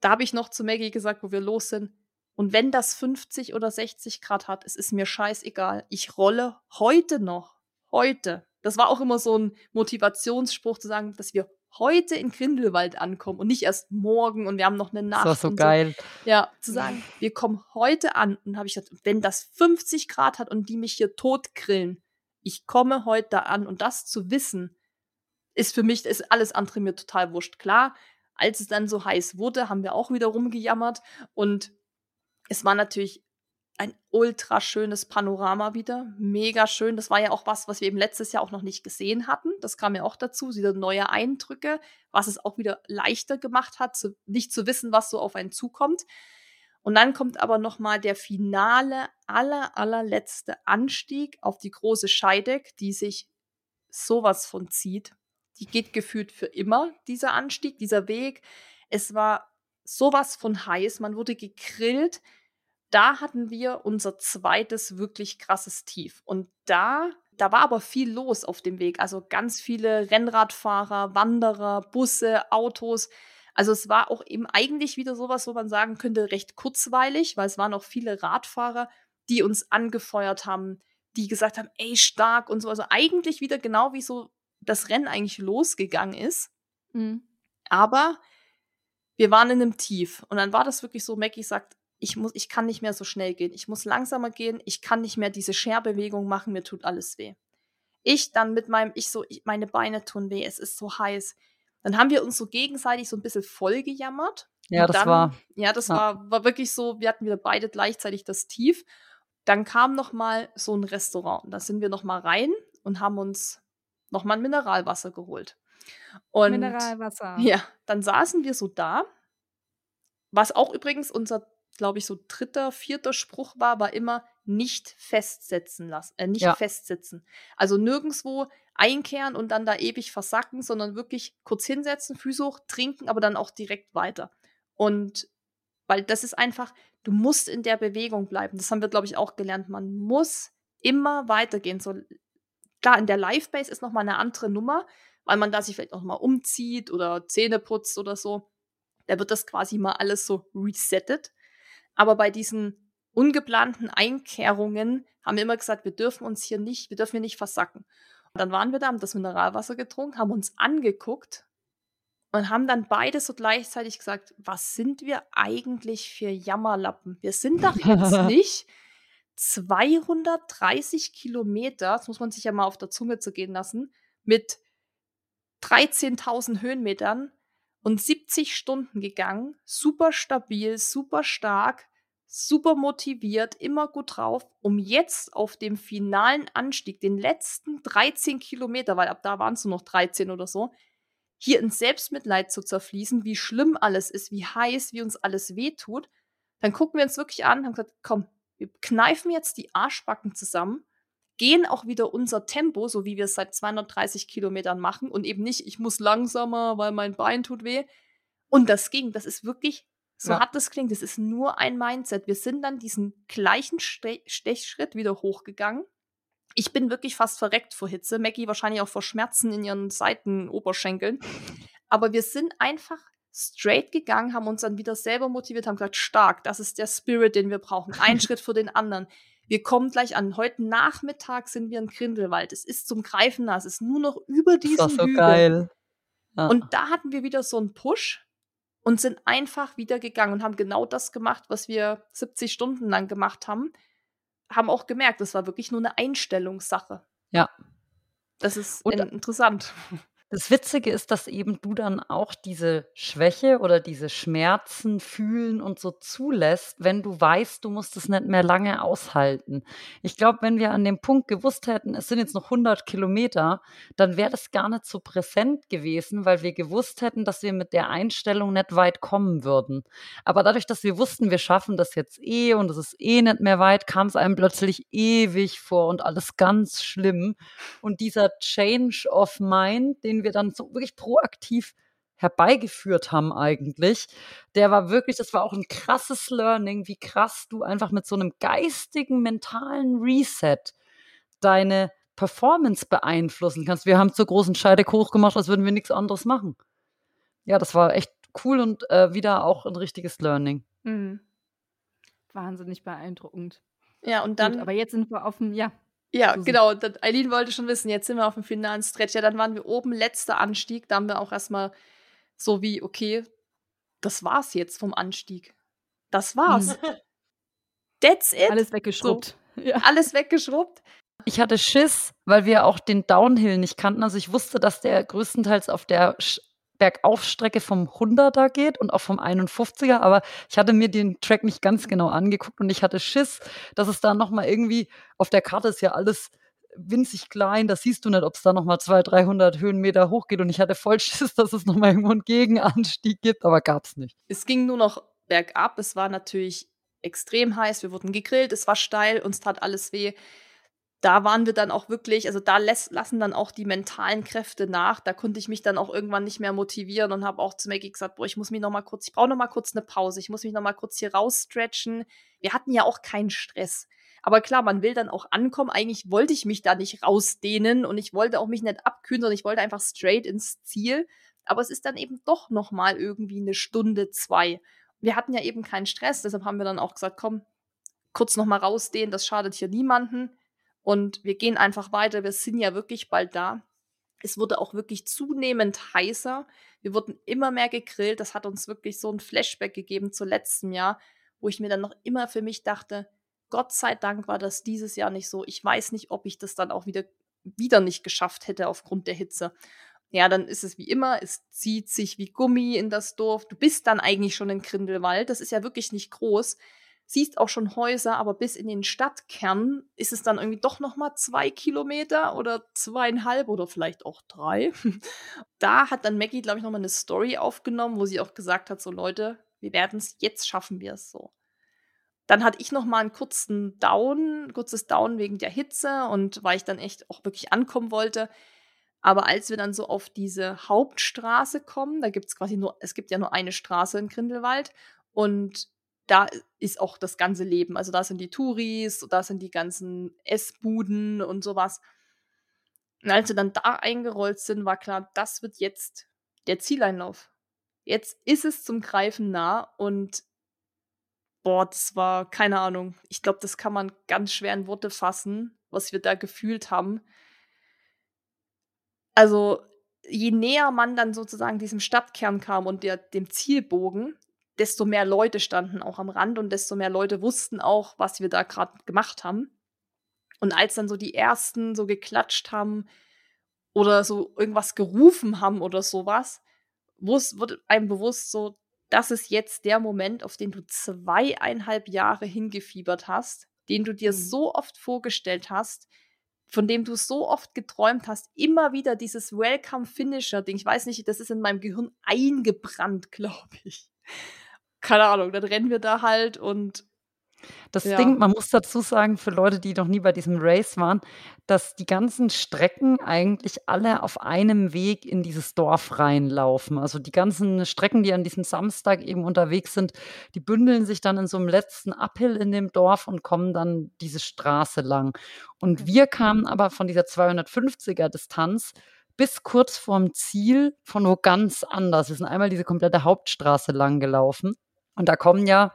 Da habe ich noch zu Maggie gesagt, wo wir los sind. Und wenn das 50 oder 60 Grad hat, es ist mir scheißegal. Ich rolle heute noch. Heute. Das war auch immer so ein Motivationsspruch zu sagen, dass wir heute in Grindelwald ankommen und nicht erst morgen und wir haben noch eine Nacht. Das war so geil. So. Ja, zu sagen, wir kommen heute an und habe ich gesagt, wenn das 50 Grad hat und die mich hier tot grillen, ich komme heute da an und das zu wissen, ist für mich, ist alles andere mir total wurscht. Klar, als es dann so heiß wurde, haben wir auch wieder rumgejammert und es war natürlich ein ultra schönes Panorama wieder. Mega schön. Das war ja auch was, was wir eben letztes Jahr auch noch nicht gesehen hatten. Das kam ja auch dazu, diese neue Eindrücke, was es auch wieder leichter gemacht hat, zu, nicht zu wissen, was so auf einen zukommt. Und dann kommt aber noch mal der finale, aller, allerletzte Anstieg auf die große Scheideck, die sich sowas von zieht. Die geht gefühlt für immer, dieser Anstieg, dieser Weg. Es war sowas von heiß. Man wurde gegrillt da hatten wir unser zweites wirklich krasses Tief. Und da, da war aber viel los auf dem Weg. Also ganz viele Rennradfahrer, Wanderer, Busse, Autos. Also es war auch eben eigentlich wieder sowas, wo man sagen könnte, recht kurzweilig, weil es waren auch viele Radfahrer, die uns angefeuert haben, die gesagt haben, ey, stark und so. Also eigentlich wieder genau wie so das Rennen eigentlich losgegangen ist. Mhm. Aber wir waren in einem Tief. Und dann war das wirklich so, Mackie sagt, ich muss, ich kann nicht mehr so schnell gehen. Ich muss langsamer gehen. Ich kann nicht mehr diese Scherbewegung machen. Mir tut alles weh. Ich dann mit meinem, ich so, ich, meine Beine tun weh. Es ist so heiß. Dann haben wir uns so gegenseitig so ein bisschen voll gejammert. Ja, das dann, war. Ja, das ja. war, war wirklich so. Wir hatten wieder beide gleichzeitig das Tief. Dann kam noch mal so ein Restaurant. Da sind wir noch mal rein und haben uns noch mal ein Mineralwasser geholt. Und, Mineralwasser. Ja, dann saßen wir so da. Was auch übrigens unser glaube ich, so dritter, vierter Spruch war, war immer nicht festsetzen lassen, äh, nicht ja. festsitzen. Also nirgendwo einkehren und dann da ewig versacken, sondern wirklich kurz hinsetzen, Füße hoch, trinken, aber dann auch direkt weiter. Und weil das ist einfach, du musst in der Bewegung bleiben. Das haben wir, glaube ich, auch gelernt. Man muss immer weitergehen. So, klar, in der Live-Base ist nochmal eine andere Nummer, weil man da sich vielleicht nochmal umzieht oder Zähne putzt oder so. Da wird das quasi mal alles so resettet. Aber bei diesen ungeplanten Einkehrungen haben wir immer gesagt, wir dürfen uns hier nicht, wir dürfen hier nicht versacken. Dann waren wir da, haben das Mineralwasser getrunken, haben uns angeguckt und haben dann beide so gleichzeitig gesagt, was sind wir eigentlich für Jammerlappen? Wir sind doch jetzt nicht 230 Kilometer, das muss man sich ja mal auf der Zunge zu gehen lassen, mit 13.000 Höhenmetern und 70 Stunden gegangen, super stabil, super stark, super motiviert, immer gut drauf, um jetzt auf dem finalen Anstieg, den letzten 13 Kilometer, weil ab da waren es nur noch 13 oder so, hier in Selbstmitleid zu zerfließen, wie schlimm alles ist, wie heiß, wie uns alles wehtut, dann gucken wir uns wirklich an haben gesagt, komm, wir kneifen jetzt die Arschbacken zusammen gehen auch wieder unser Tempo, so wie wir es seit 230 Kilometern machen und eben nicht, ich muss langsamer, weil mein Bein tut weh. Und das ging, das ist wirklich, so ja. hart das klingt, das ist nur ein Mindset. Wir sind dann diesen gleichen Ste Stechschritt wieder hochgegangen. Ich bin wirklich fast verreckt vor Hitze, Maggie wahrscheinlich auch vor Schmerzen in ihren Seitenoberschenkeln. Aber wir sind einfach straight gegangen, haben uns dann wieder selber motiviert, haben gesagt, stark, das ist der Spirit, den wir brauchen. Ein Schritt für den anderen. Wir kommen gleich an. Heute Nachmittag sind wir in Grindelwald. Es ist zum Greifen nah. Es ist nur noch über diesen das ist so Hügel. geil. Ja. Und da hatten wir wieder so einen Push und sind einfach wieder gegangen und haben genau das gemacht, was wir 70 Stunden lang gemacht haben. Haben auch gemerkt, das war wirklich nur eine Einstellungssache. Ja. Das ist und, interessant. Das Witzige ist, dass eben du dann auch diese Schwäche oder diese Schmerzen fühlen und so zulässt, wenn du weißt, du musst es nicht mehr lange aushalten. Ich glaube, wenn wir an dem Punkt gewusst hätten, es sind jetzt noch 100 Kilometer, dann wäre das gar nicht so präsent gewesen, weil wir gewusst hätten, dass wir mit der Einstellung nicht weit kommen würden. Aber dadurch, dass wir wussten, wir schaffen das jetzt eh und es ist eh nicht mehr weit, kam es einem plötzlich ewig vor und alles ganz schlimm. Und dieser Change of Mind, den den wir dann so wirklich proaktiv herbeigeführt haben eigentlich, der war wirklich, das war auch ein krasses Learning, wie krass du einfach mit so einem geistigen, mentalen Reset deine Performance beeinflussen kannst. Wir haben zur großen Scheidek hochgemacht, als würden wir nichts anderes machen. Ja, das war echt cool und äh, wieder auch ein richtiges Learning. Mhm. Wahnsinnig beeindruckend. Ja, und dann. Gut, aber jetzt sind wir auf dem, ja, ja, so genau. Eileen wollte schon wissen, jetzt sind wir auf dem finalen Stretch. Ja, dann waren wir oben, letzter Anstieg. Da haben wir auch erstmal so wie, okay, das war's jetzt vom Anstieg. Das war's. Mhm. That's it. Alles weggeschrubbt. So, ja. Alles weggeschrubbt. Ich hatte Schiss, weil wir auch den Downhill nicht kannten. Also ich wusste, dass der größtenteils auf der Bergaufstrecke vom 100er geht und auch vom 51er, aber ich hatte mir den Track nicht ganz genau angeguckt und ich hatte Schiss, dass es da noch mal irgendwie auf der Karte ist ja alles winzig klein, da siehst du nicht, ob es da noch mal 200, 300 Höhenmeter hochgeht und ich hatte voll Schiss, dass es noch mal irgendwo einen Gegenanstieg gibt, aber gab es nicht. Es ging nur noch bergab, es war natürlich extrem heiß, wir wurden gegrillt, es war steil, uns tat alles weh da waren wir dann auch wirklich, also da lässt, lassen dann auch die mentalen Kräfte nach. Da konnte ich mich dann auch irgendwann nicht mehr motivieren und habe auch zu Maggie gesagt, boah, ich muss mich noch mal kurz, ich brauche noch mal kurz eine Pause, ich muss mich noch mal kurz hier rausstretchen. Wir hatten ja auch keinen Stress. Aber klar, man will dann auch ankommen. Eigentlich wollte ich mich da nicht rausdehnen und ich wollte auch mich nicht abkühlen, sondern ich wollte einfach straight ins Ziel. Aber es ist dann eben doch noch mal irgendwie eine Stunde, zwei. Wir hatten ja eben keinen Stress, deshalb haben wir dann auch gesagt, komm, kurz noch mal rausdehnen, das schadet hier niemanden und wir gehen einfach weiter. Wir sind ja wirklich bald da. Es wurde auch wirklich zunehmend heißer. Wir wurden immer mehr gegrillt. Das hat uns wirklich so ein Flashback gegeben zu letztem Jahr, wo ich mir dann noch immer für mich dachte, Gott sei Dank war das dieses Jahr nicht so. Ich weiß nicht, ob ich das dann auch wieder, wieder nicht geschafft hätte aufgrund der Hitze. Ja, dann ist es wie immer, es zieht sich wie Gummi in das Dorf. Du bist dann eigentlich schon in Grindelwald. Das ist ja wirklich nicht groß siehst auch schon Häuser, aber bis in den Stadtkern ist es dann irgendwie doch noch mal zwei Kilometer oder zweieinhalb oder vielleicht auch drei. da hat dann Maggie, glaube ich, noch mal eine Story aufgenommen, wo sie auch gesagt hat, so Leute, wir werden es, jetzt schaffen wir es so. Dann hatte ich noch mal einen kurzen Down, kurzes Down wegen der Hitze und weil ich dann echt auch wirklich ankommen wollte. Aber als wir dann so auf diese Hauptstraße kommen, da gibt es quasi nur, es gibt ja nur eine Straße in Grindelwald und da ist auch das ganze Leben. Also da sind die Touris, da sind die ganzen Essbuden und sowas. Und als wir dann da eingerollt sind, war klar, das wird jetzt der Zieleinlauf. Jetzt ist es zum Greifen nah und boah, das war keine Ahnung. Ich glaube, das kann man ganz schwer in Worte fassen, was wir da gefühlt haben. Also, je näher man dann sozusagen diesem Stadtkern kam und der, dem Zielbogen, desto mehr Leute standen auch am Rand und desto mehr Leute wussten auch, was wir da gerade gemacht haben. Und als dann so die ersten so geklatscht haben oder so irgendwas gerufen haben oder sowas, wurde einem bewusst so, das ist jetzt der Moment, auf den du zweieinhalb Jahre hingefiebert hast, den du dir mhm. so oft vorgestellt hast, von dem du so oft geträumt hast, immer wieder dieses Welcome Finisher Ding. Ich weiß nicht, das ist in meinem Gehirn eingebrannt, glaube ich keine Ahnung, dann rennen wir da halt und das ja. Ding, man muss dazu sagen, für Leute, die noch nie bei diesem Race waren, dass die ganzen Strecken eigentlich alle auf einem Weg in dieses Dorf reinlaufen. Also die ganzen Strecken, die an diesem Samstag eben unterwegs sind, die bündeln sich dann in so einem letzten Uphill in dem Dorf und kommen dann diese Straße lang. Und wir kamen aber von dieser 250er Distanz bis kurz vorm Ziel von wo ganz anders. Wir sind einmal diese komplette Hauptstraße lang gelaufen. Und da kommen ja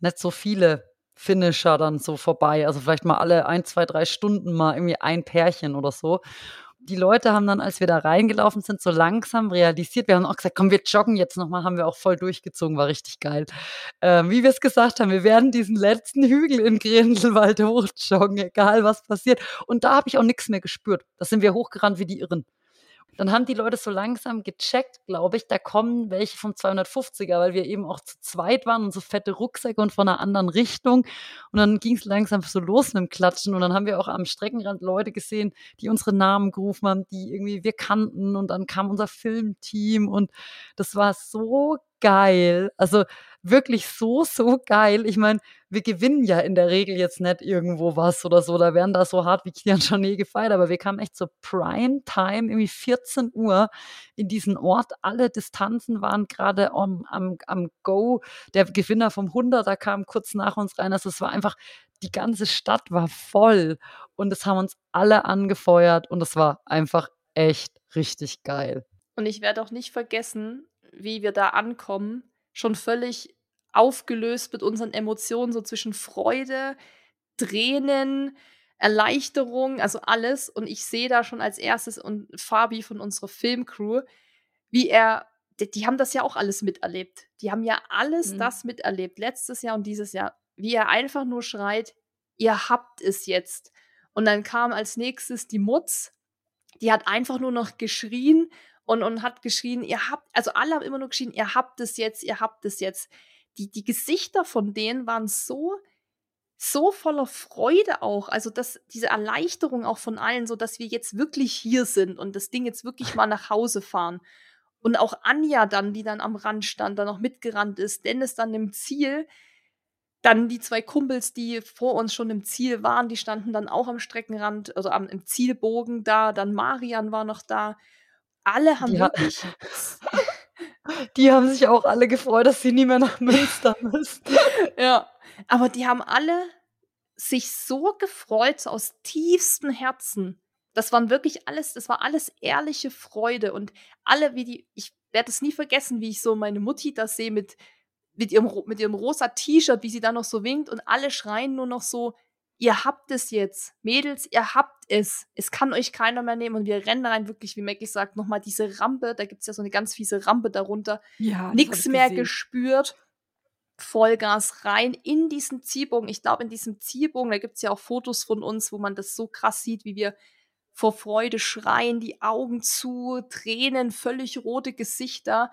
nicht so viele Finisher dann so vorbei. Also vielleicht mal alle ein, zwei, drei Stunden mal irgendwie ein Pärchen oder so. Die Leute haben dann, als wir da reingelaufen sind, so langsam realisiert. Wir haben auch gesagt, komm, wir joggen jetzt nochmal, haben wir auch voll durchgezogen, war richtig geil. Ähm, wie wir es gesagt haben, wir werden diesen letzten Hügel in Grindelwald hochjoggen, egal was passiert. Und da habe ich auch nichts mehr gespürt. Da sind wir hochgerannt wie die Irren. Dann haben die Leute so langsam gecheckt, glaube ich, da kommen welche vom 250er, weil wir eben auch zu zweit waren und so fette Rucksäcke und von einer anderen Richtung. Und dann ging es langsam so los mit dem Klatschen. Und dann haben wir auch am Streckenrand Leute gesehen, die unsere Namen gerufen haben, die irgendwie wir kannten. Und dann kam unser Filmteam und das war so geil. Also wirklich so, so geil. Ich meine, wir gewinnen ja in der Regel jetzt nicht irgendwo was oder so. Da werden da so hart wie Kilian Jornet gefeiert, aber wir kamen echt zur Prime Time, irgendwie 14 Uhr in diesen Ort. Alle Distanzen waren gerade am, am, am Go. Der Gewinner vom 100er kam kurz nach uns rein. Also es war einfach, die ganze Stadt war voll und es haben uns alle angefeuert und es war einfach echt richtig geil. Und ich werde auch nicht vergessen, wie wir da ankommen schon völlig aufgelöst mit unseren Emotionen, so zwischen Freude, Tränen, Erleichterung, also alles. Und ich sehe da schon als erstes und Fabi von unserer Filmcrew, wie er, die, die haben das ja auch alles miterlebt. Die haben ja alles mhm. das miterlebt, letztes Jahr und dieses Jahr, wie er einfach nur schreit, ihr habt es jetzt. Und dann kam als nächstes die Mutz, die hat einfach nur noch geschrien und, und hat geschrien, ihr habt, also alle haben immer nur geschrien, ihr habt es jetzt, ihr habt es jetzt. Die, die Gesichter von denen waren so, so voller Freude auch. Also dass diese Erleichterung auch von allen, so dass wir jetzt wirklich hier sind und das Ding jetzt wirklich mal nach Hause fahren. Und auch Anja dann, die dann am Rand stand, dann noch mitgerannt ist, Dennis dann im Ziel. Dann die zwei Kumpels, die vor uns schon im Ziel waren, die standen dann auch am Streckenrand, also am im Zielbogen da. Dann Marian war noch da. Alle haben Die wirklich. Die haben sich auch alle gefreut, dass sie nie mehr nach Münster müssen. ja. Aber die haben alle sich so gefreut, so aus tiefstem Herzen. Das waren wirklich alles, das war alles ehrliche Freude und alle, wie die, ich werde es nie vergessen, wie ich so meine Mutti das sehe mit, mit ihrem, mit ihrem rosa T-Shirt, wie sie da noch so winkt und alle schreien nur noch so, ihr habt es jetzt, Mädels, ihr habt es, es kann euch keiner mehr nehmen und wir rennen rein, wirklich, wie Maggie sagt, nochmal diese Rampe, da gibt es ja so eine ganz fiese Rampe darunter, Ja, nichts mehr gespürt. Vollgas rein in diesen Zielbogen. Ich glaube, in diesem Zielbogen, da gibt es ja auch Fotos von uns, wo man das so krass sieht, wie wir vor Freude schreien, die Augen zu, Tränen, völlig rote Gesichter,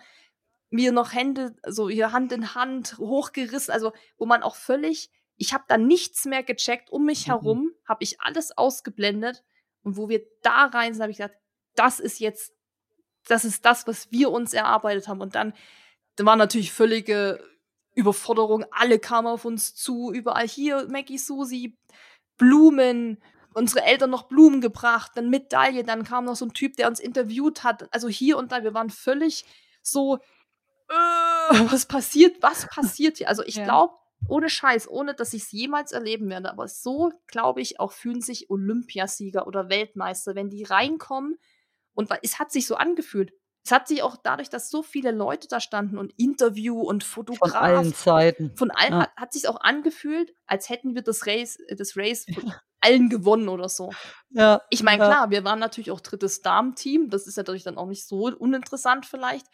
wir noch Hände, also hier Hand in Hand, hochgerissen, also wo man auch völlig, ich habe da nichts mehr gecheckt, um mich Mhm. herum habe ich alles ausgeblendet und wo wir da rein sind, habe ich gedacht, das ist jetzt, das ist das, was wir uns erarbeitet haben und dann da war natürlich völlige Überforderung. Alle kamen auf uns zu, überall hier, Maggie, Susi, Blumen, unsere Eltern noch Blumen gebracht, dann Medaille, dann kam noch so ein Typ, der uns interviewt hat. Also hier und da, wir waren völlig so, äh, was passiert, was passiert hier? Also ich Ja. glaube, ohne Scheiß, ohne dass ich es jemals erleben werde, aber so, glaube ich, auch fühlen sich Olympiasieger oder Weltmeister, wenn die reinkommen und es hat sich so angefühlt. Es hat sich auch dadurch, dass so viele Leute da standen und Interview und Von Fotograf allen Seiten. von allen Ja. hat, hat sich auch angefühlt, als hätten wir das Race, äh, das Race von allen gewonnen oder so. Ja. Ich meine, ja. klar, wir waren natürlich auch drittes Damenteam, das ist natürlich dann auch nicht so uninteressant vielleicht,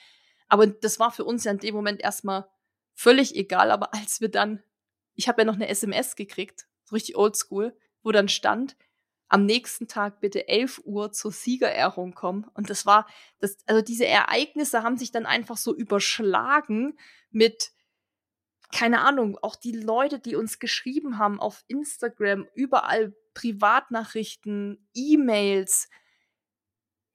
aber das war für uns ja in dem Moment erstmal völlig egal, aber als wir dann, ich habe ja noch eine SMS gekriegt, so richtig oldschool, wo dann stand, am nächsten Tag bitte 11 Uhr zur Siegerehrung kommen. Und das war, das, also diese Ereignisse haben sich dann einfach so überschlagen mit, keine Ahnung, auch die Leute, die uns geschrieben haben auf Instagram, überall Privatnachrichten, E-Mails.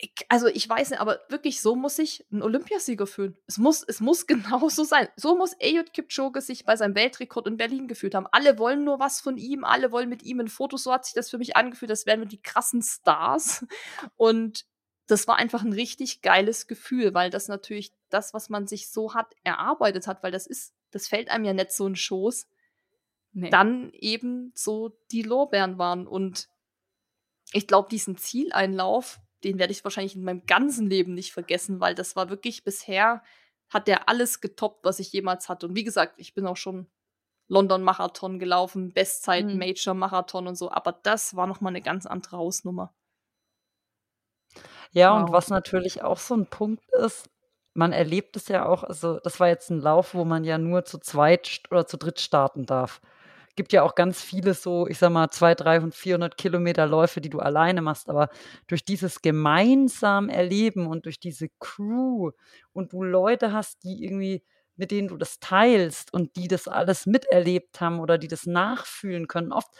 Ich, also ich weiß nicht, aber wirklich so muss sich ein Olympiasieger fühlen. Es muss, es muss genau so sein. So muss Eliud Kipchoge sich bei seinem Weltrekord in Berlin gefühlt haben. Alle wollen nur was von ihm, alle wollen mit ihm ein Foto. So hat sich das für mich angefühlt, das wären wir die krassen Stars. Und das war einfach ein richtig geiles Gefühl, weil das natürlich das, was man sich so hat, erarbeitet hat, weil das ist, das fällt einem ja nicht so in den Schoß, Nee. dann eben so die Lorbeeren waren. Und ich glaube, diesen Zieleinlauf, den werde ich wahrscheinlich in meinem ganzen Leben nicht vergessen, weil das war wirklich bisher, hat der alles getoppt, was ich jemals hatte. Und wie gesagt, ich bin auch schon London-Marathon gelaufen, Bestzeit, Mhm. Major-Marathon und so, aber das war nochmal eine ganz andere Hausnummer. Ja, und Wow. was natürlich auch so ein Punkt ist, man erlebt es ja auch, also das war jetzt ein Lauf, wo man ja nur zu zweit oder zu dritt starten darf. Gibt ja auch ganz viele so, ich sag mal, 200, 300, 400 Kilometer Läufe, die du alleine machst, aber durch dieses gemeinsam Erleben und durch diese Crew und du Leute hast, die irgendwie, mit denen du das teilst und die das alles miterlebt haben oder die das nachfühlen können. Oft,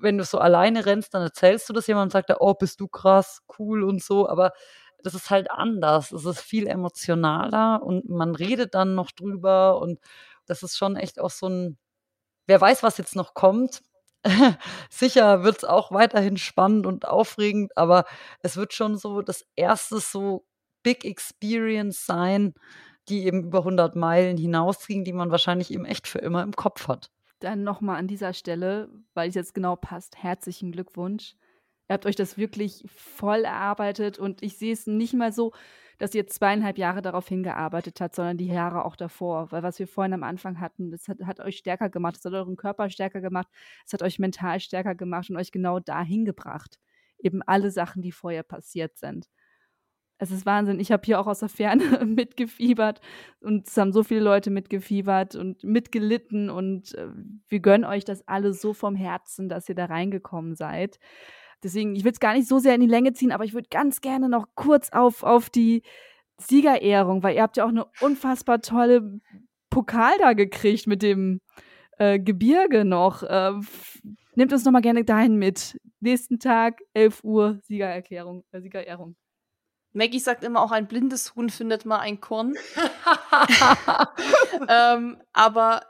wenn du so alleine rennst, dann erzählst du das jemandem und sagt oh, bist du krass, cool und so, aber das ist halt anders. Es ist viel emotionaler und man redet dann noch drüber und das ist schon echt auch so ein, wer weiß, was jetzt noch kommt. Sicher wird es auch weiterhin spannend und aufregend, aber es wird schon so das erste so Big Experience sein, die eben über 100 Meilen hinausging, die man wahrscheinlich eben echt für immer im Kopf hat. Dann nochmal an dieser Stelle, weil es jetzt genau passt, herzlichen Glückwunsch. Ihr habt euch das wirklich voll erarbeitet und ich sehe es nicht mal so, dass ihr zweieinhalb Jahre darauf hingearbeitet habt, sondern die Jahre auch davor. Weil was wir vorhin am Anfang hatten, das hat, hat euch stärker gemacht, das hat euren Körper stärker gemacht, es hat euch mental stärker gemacht und euch genau dahin gebracht. Eben alle Sachen, die vorher passiert sind. Es ist Wahnsinn. Ich habe hier auch aus der Ferne mitgefiebert und es haben so viele Leute mitgefiebert und mitgelitten und äh, wir gönnen euch das alle so vom Herzen, dass ihr da reingekommen seid. Deswegen, ich will es gar nicht so sehr in die Länge ziehen, aber ich würde ganz gerne noch kurz auf, auf die Siegerehrung, weil ihr habt ja auch eine unfassbar tolle Pokal da gekriegt mit dem äh, Gebirge noch. Äh, nehmt uns noch mal gerne dahin mit. Nächsten Tag, 11 Uhr, Siegererklärung, äh, Siegerehrung. Maggie sagt immer, auch ein blindes Huhn findet mal ein Korn. ähm, aber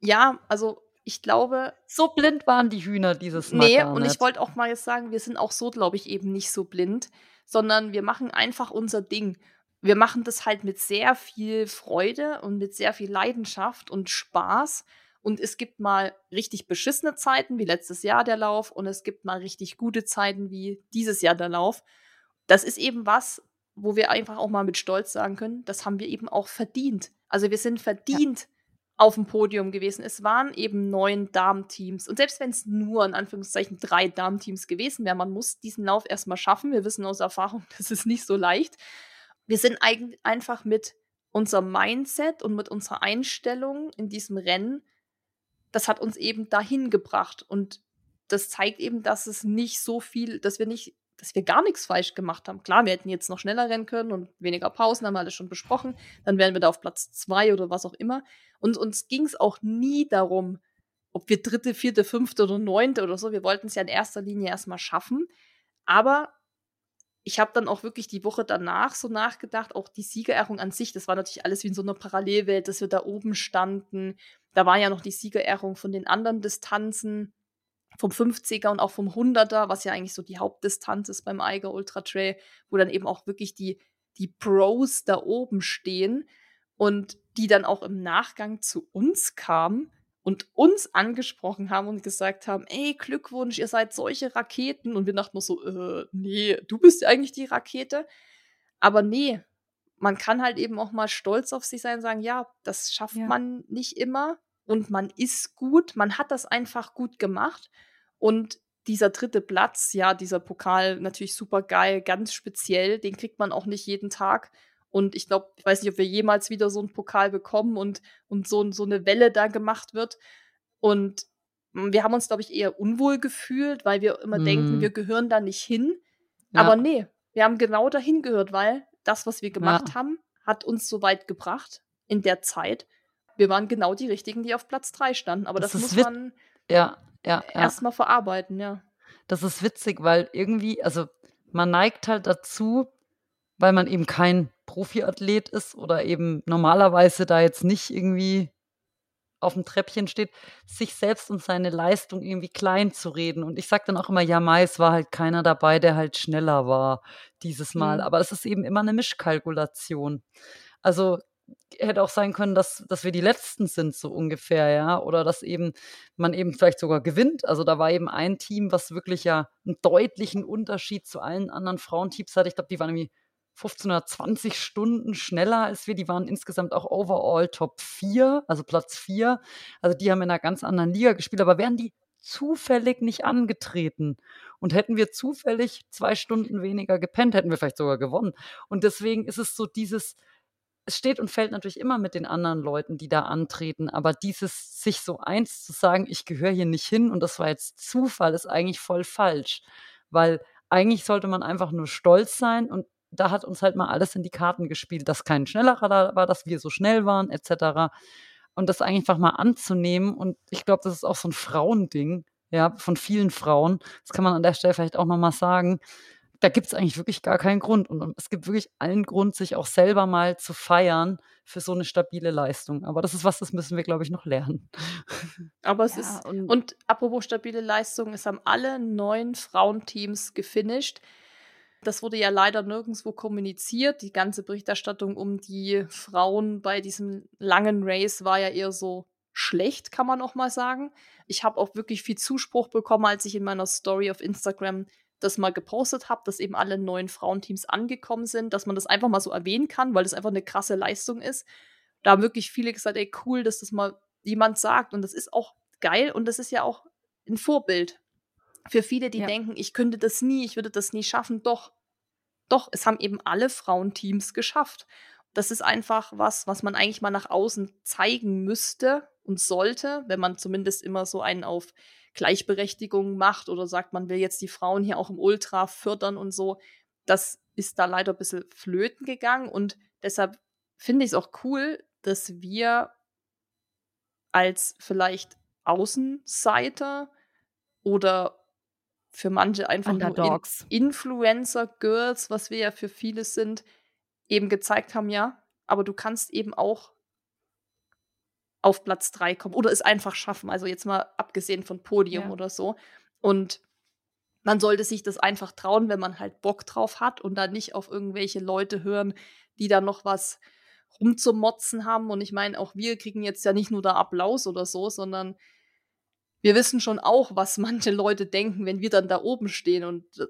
ja, also ich glaube. So blind waren die Hühner dieses Mal. Nee, und ich wollte auch mal jetzt sagen, wir sind auch so, glaube ich, eben nicht so blind, sondern wir machen einfach unser Ding. Wir machen das halt mit sehr viel Freude und mit sehr viel Leidenschaft und Spaß. Und es gibt mal richtig beschissene Zeiten, wie letztes Jahr der Lauf, und es gibt mal richtig gute Zeiten, wie dieses Jahr der Lauf. Das ist eben was, wo wir einfach auch mal mit Stolz sagen können, das haben wir eben auch verdient. Also wir sind verdient ja. Auf dem Podium gewesen. Es waren eben neun Damenteams. Und selbst wenn es nur in Anführungszeichen drei Damenteams gewesen wären, man muss diesen Lauf erstmal schaffen. Wir wissen aus Erfahrung, das ist nicht so leicht. Wir sind eigentlich einfach mit unserem Mindset und mit unserer Einstellung in diesem Rennen, das hat uns eben dahin gebracht. Und das zeigt eben, dass es nicht so viel, dass wir nicht dass wir gar nichts falsch gemacht haben. Klar, wir hätten jetzt noch schneller rennen können und weniger Pausen, haben wir alles schon besprochen. Dann wären wir da auf Platz zwei oder was auch immer. Und uns ging es auch nie darum, ob wir dritte, vierte, fünfte oder neunte oder so. Wir wollten es ja in erster Linie erstmal schaffen. Aber ich habe dann auch wirklich die Woche danach so nachgedacht, auch die Siegerehrung an sich, das war natürlich alles wie in so einer Parallelwelt, dass wir da oben standen. Da war ja noch die Siegerehrung von den anderen Distanzen vom 50er und auch vom 100er, was ja eigentlich so die Hauptdistanz ist beim Eiger Ultra Trail, wo dann eben auch wirklich die, die Pros da oben stehen und die dann auch im Nachgang zu uns kamen und uns angesprochen haben und gesagt haben, ey, Glückwunsch, ihr seid solche Raketen. Und wir dachten nur so, äh, nee, du bist ja eigentlich die Rakete. Aber nee, man kann halt eben auch mal stolz auf sich sein und sagen, ja, das schafft ja. man nicht immer und man ist gut, man hat das einfach gut gemacht. Und dieser dritte Platz, ja, dieser Pokal natürlich super geil, ganz speziell, den kriegt man auch nicht jeden Tag. Und ich glaube, ich weiß nicht, ob wir jemals wieder so einen Pokal bekommen und, und so, so eine Welle da gemacht wird. Und wir haben uns, glaube ich, eher unwohl gefühlt, weil wir immer mhm. denken, wir gehören da nicht hin. Ja. Aber nee, wir haben genau dahin gehört, weil das, was wir gemacht ja. haben, hat uns so weit gebracht in der Zeit wir waren genau die richtigen, die auf Platz 3 standen. Aber das, das muss man ja, ja, ja. erstmal verarbeiten, ja. Das ist witzig, weil irgendwie, also man neigt halt dazu, weil man eben kein Profiathlet ist oder eben normalerweise da jetzt nicht irgendwie auf dem Treppchen steht, sich selbst und seine Leistung irgendwie klein zu reden. Und ich sage dann auch immer, ja, Mai, es war halt keiner dabei, der halt schneller war dieses Mal. Mhm. Aber es ist eben immer eine Mischkalkulation. Also hätte auch sein können, dass, dass wir die Letzten sind, so ungefähr, ja. Oder dass eben man eben vielleicht sogar gewinnt. Also da war eben ein Team, was wirklich ja einen deutlichen Unterschied zu allen anderen Frauenteams hatte. Ich glaube, die waren irgendwie 15 oder 20 Stunden schneller als wir. Die waren insgesamt auch overall Top 4, also Platz 4. Also die haben in einer ganz anderen Liga gespielt. Aber wären die zufällig nicht angetreten und hätten wir zufällig zwei Stunden weniger gepennt, hätten wir vielleicht sogar gewonnen. Und deswegen ist es so dieses, es steht und fällt natürlich immer mit den anderen Leuten, die da antreten, aber dieses sich so eins zu sagen, ich gehöre hier nicht hin und das war jetzt Zufall, ist eigentlich voll falsch, weil eigentlich sollte man einfach nur stolz sein und da hat uns halt mal alles in die Karten gespielt, dass kein schnellerer da war, dass wir so schnell waren, etc. Und das einfach mal anzunehmen und ich glaube, das ist auch so ein Frauending, ja, von vielen Frauen. Das kann man an der Stelle vielleicht auch nochmal sagen da gibt es eigentlich wirklich gar keinen Grund. Und, es gibt wirklich allen Grund, sich auch selber mal zu feiern für so eine stabile Leistung. Aber das ist was, das müssen wir, glaube ich, noch lernen. Aber es ja, ist, und, und, apropos stabile Leistung, es haben alle neun Frauenteams gefinisht. Das wurde ja leider nirgendwo kommuniziert. Die ganze Berichterstattung um die Frauen bei diesem langen Race war ja eher so schlecht, kann man auch mal sagen. Ich habe auch wirklich viel Zuspruch bekommen, als ich in meiner Story auf Instagram das mal gepostet habe, dass eben alle neuen Frauenteams angekommen sind, dass man das einfach mal so erwähnen kann, weil das einfach eine krasse Leistung ist. Da haben wirklich viele gesagt, ey, cool, dass das mal jemand sagt. Und das ist auch geil und das ist ja auch ein Vorbild für viele, die ja. denken, ich könnte das nie, ich würde das nie schaffen. Doch, doch, es haben eben alle Frauenteams geschafft. Das ist einfach was, was man eigentlich mal nach außen zeigen müsste und sollte, wenn man zumindest immer so einen auf Gleichberechtigung macht oder sagt, man will jetzt die Frauen hier auch im Ultra fördern und so. Das ist da leider ein bisschen flöten gegangen und deshalb finde ich es auch cool, dass wir als vielleicht Außenseiter oder für manche einfach Underdogs. nur In Influencer-Girls, was wir ja für viele sind, eben gezeigt haben, ja, aber du kannst eben auch auf Platz 3 kommen oder es einfach schaffen. Also jetzt mal abgesehen von Podium Ja. oder so. Und man sollte sich das einfach trauen, wenn man halt Bock drauf hat und dann nicht auf irgendwelche Leute hören, die da noch was rumzumotzen haben. Und ich meine, auch wir kriegen jetzt ja nicht nur da Applaus oder so, sondern wir wissen schon auch, was manche Leute denken, wenn wir dann da oben stehen und äh,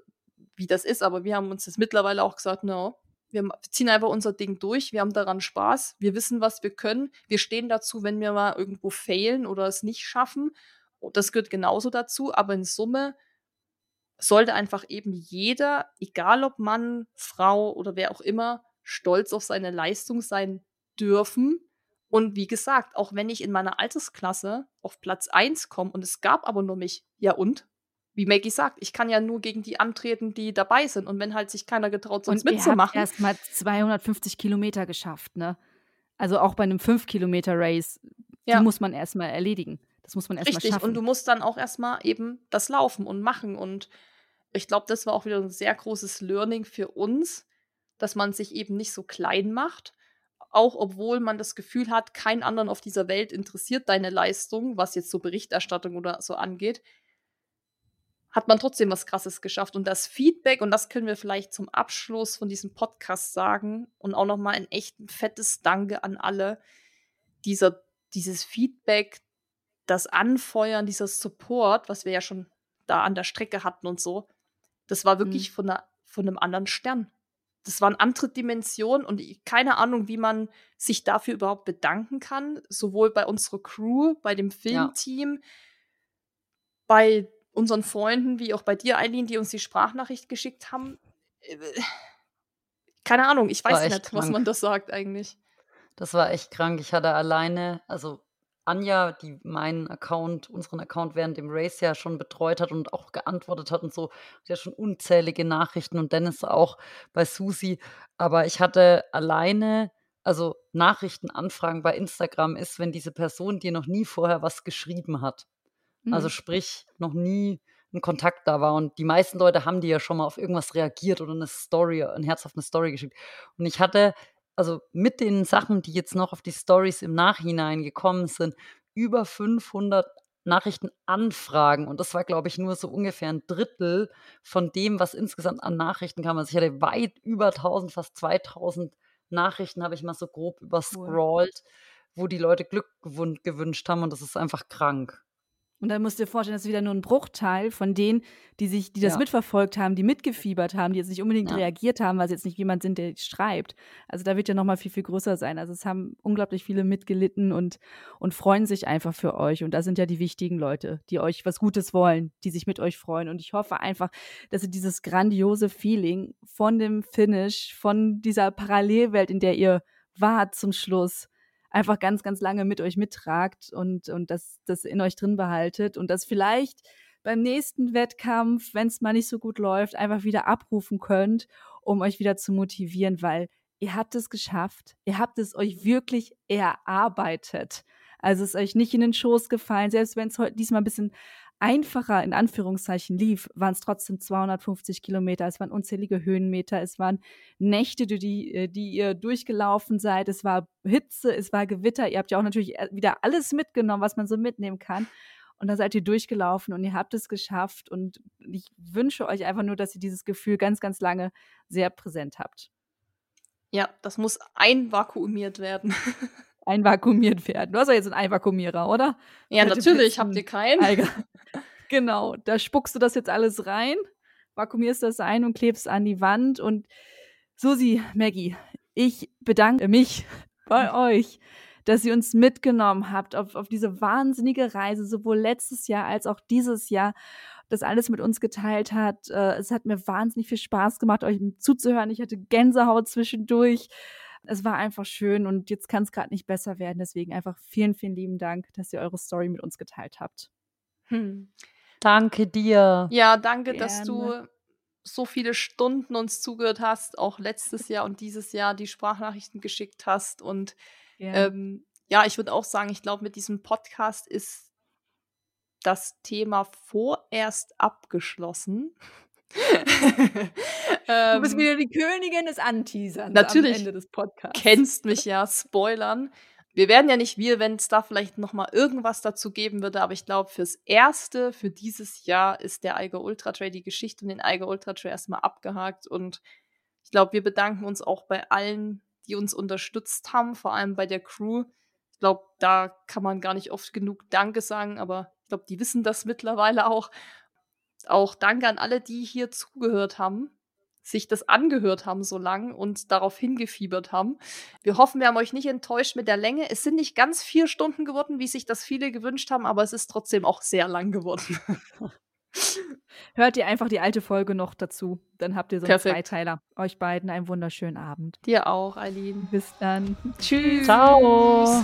wie das ist. Aber wir haben uns das mittlerweile auch gesagt, no, wir ziehen einfach unser Ding durch, wir haben daran Spaß, wir wissen, was wir können, wir stehen dazu, wenn wir mal irgendwo failen oder es nicht schaffen. Und das gehört genauso dazu, aber in Summe sollte einfach eben jeder, egal ob Mann, Frau oder wer auch immer, stolz auf seine Leistung sein dürfen. Und wie gesagt, auch wenn ich in meiner Altersklasse auf Platz 1 komme und es gab aber nur mich, ja und? Wie Maggie sagt, ich kann ja nur gegen die antreten, die dabei sind. Und wenn halt sich keiner getraut, sonst Und mitzumachen. erst mal 250 Kilometer geschafft, ne? Also auch bei einem 5-Kilometer-Race, Ja. die muss man erstmal erledigen. Das muss man erstmal Richtig, schaffen. und du musst dann auch erstmal eben das laufen und machen. Und ich glaube, das war auch wieder ein sehr großes Learning für uns, dass man sich eben nicht so klein macht, auch obwohl man das Gefühl hat, kein anderen auf dieser Welt interessiert deine Leistung, was jetzt so Berichterstattung oder so angeht, hat man trotzdem was Krasses geschafft. Und das Feedback, und das können wir vielleicht zum Abschluss von diesem Podcast sagen, und auch nochmal ein echt fettes Danke an alle, dieser, dieses Feedback, das Anfeuern, dieser Support, was wir ja schon da an der Strecke hatten und so, das war wirklich von, einer, von einem anderen Stern. Das war eine andere Dimension und keine Ahnung, wie man sich dafür überhaupt bedanken kann. Sowohl bei unserer Crew, bei dem Filmteam, bei unseren Freunden, wie auch bei dir, Eileen, die uns die Sprachnachricht geschickt haben. Äh, Keine Ahnung, ich weiß nicht, was krank. man das sagt eigentlich. Das war echt krank. Ich hatte alleine, also Anja, die meinen Account, unseren Account während dem Race ja schon betreut hat und auch geantwortet hat und so, hat ja schon unzählige Nachrichten und Dennis auch bei Susi. Aber ich hatte alleine, also Nachrichtenanfragen bei Instagram ist, wenn diese Person dir noch nie vorher was geschrieben hat. Also Mhm. sprich, noch nie ein Kontakt da war. Und die meisten Leute haben dir ja schon mal auf irgendwas reagiert oder eine Story, ein Herz auf eine Story geschickt. Und ich hatte, also mit den Sachen, die jetzt noch auf die Stories im Nachhinein gekommen sind, über 500 Nachrichtenanfragen. Und das war, glaube ich, nur so ungefähr ein Drittel von dem, was insgesamt an Nachrichten kam. Also ich hatte weit über 1000, fast 2000 Nachrichten, habe ich mal so grob überscrollt, wo die Leute Glück gewün gewünscht haben. Und das ist einfach krank. Und dann musst du dir vorstellen, das ist wieder nur ein Bruchteil von denen, die sich, die das Ja. mitverfolgt haben, die mitgefiebert haben, die jetzt nicht unbedingt Ja. reagiert haben, weil sie jetzt nicht jemand sind, der schreibt. Also da wird ja nochmal viel, viel größer sein. Also es haben unglaublich viele mitgelitten und, und freuen sich einfach für euch. Und da sind ja die wichtigen Leute, die euch was Gutes wollen, die sich mit euch freuen. Und ich hoffe einfach, dass ihr dieses grandiose Feeling von dem Finish, von dieser Parallelwelt, in der ihr wart zum Schluss, einfach ganz, ganz lange mit euch mittragt und, und das, das in euch drin behaltet und das vielleicht beim nächsten Wettkampf, wenn es mal nicht so gut läuft, einfach wieder abrufen könnt, um euch wieder zu motivieren, weil ihr habt es geschafft. Ihr habt es euch wirklich erarbeitet. Also es ist euch nicht in den Schoß gefallen, selbst wenn es diesmal ein bisschen einfacher in Anführungszeichen lief, waren es trotzdem 250 Kilometer. Es waren unzählige Höhenmeter. Es waren Nächte, die, äh, die ihr durchgelaufen seid. Es war Hitze, es war Gewitter. Ihr habt ja auch natürlich äh, wieder alles mitgenommen, was man so mitnehmen kann. Und da seid ihr durchgelaufen und ihr habt es geschafft. Und ich wünsche euch einfach nur, dass ihr dieses Gefühl ganz, ganz lange sehr präsent habt. Ja, das muss einvakuumiert werden. Einvakuumiert werden. Du hast ja jetzt einen Einvakuumierer, oder? ja, Mit natürlich, habt ihr keinen. Genau, da spuckst du das jetzt alles rein, vakuumierst das ein und klebst an die Wand. Und Susi, Maggie, ich bedanke mich bei euch, dass ihr uns mitgenommen habt auf, auf diese wahnsinnige Reise, sowohl letztes Jahr als auch dieses Jahr, das alles mit uns geteilt hat. Äh, Es hat mir wahnsinnig viel Spaß gemacht, euch zuzuhören. Ich hatte Gänsehaut zwischendurch. Es war einfach schön und jetzt kann es gerade nicht besser werden. Deswegen einfach vielen, vielen lieben Dank, dass ihr eure Story mit uns geteilt habt. Hm. Danke dir. Ja, danke, dass du Gerne. so viele Stunden uns zugehört hast, auch letztes Jahr und dieses Jahr die Sprachnachrichten geschickt hast. Und ähm, ja ich würde auch sagen, ich glaube, mit diesem Podcast ist das Thema vorerst abgeschlossen. Du bist ähm, wieder die Königin des Anteaserns natürlich am Ende des Podcasts. Kennst mich ja, spoilern wir werden ja nicht wir, wenn es da vielleicht noch mal irgendwas dazu geben würde, aber ich glaube, fürs Erste, für dieses Jahr ist der Eiger Ultra Trail, die Geschichte um den Eiger Ultra Trail erstmal abgehakt und ich glaube, wir bedanken uns auch bei allen, die uns unterstützt haben, vor allem bei der Crew. Ich glaube, da kann man gar nicht oft genug Danke sagen, aber ich glaube, die wissen das mittlerweile auch. Auch danke an alle, die hier zugehört haben sich das angehört haben so lang und darauf hingefiebert haben. Wir hoffen, wir haben euch nicht enttäuscht mit der Länge. Es sind nicht ganz vier Stunden geworden, wie sich das viele gewünscht haben, aber es ist trotzdem auch sehr lang geworden. Hört ihr einfach die alte Folge noch dazu. Dann habt ihr so einen Perfekt. Zweiteiler. Euch beiden einen wunderschönen Abend. Dir auch, Eileen. Bis dann. Tschüss. Ciao.